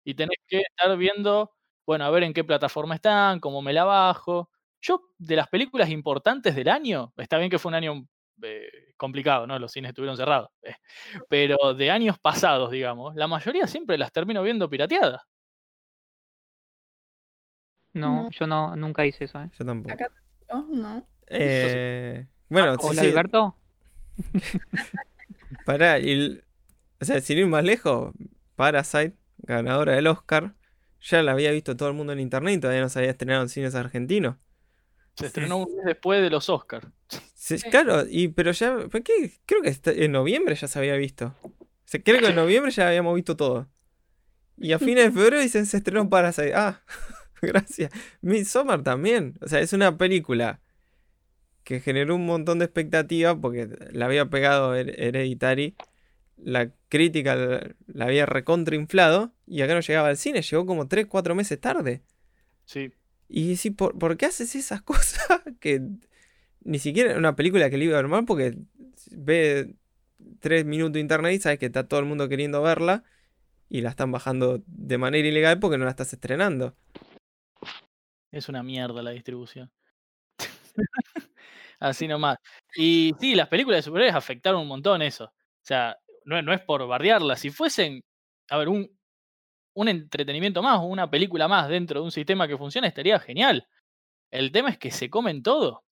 Y tenés que estar viendo, bueno, a ver en qué plataforma están, cómo me la bajo. Yo, de las películas importantes del año, está bien que fue un año eh, complicado, ¿no? Los cines estuvieron cerrados. Eh, pero de años pasados, digamos, la mayoría siempre las termino viendo pirateadas. No, No. yo no, nunca hice eso, ¿eh? Yo tampoco. Acá Oh, no. Eh, bueno, sí, Hola, sí, Alberto. pará, y o sea, sin ir más lejos, Parasite, ganadora del Oscar, ya la había visto todo el mundo en internet y todavía no se había estrenado en cines argentinos. Se estrenó un mes después de los Oscars. Sí. Claro, y pero ya, ¿por qué? Creo que está- en noviembre ya se había visto. O sea, creo que en noviembre ya habíamos visto todo. Y a fines de febrero dicen se estrenó Parasite. Ah, gracias. Midsommar también. O sea, es una película que generó un montón de expectativas porque la había pegado Her- Hereditary. La crítica la, había recontrainflado y acá no llegaba al cine, llegó como 3, 4 meses tarde. Sí. Y sí, ¿por, por qué haces esas cosas? Que ni siquiera una película que le iba a ver mal porque ve tres minutos de internet y sabes que está todo el mundo queriendo verla y la están bajando de manera ilegal porque no la estás estrenando. Es una mierda la distribución. Así nomás. Y sí, las películas de superhéroes afectaron un montón eso. O sea, no, no es por bardearlas. Si fuesen, a ver, un, un entretenimiento más o una película más dentro de un sistema que funciona, estaría genial. El tema es que se comen todo.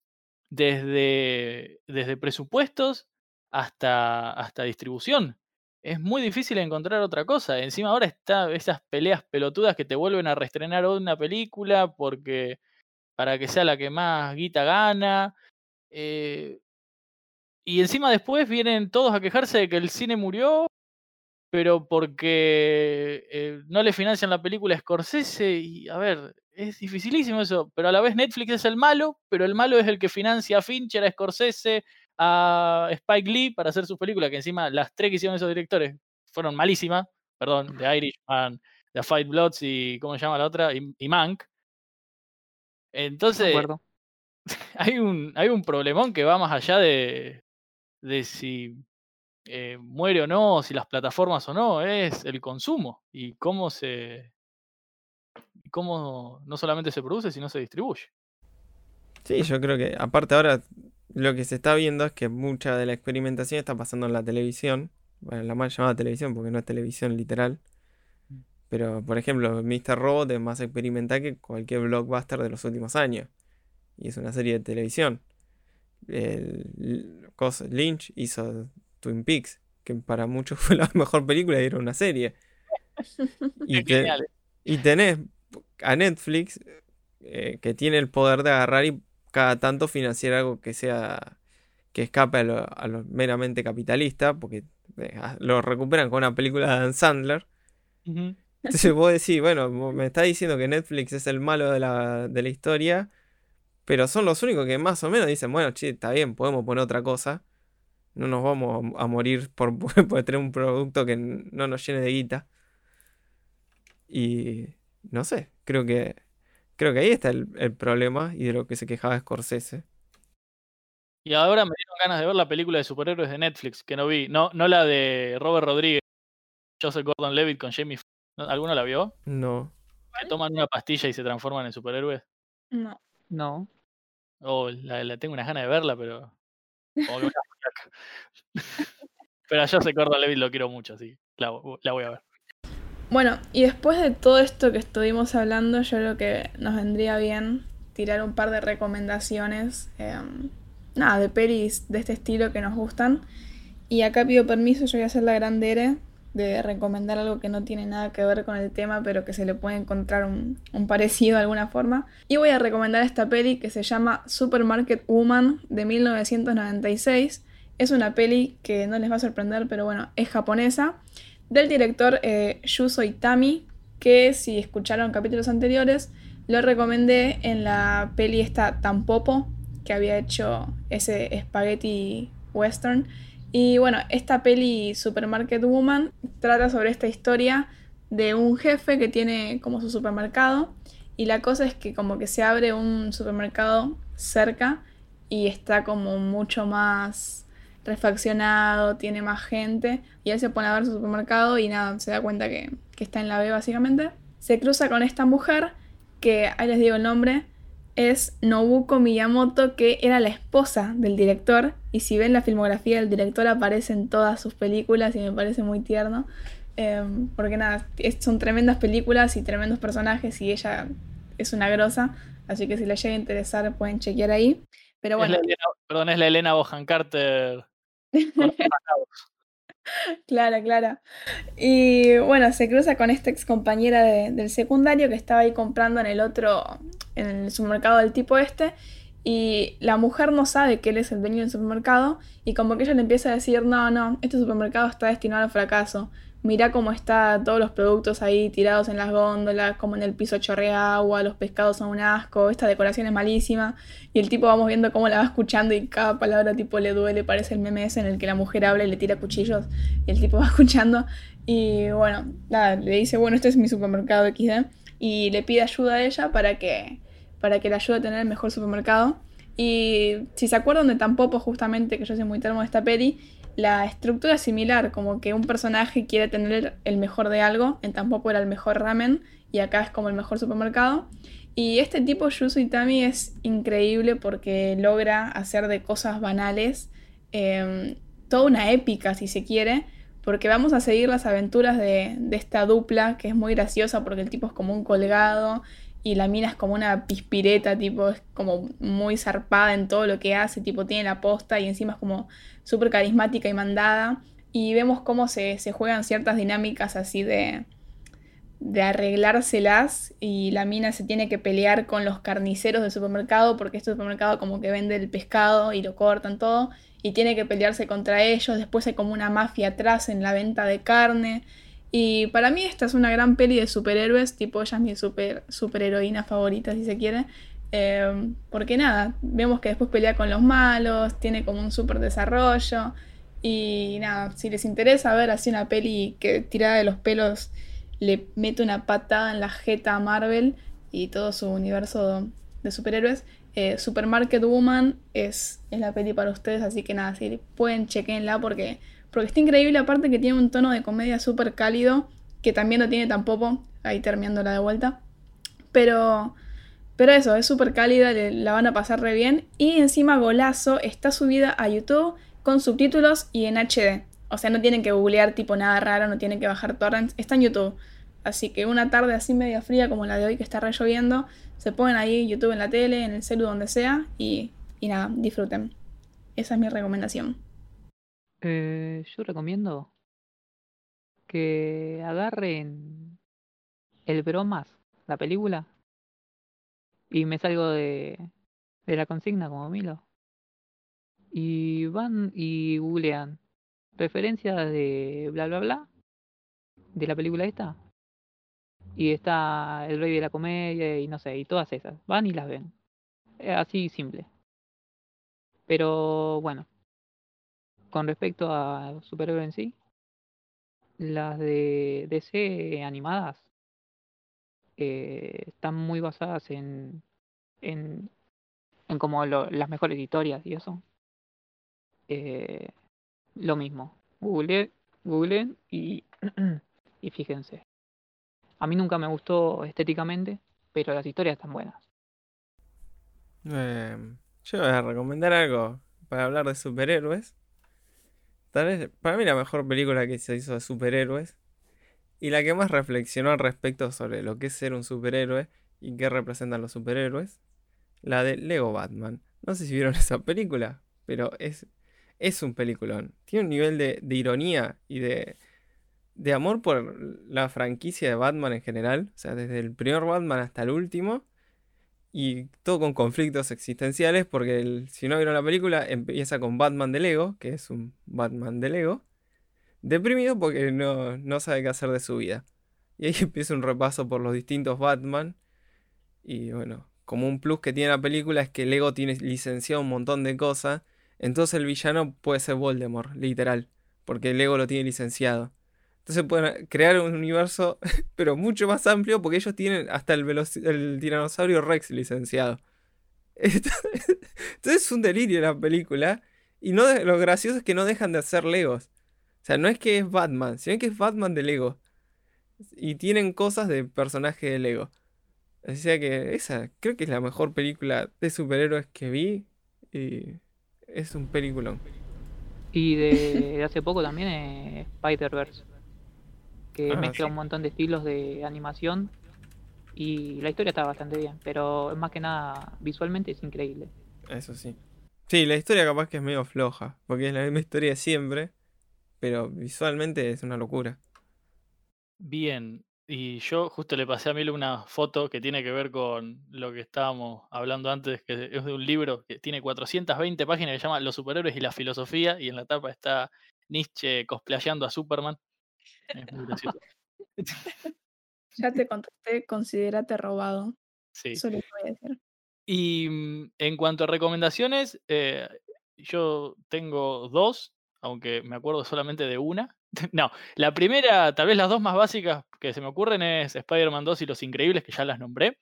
Desde, desde presupuestos hasta, hasta distribución. Es muy difícil encontrar otra cosa. Encima ahora está esas peleas pelotudas que te vuelven a reestrenar una película porque para que sea la que más guita gana. eh, y encima después vienen todos a quejarse de que el cine murió, pero porque eh, no le financian la película Scorsese. Y a ver, es dificilísimo eso. Pero a la vez Netflix es el malo, pero el malo es el que financia a Fincher, a Scorsese, a Spike Lee para hacer sus películas, que encima las tres que hicieron esos directores fueron malísimas. Perdón, The Irishman, The Fight Bloods y ¿cómo se llama la otra? Y, y Mank. Entonces, hay un, hay un problemón que va más allá de, de si eh, muere o no, si las plataformas o no, es el consumo y cómo se y cómo no solamente se produce, sino se distribuye. Sí, yo creo que aparte ahora lo que se está viendo es que mucha de la experimentación está pasando en la televisión. Bueno, la mal llamada televisión porque no es televisión literal. Pero, por ejemplo, Mr. Robot es más experimental que cualquier blockbuster de los últimos años. Y es una serie de televisión. El, L- cos- Lynch hizo Twin Peaks, que para muchos fue la mejor película y era una serie. Y, te- y tenés a Netflix eh, que tiene el poder de agarrar y cada tanto financiar algo que sea que escape a lo, a lo meramente capitalista, porque eh, a- lo recuperan con una película de Adam Sandler. Ujú. Entonces vos decís, bueno, me está diciendo que Netflix es el malo de la, de la historia, pero son los únicos que más o menos dicen, bueno, che, está bien, podemos poner otra cosa. No nos vamos a, morir por, por tener un producto que no nos llene de guita. Y no sé, creo que creo que ahí está el, el problema y de lo que se quejaba Scorsese. Y ahora me dieron ganas de ver la película de superhéroes de Netflix, que no vi. No, no la de Robert Rodríguez, Joseph Gordon Levitt con Jamie Foxx. ¿No? ¿Alguno la vio? No. Que toman una pastilla y se transforman en superhéroes. No. No. Oh, la, la tengo unas ganas de verla, pero. como que pero a Joseph Gordon Levitt lo quiero mucho, así. que La, la voy a ver. Bueno, y después de todo esto que estuvimos hablando, yo creo que nos vendría bien tirar un par de recomendaciones, em, nada, de pelis de este estilo que nos gustan. Y acá pido permiso, yo voy a hacer la grande ere de recomendar algo que no tiene nada que ver con el tema, pero que se le puede encontrar un, un parecido de alguna forma. Y voy a recomendar esta peli que se llama Supermarket Woman de 1996, Es una peli que no les va a sorprender, pero bueno, es japonesa. Del director eh, Yuzo Itami, que si escucharon capítulos anteriores, lo recomendé en la peli esta Tampopo, que había hecho ese spaghetti western. Y bueno, esta peli Supermarket Woman trata sobre esta historia de un jefe que tiene como su supermercado y la cosa es que como que se abre un supermercado cerca y está como mucho más refaccionado, tiene más gente y él se pone a ver su supermercado y nada, se da cuenta que, que está en la B básicamente. Se cruza con esta mujer que, ahí les digo el nombre, es Nobuko Miyamoto, que era la esposa del director. Y si ven la filmografía del director, aparece en todas sus películas y me parece muy tierno. Em, porque nada, son tremendas películas y tremendos personajes y ella es una grosa. Así que si les llega a interesar, pueden chequear ahí. Pero bueno. perdón, es la Elena Bohan Carter. Claro, claro. Y bueno, se cruza con esta ex compañera del secundario que estaba ahí comprando en el otro, en el supermercado del tipo este. Y la mujer no sabe que él es el dueño del supermercado. Y como que ella le empieza a decir, no, no, este supermercado está destinado al fracaso mira cómo está todos los productos ahí tirados en las góndolas, como en el piso chorrea agua, los pescados son un asco, esta decoración es malísima. Y el tipo vamos viendo cómo la va escuchando y cada palabra tipo le duele, parece el meme ese en el que la mujer habla y le tira cuchillos y el tipo va escuchando. Y bueno, le dice, bueno, este es mi supermercado XD. Y le pide ayuda a ella para que, para que le ayude a tener el mejor supermercado. Y si se acuerdan de Tampopo, justamente, que yo soy muy termo de esta peli, la estructura es similar, como que un personaje quiere tener el mejor de algo, en tampoco era el mejor ramen y acá es como el mejor supermercado. Y este tipo Yusu Itami es increíble porque logra hacer de cosas banales em, toda una épica, si se quiere, porque vamos a seguir las aventuras de, de esta dupla que es muy graciosa porque el tipo es como un colgado y la mina es como una pispireta, tipo, es como muy zarpada en todo lo que hace, tipo, tiene la posta y encima es como súper carismática y mandada. Y vemos cómo se, juegan ciertas dinámicas así de, de arreglárselas y la mina se tiene que pelear con los carniceros del supermercado porque este supermercado como que vende el pescado y lo cortan todo y tiene que pelearse contra ellos. Después hay como una mafia atrás en la venta de carne y para mí esta es una gran peli de superhéroes, tipo ella es mi super, superheroína favorita si se quiere. Em, porque nada, vemos que después pelea con los malos, tiene como un super desarrollo. Y nada, si les interesa ver así una peli que tirada de los pelos le mete una patada en la jeta a Marvel y todo su universo de superhéroes, eh, Supermarket Woman es, es la peli para ustedes, así que nada, si pueden chequenla porque porque está increíble, aparte que tiene un tono de comedia súper cálido, que también lo tiene tampoco, ahí terminándola de vuelta. Pero, pero eso, es súper cálida, la van a pasar re bien. Y encima Golazo está subida a YouTube con subtítulos y en HD. O sea, no tienen que googlear tipo nada raro, no tienen que bajar torrents, está en YouTube. Así que una tarde así media fría como la de hoy que está re lloviendo, se ponen ahí YouTube en la tele, en el celu, donde sea y, y nada, disfruten. Esa es mi recomendación. Eh, yo recomiendo que agarren el bromas, la película, y me salgo de, de la consigna como Milo. Y van y googlean referencias de bla bla bla de la película esta. Y está el rey de la comedia y no sé, y todas esas. Van y las ven. Así simple. Pero bueno, con respecto a superhéroe en sí, las de DC animadas eh, están muy basadas en, en, en como las mejores historias y eso. Eh, lo mismo. Google, Google y, y fíjense. A mí nunca me gustó estéticamente, pero las historias están buenas. Eh, yo voy a recomendar algo para hablar de superhéroes para mí la mejor película que se hizo de superhéroes y la que más reflexionó al respecto sobre lo que es ser un superhéroe y qué representan los superhéroes, la de Lego Batman. No sé si vieron esa película, pero es, es un peliculón. Tiene un nivel de, ironía y de, de amor por la franquicia de Batman en general, o sea, desde el primer Batman hasta el último. Y todo con conflictos existenciales, porque si no vieron la película, empieza con Batman de Lego, que es un Batman de Lego, deprimido porque no, no sabe qué hacer de su vida. Y ahí empieza un repaso por los distintos Batman. Y bueno, como un plus que tiene la película es que Lego tiene licenciado un montón de cosas. Entonces el villano puede ser Voldemort, literal. Porque Lego lo tiene licenciado. Entonces pueden crear un universo, pero mucho más amplio, porque ellos tienen hasta el, tiranosaurio Rex licenciado. Entonces es un delirio la película. Y no lo gracioso es que no dejan de hacer Legos. O sea, no es que es Batman, sino que es Batman de Lego. Y tienen cosas de personaje de Lego. O sea que esa creo que es la mejor película de superhéroes que vi. Y es un peliculón. Y de, de hace poco también eh, Spider-Verse, que Ah, mezcla sí. un montón de estilos de animación y la historia está bastante bien, pero más que nada visualmente es increíble. Eso sí. Sí, la historia capaz que es medio floja, porque es la misma historia de siempre, pero visualmente es una locura. Bien, y yo justo le pasé a Milo una foto que tiene que ver con lo que estábamos hablando antes, que es de un libro que tiene 420 páginas que se llama Los superhéroes y la filosofía, y en la tapa está Nietzsche cosplayando a Superman. Es muy gracioso. Ya te contesté, considérate robado. Sí. Eso es lo voy a decir. Y mm, en cuanto a recomendaciones, eh, yo tengo dos, aunque me acuerdo solamente de una. No, la primera, tal vez las dos más básicas que se me ocurren es Spider-Man 2 y Los Increíbles, que ya las nombré,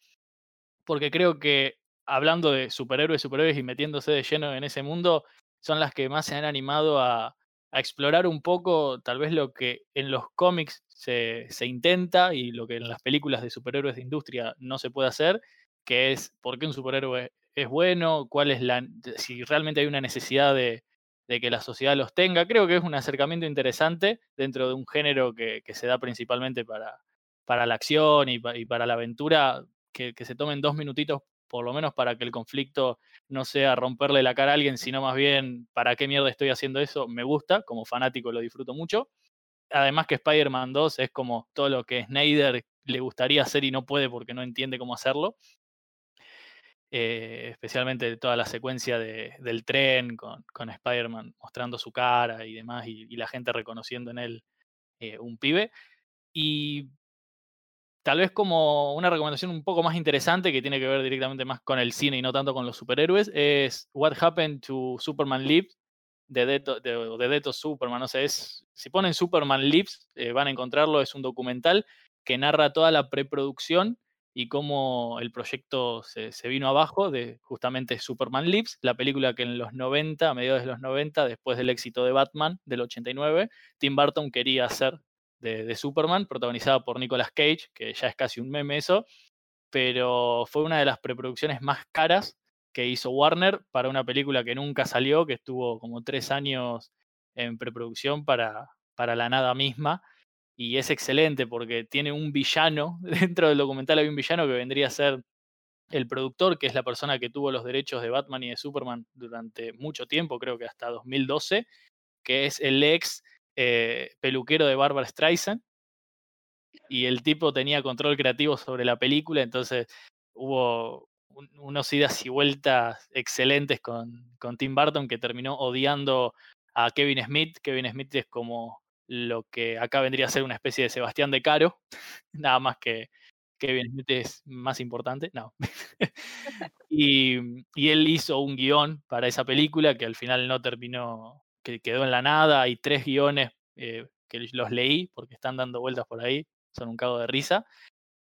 porque creo que hablando de superhéroes, superhéroes y metiéndose de lleno en ese mundo, son las que más se han animado a, a explorar un poco tal vez lo que en los cómics se, se intenta y lo que en las películas de superhéroes de industria no se puede hacer, que es por qué un superhéroe es bueno, cuál es la, si realmente hay una necesidad de, de que la sociedad los tenga. Creo que es un acercamiento interesante dentro de un género que, que se da principalmente para, para la acción y, pa- y para la aventura, que, que se tomen dos minutitos por lo menos para que el conflicto no sea romperle la cara a alguien, sino más bien para qué mierda estoy haciendo eso, me gusta, como fanático lo disfruto mucho. Además que Spider-Man 2 es como todo lo que Snyder le gustaría hacer y no puede porque no entiende cómo hacerlo. Eh, especialmente toda la secuencia de- del tren con, con Spider-Man mostrando su cara y demás, y, la gente reconociendo en él eh, un pibe. Y tal vez como una recomendación un poco más interesante que tiene que ver directamente más con el cine y no tanto con los superhéroes es What Happened to Superman Lives de Death, of- de, Superman, no sé, es, si ponen Superman Lives eh, van a encontrarlo, es un documental que narra toda la preproducción y cómo el proyecto se, se vino abajo de justamente Superman Lives, la película que en los 90, a mediados de los 90, después del éxito de Batman del 89, Tim Burton quería hacer de, Superman, protagonizada por Nicolas Cage, que ya es casi un meme eso, pero fue una de las preproducciones más caras que hizo Warner para una película que nunca salió, que estuvo como tres años en preproducción para, para la nada misma. Y es excelente porque tiene un villano, dentro del documental hay un villano que vendría a ser el productor, que es la persona que tuvo los derechos de Batman y de Superman durante mucho tiempo, creo que hasta 2012, que es el ex eh, peluquero de Barbara Streisand. Y el tipo tenía control creativo sobre la película, entonces hubo un- unos idas y vueltas excelentes con, con Tim Burton, que terminó odiando a Kevin Smith. Kevin Smith es como lo que acá vendría a ser una especie de Sebastián de Caro, nada más que Kevin Smith es más importante, no. y, y él hizo un guion para esa película que al final no terminó, que quedó en la nada. Hay tres guiones eh, que los leí porque están dando vueltas por ahí, son un cago de risa.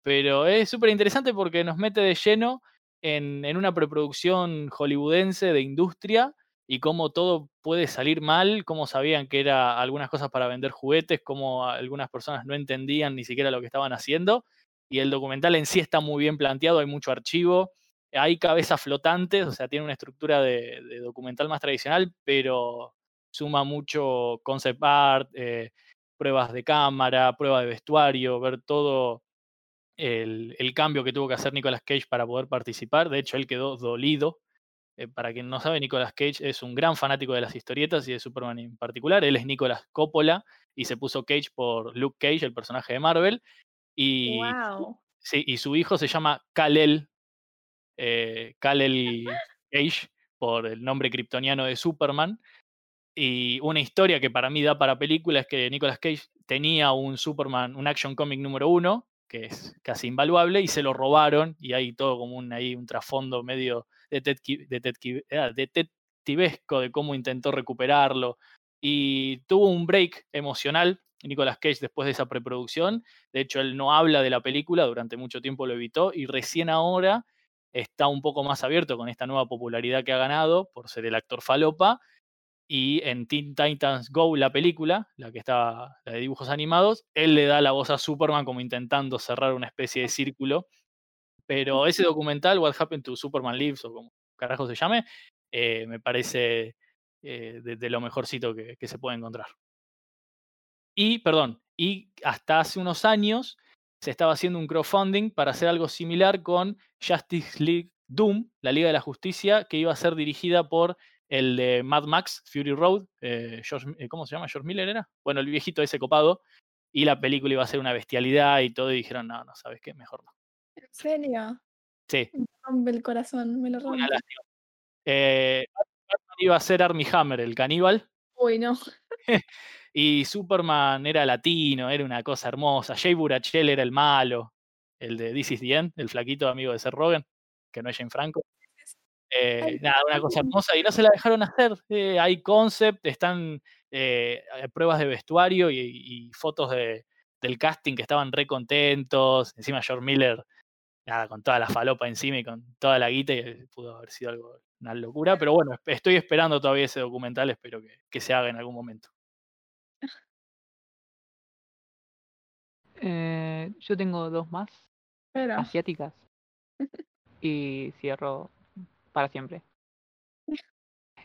Pero es súper interesante porque nos mete de lleno en, en una preproducción hollywoodense de industria y cómo todo puede salir mal, cómo sabían que era algunas cosas para vender juguetes, cómo algunas personas no entendían ni siquiera lo que estaban haciendo. Y el documental en sí está muy bien planteado, hay mucho archivo, hay cabezas flotantes, o sea, tiene una estructura de, de documental más tradicional, pero suma mucho concept art, eh, pruebas de cámara, pruebas de vestuario, ver todo el, el cambio que tuvo que hacer Nicolas Cage para poder participar. De hecho, él quedó dolido. Eh, para quien no sabe, Nicolas Cage es un gran fanático de las historietas y de Superman en particular. Él es Nicolas Coppola y se puso Cage por Luke Cage, el personaje de Marvel. Y, Wow. sí, y su hijo se llama Kal-El, eh, Kal-El Cage por el nombre kryptoniano de Superman. Y una historia que para mí da para película es que Nicolas Cage tenía un Superman, un Action Comic número uno, que es casi invaluable, y se lo robaron, y hay todo como un, ahí un trasfondo medio ah, detectivesco de cómo intentó recuperarlo. Y tuvo un break emocional Nicolas Cage después de esa preproducción. De hecho, él no habla de la película, durante mucho tiempo lo evitó, y recién ahora está un poco más abierto con esta nueva popularidad que ha ganado por ser el actor falopa. Y en Teen Titans Go, la película, la que está, la de dibujos animados, él le da la voz a Superman como intentando cerrar una especie de círculo. Pero ese documental, What Happened to Superman Lives, o como carajo se llame, eh, me parece eh, de, de lo mejorcito que, que se puede encontrar. Y, perdón, y hasta hace unos años se estaba haciendo un crowdfunding para hacer algo similar con Justice League Doom, la Liga de la Justicia, que iba a ser dirigida por el de Mad Max, Fury Road, eh, George- eh, ¿cómo se llama? ¿George Miller era? Bueno, el viejito ese copado, y la película iba a ser una bestialidad y todo, y dijeron, no, no, ¿sabes qué? Mejor no. ¿En serio? Sí, Me rompe el corazón, me lo una rompe. lástima. Eh, Batman iba a ser Armie Hammer, el caníbal, Uy, no. y Superman era latino, era una cosa hermosa. Jay Burachel era el malo, el de This is the End, el flaquito amigo de Seth Rogen, que no es Jane Franco. Eh, nada, una cosa hermosa y no se la dejaron hacer. eh, hay concept, están eh, pruebas de vestuario y, y fotos de, del casting que estaban re contentos. Encima George Miller, nada, con toda la falopa encima y con toda la guita, y pudo haber sido algo, una locura. Pero bueno, estoy esperando todavía ese documental, espero que, que se haga en algún momento. Eh, yo tengo dos más Pero, asiáticas y cierro para siempre.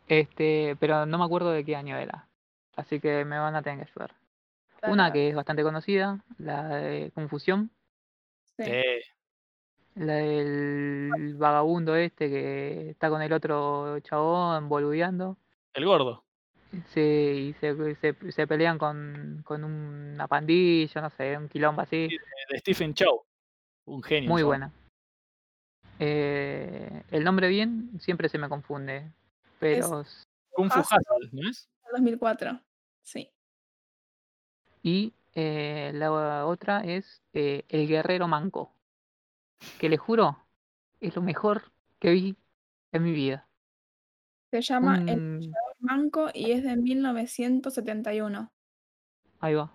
Este, pero no me acuerdo de qué año era. Así que me van a tener que ayudar. Una que es bastante conocida, la de Confusión, sí. Eh, la del vagabundo este que está con el otro chabón boludeando. el gordo. Sí, y se, se, se pelean con, con una pandilla, no sé, un quilombo así. Sí, de Stephen Chow. Un genio. Muy buena. Eh, el nombre bien siempre se me confunde, pero s- Kung Fu Hustle. Hustle, ¿no es? 2004. Sí. y eh, la otra es eh, El Guerrero Manco, que le juro es lo mejor que vi en mi vida. Se llama El Un- Manco y es de 1971. Ahí va.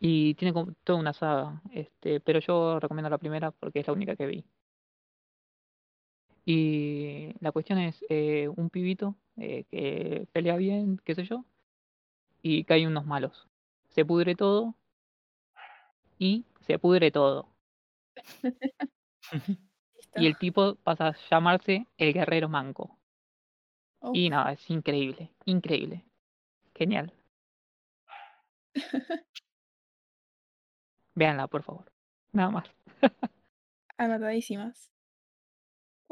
Y tiene como toda una saga, este, pero yo recomiendo la primera porque es la única que vi. Y la cuestión es eh, un pibito eh, que pelea bien, qué sé yo, y caen unos malos. Se pudre todo y se pudre todo. Y el tipo pasa a llamarse el guerrero manco. Y no, es increíble, increíble. Genial. Véanla, por favor. Nada más. Anotadísimas.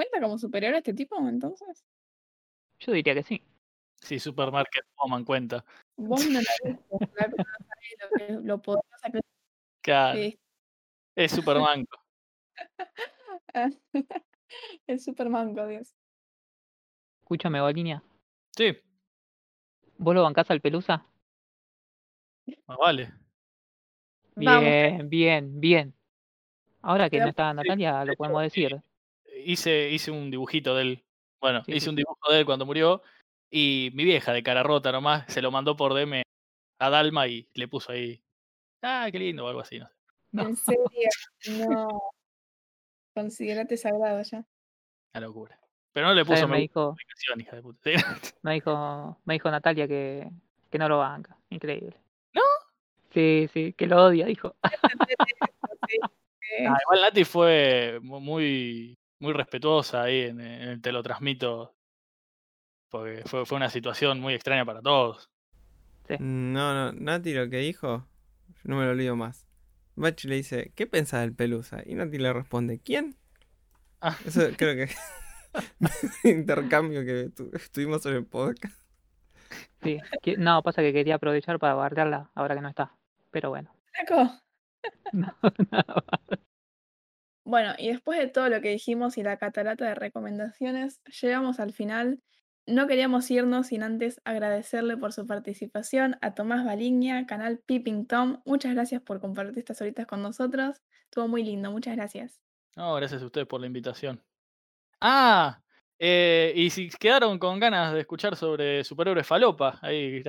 ¿Cuenta como superior a este tipo entonces? Yo diría que sí. Sí, Supermarket Woman cuenta. Vos no la sabés lo, lo poderosa que Claro, es. es Supermanco. El Supermanco, Dios. Escúchame, Balinia. Sí, ¿Vos lo bancás al Pelusa? más vale. Vamos, Bien, bien, bien. Ahora que no está Natalia, lo podemos decir. Hice, hice un dibujito de él. Bueno, Sí, hice sí, un dibujo de él cuando murió. Y mi vieja de cara rota nomás se lo mandó por DM a Dalma y le puso ahí. Ah, qué lindo o algo así, no sé. No. En serio, no. Considerate sagrado ya. Una locura. Pero no le puso me dijo, hija de puta. me dijo, me dijo Natalia que, que no lo banca. Increíble. ¿No? Sí, sí, que lo odia, dijo. Ah, igual Nati fue mu- muy, muy respetuosa ahí en, en el Te lo transmito. Porque fue, fue una situación muy extraña para todos. No, no, Nati lo que dijo, no me lo olvido más. Bachi le dice, ¿qué pensás del Pelusa? Y Nati le responde, ¿quién? Ah. Eso creo que intercambio que tu- estuvimos en el podcast. Sí. no, pasa que quería aprovechar para guardarla ahora que no está. Pero bueno. No, nada más. Bueno, y después de todo lo que dijimos y la catarata de recomendaciones, llegamos al final. No queríamos irnos sin antes agradecerle por su participación a Tomás Baligna, canal Peeping Tom. Muchas gracias por compartir estas horitas con nosotros. Estuvo muy lindo, muchas gracias. No, gracias a ustedes por la invitación. Ah, eh, y si quedaron con ganas de escuchar sobre superhéroes falopa, ahí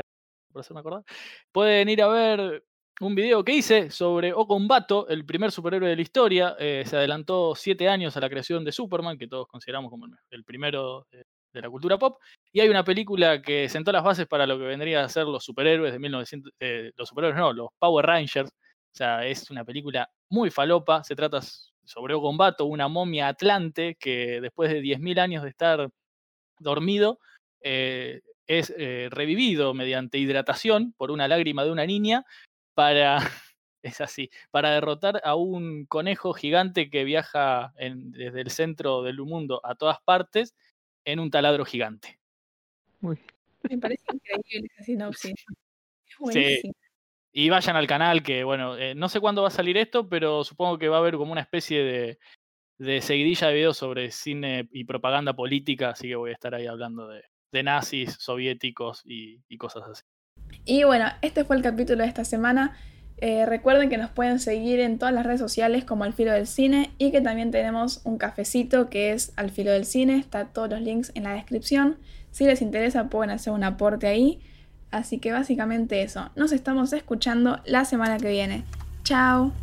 por hacerme acordar, pueden ir a ver un video que hice sobre Okombato, el primer superhéroe de la historia. Eh, se adelantó siete años a la creación de Superman, que todos consideramos como el primero de, la cultura pop. Y hay una película que sentó las bases para lo que vendría a ser los superhéroes de 1900, eh, los superhéroes no, los Power Rangers. O sea, es una película muy falopa. Se trata sobre Okombato, una momia atlante que después de 10.000 años de estar dormido, eh, es revivido mediante hidratación por una lágrima de una niña para, es así, para derrotar a un conejo gigante que viaja desde el centro del mundo a todas partes en un taladro gigante. Me parece increíble esa sinopsis. Sí. Y vayan al canal que, bueno, eh, no sé cuándo va a salir esto, pero supongo que va a haber como una especie de, de seguidilla de videos sobre cine y propaganda política, así que voy a estar ahí hablando de, nazis, soviéticos y cosas así. Y bueno, este fue el capítulo de esta semana. Eh, recuerden que nos pueden seguir en todas las redes sociales como Al Filo del Cine y que también tenemos un cafecito que es Al Filo del Cine. Está todos los links en la descripción. Si les interesa pueden hacer un aporte ahí. Así que básicamente eso. Nos estamos escuchando la semana que viene. Chao.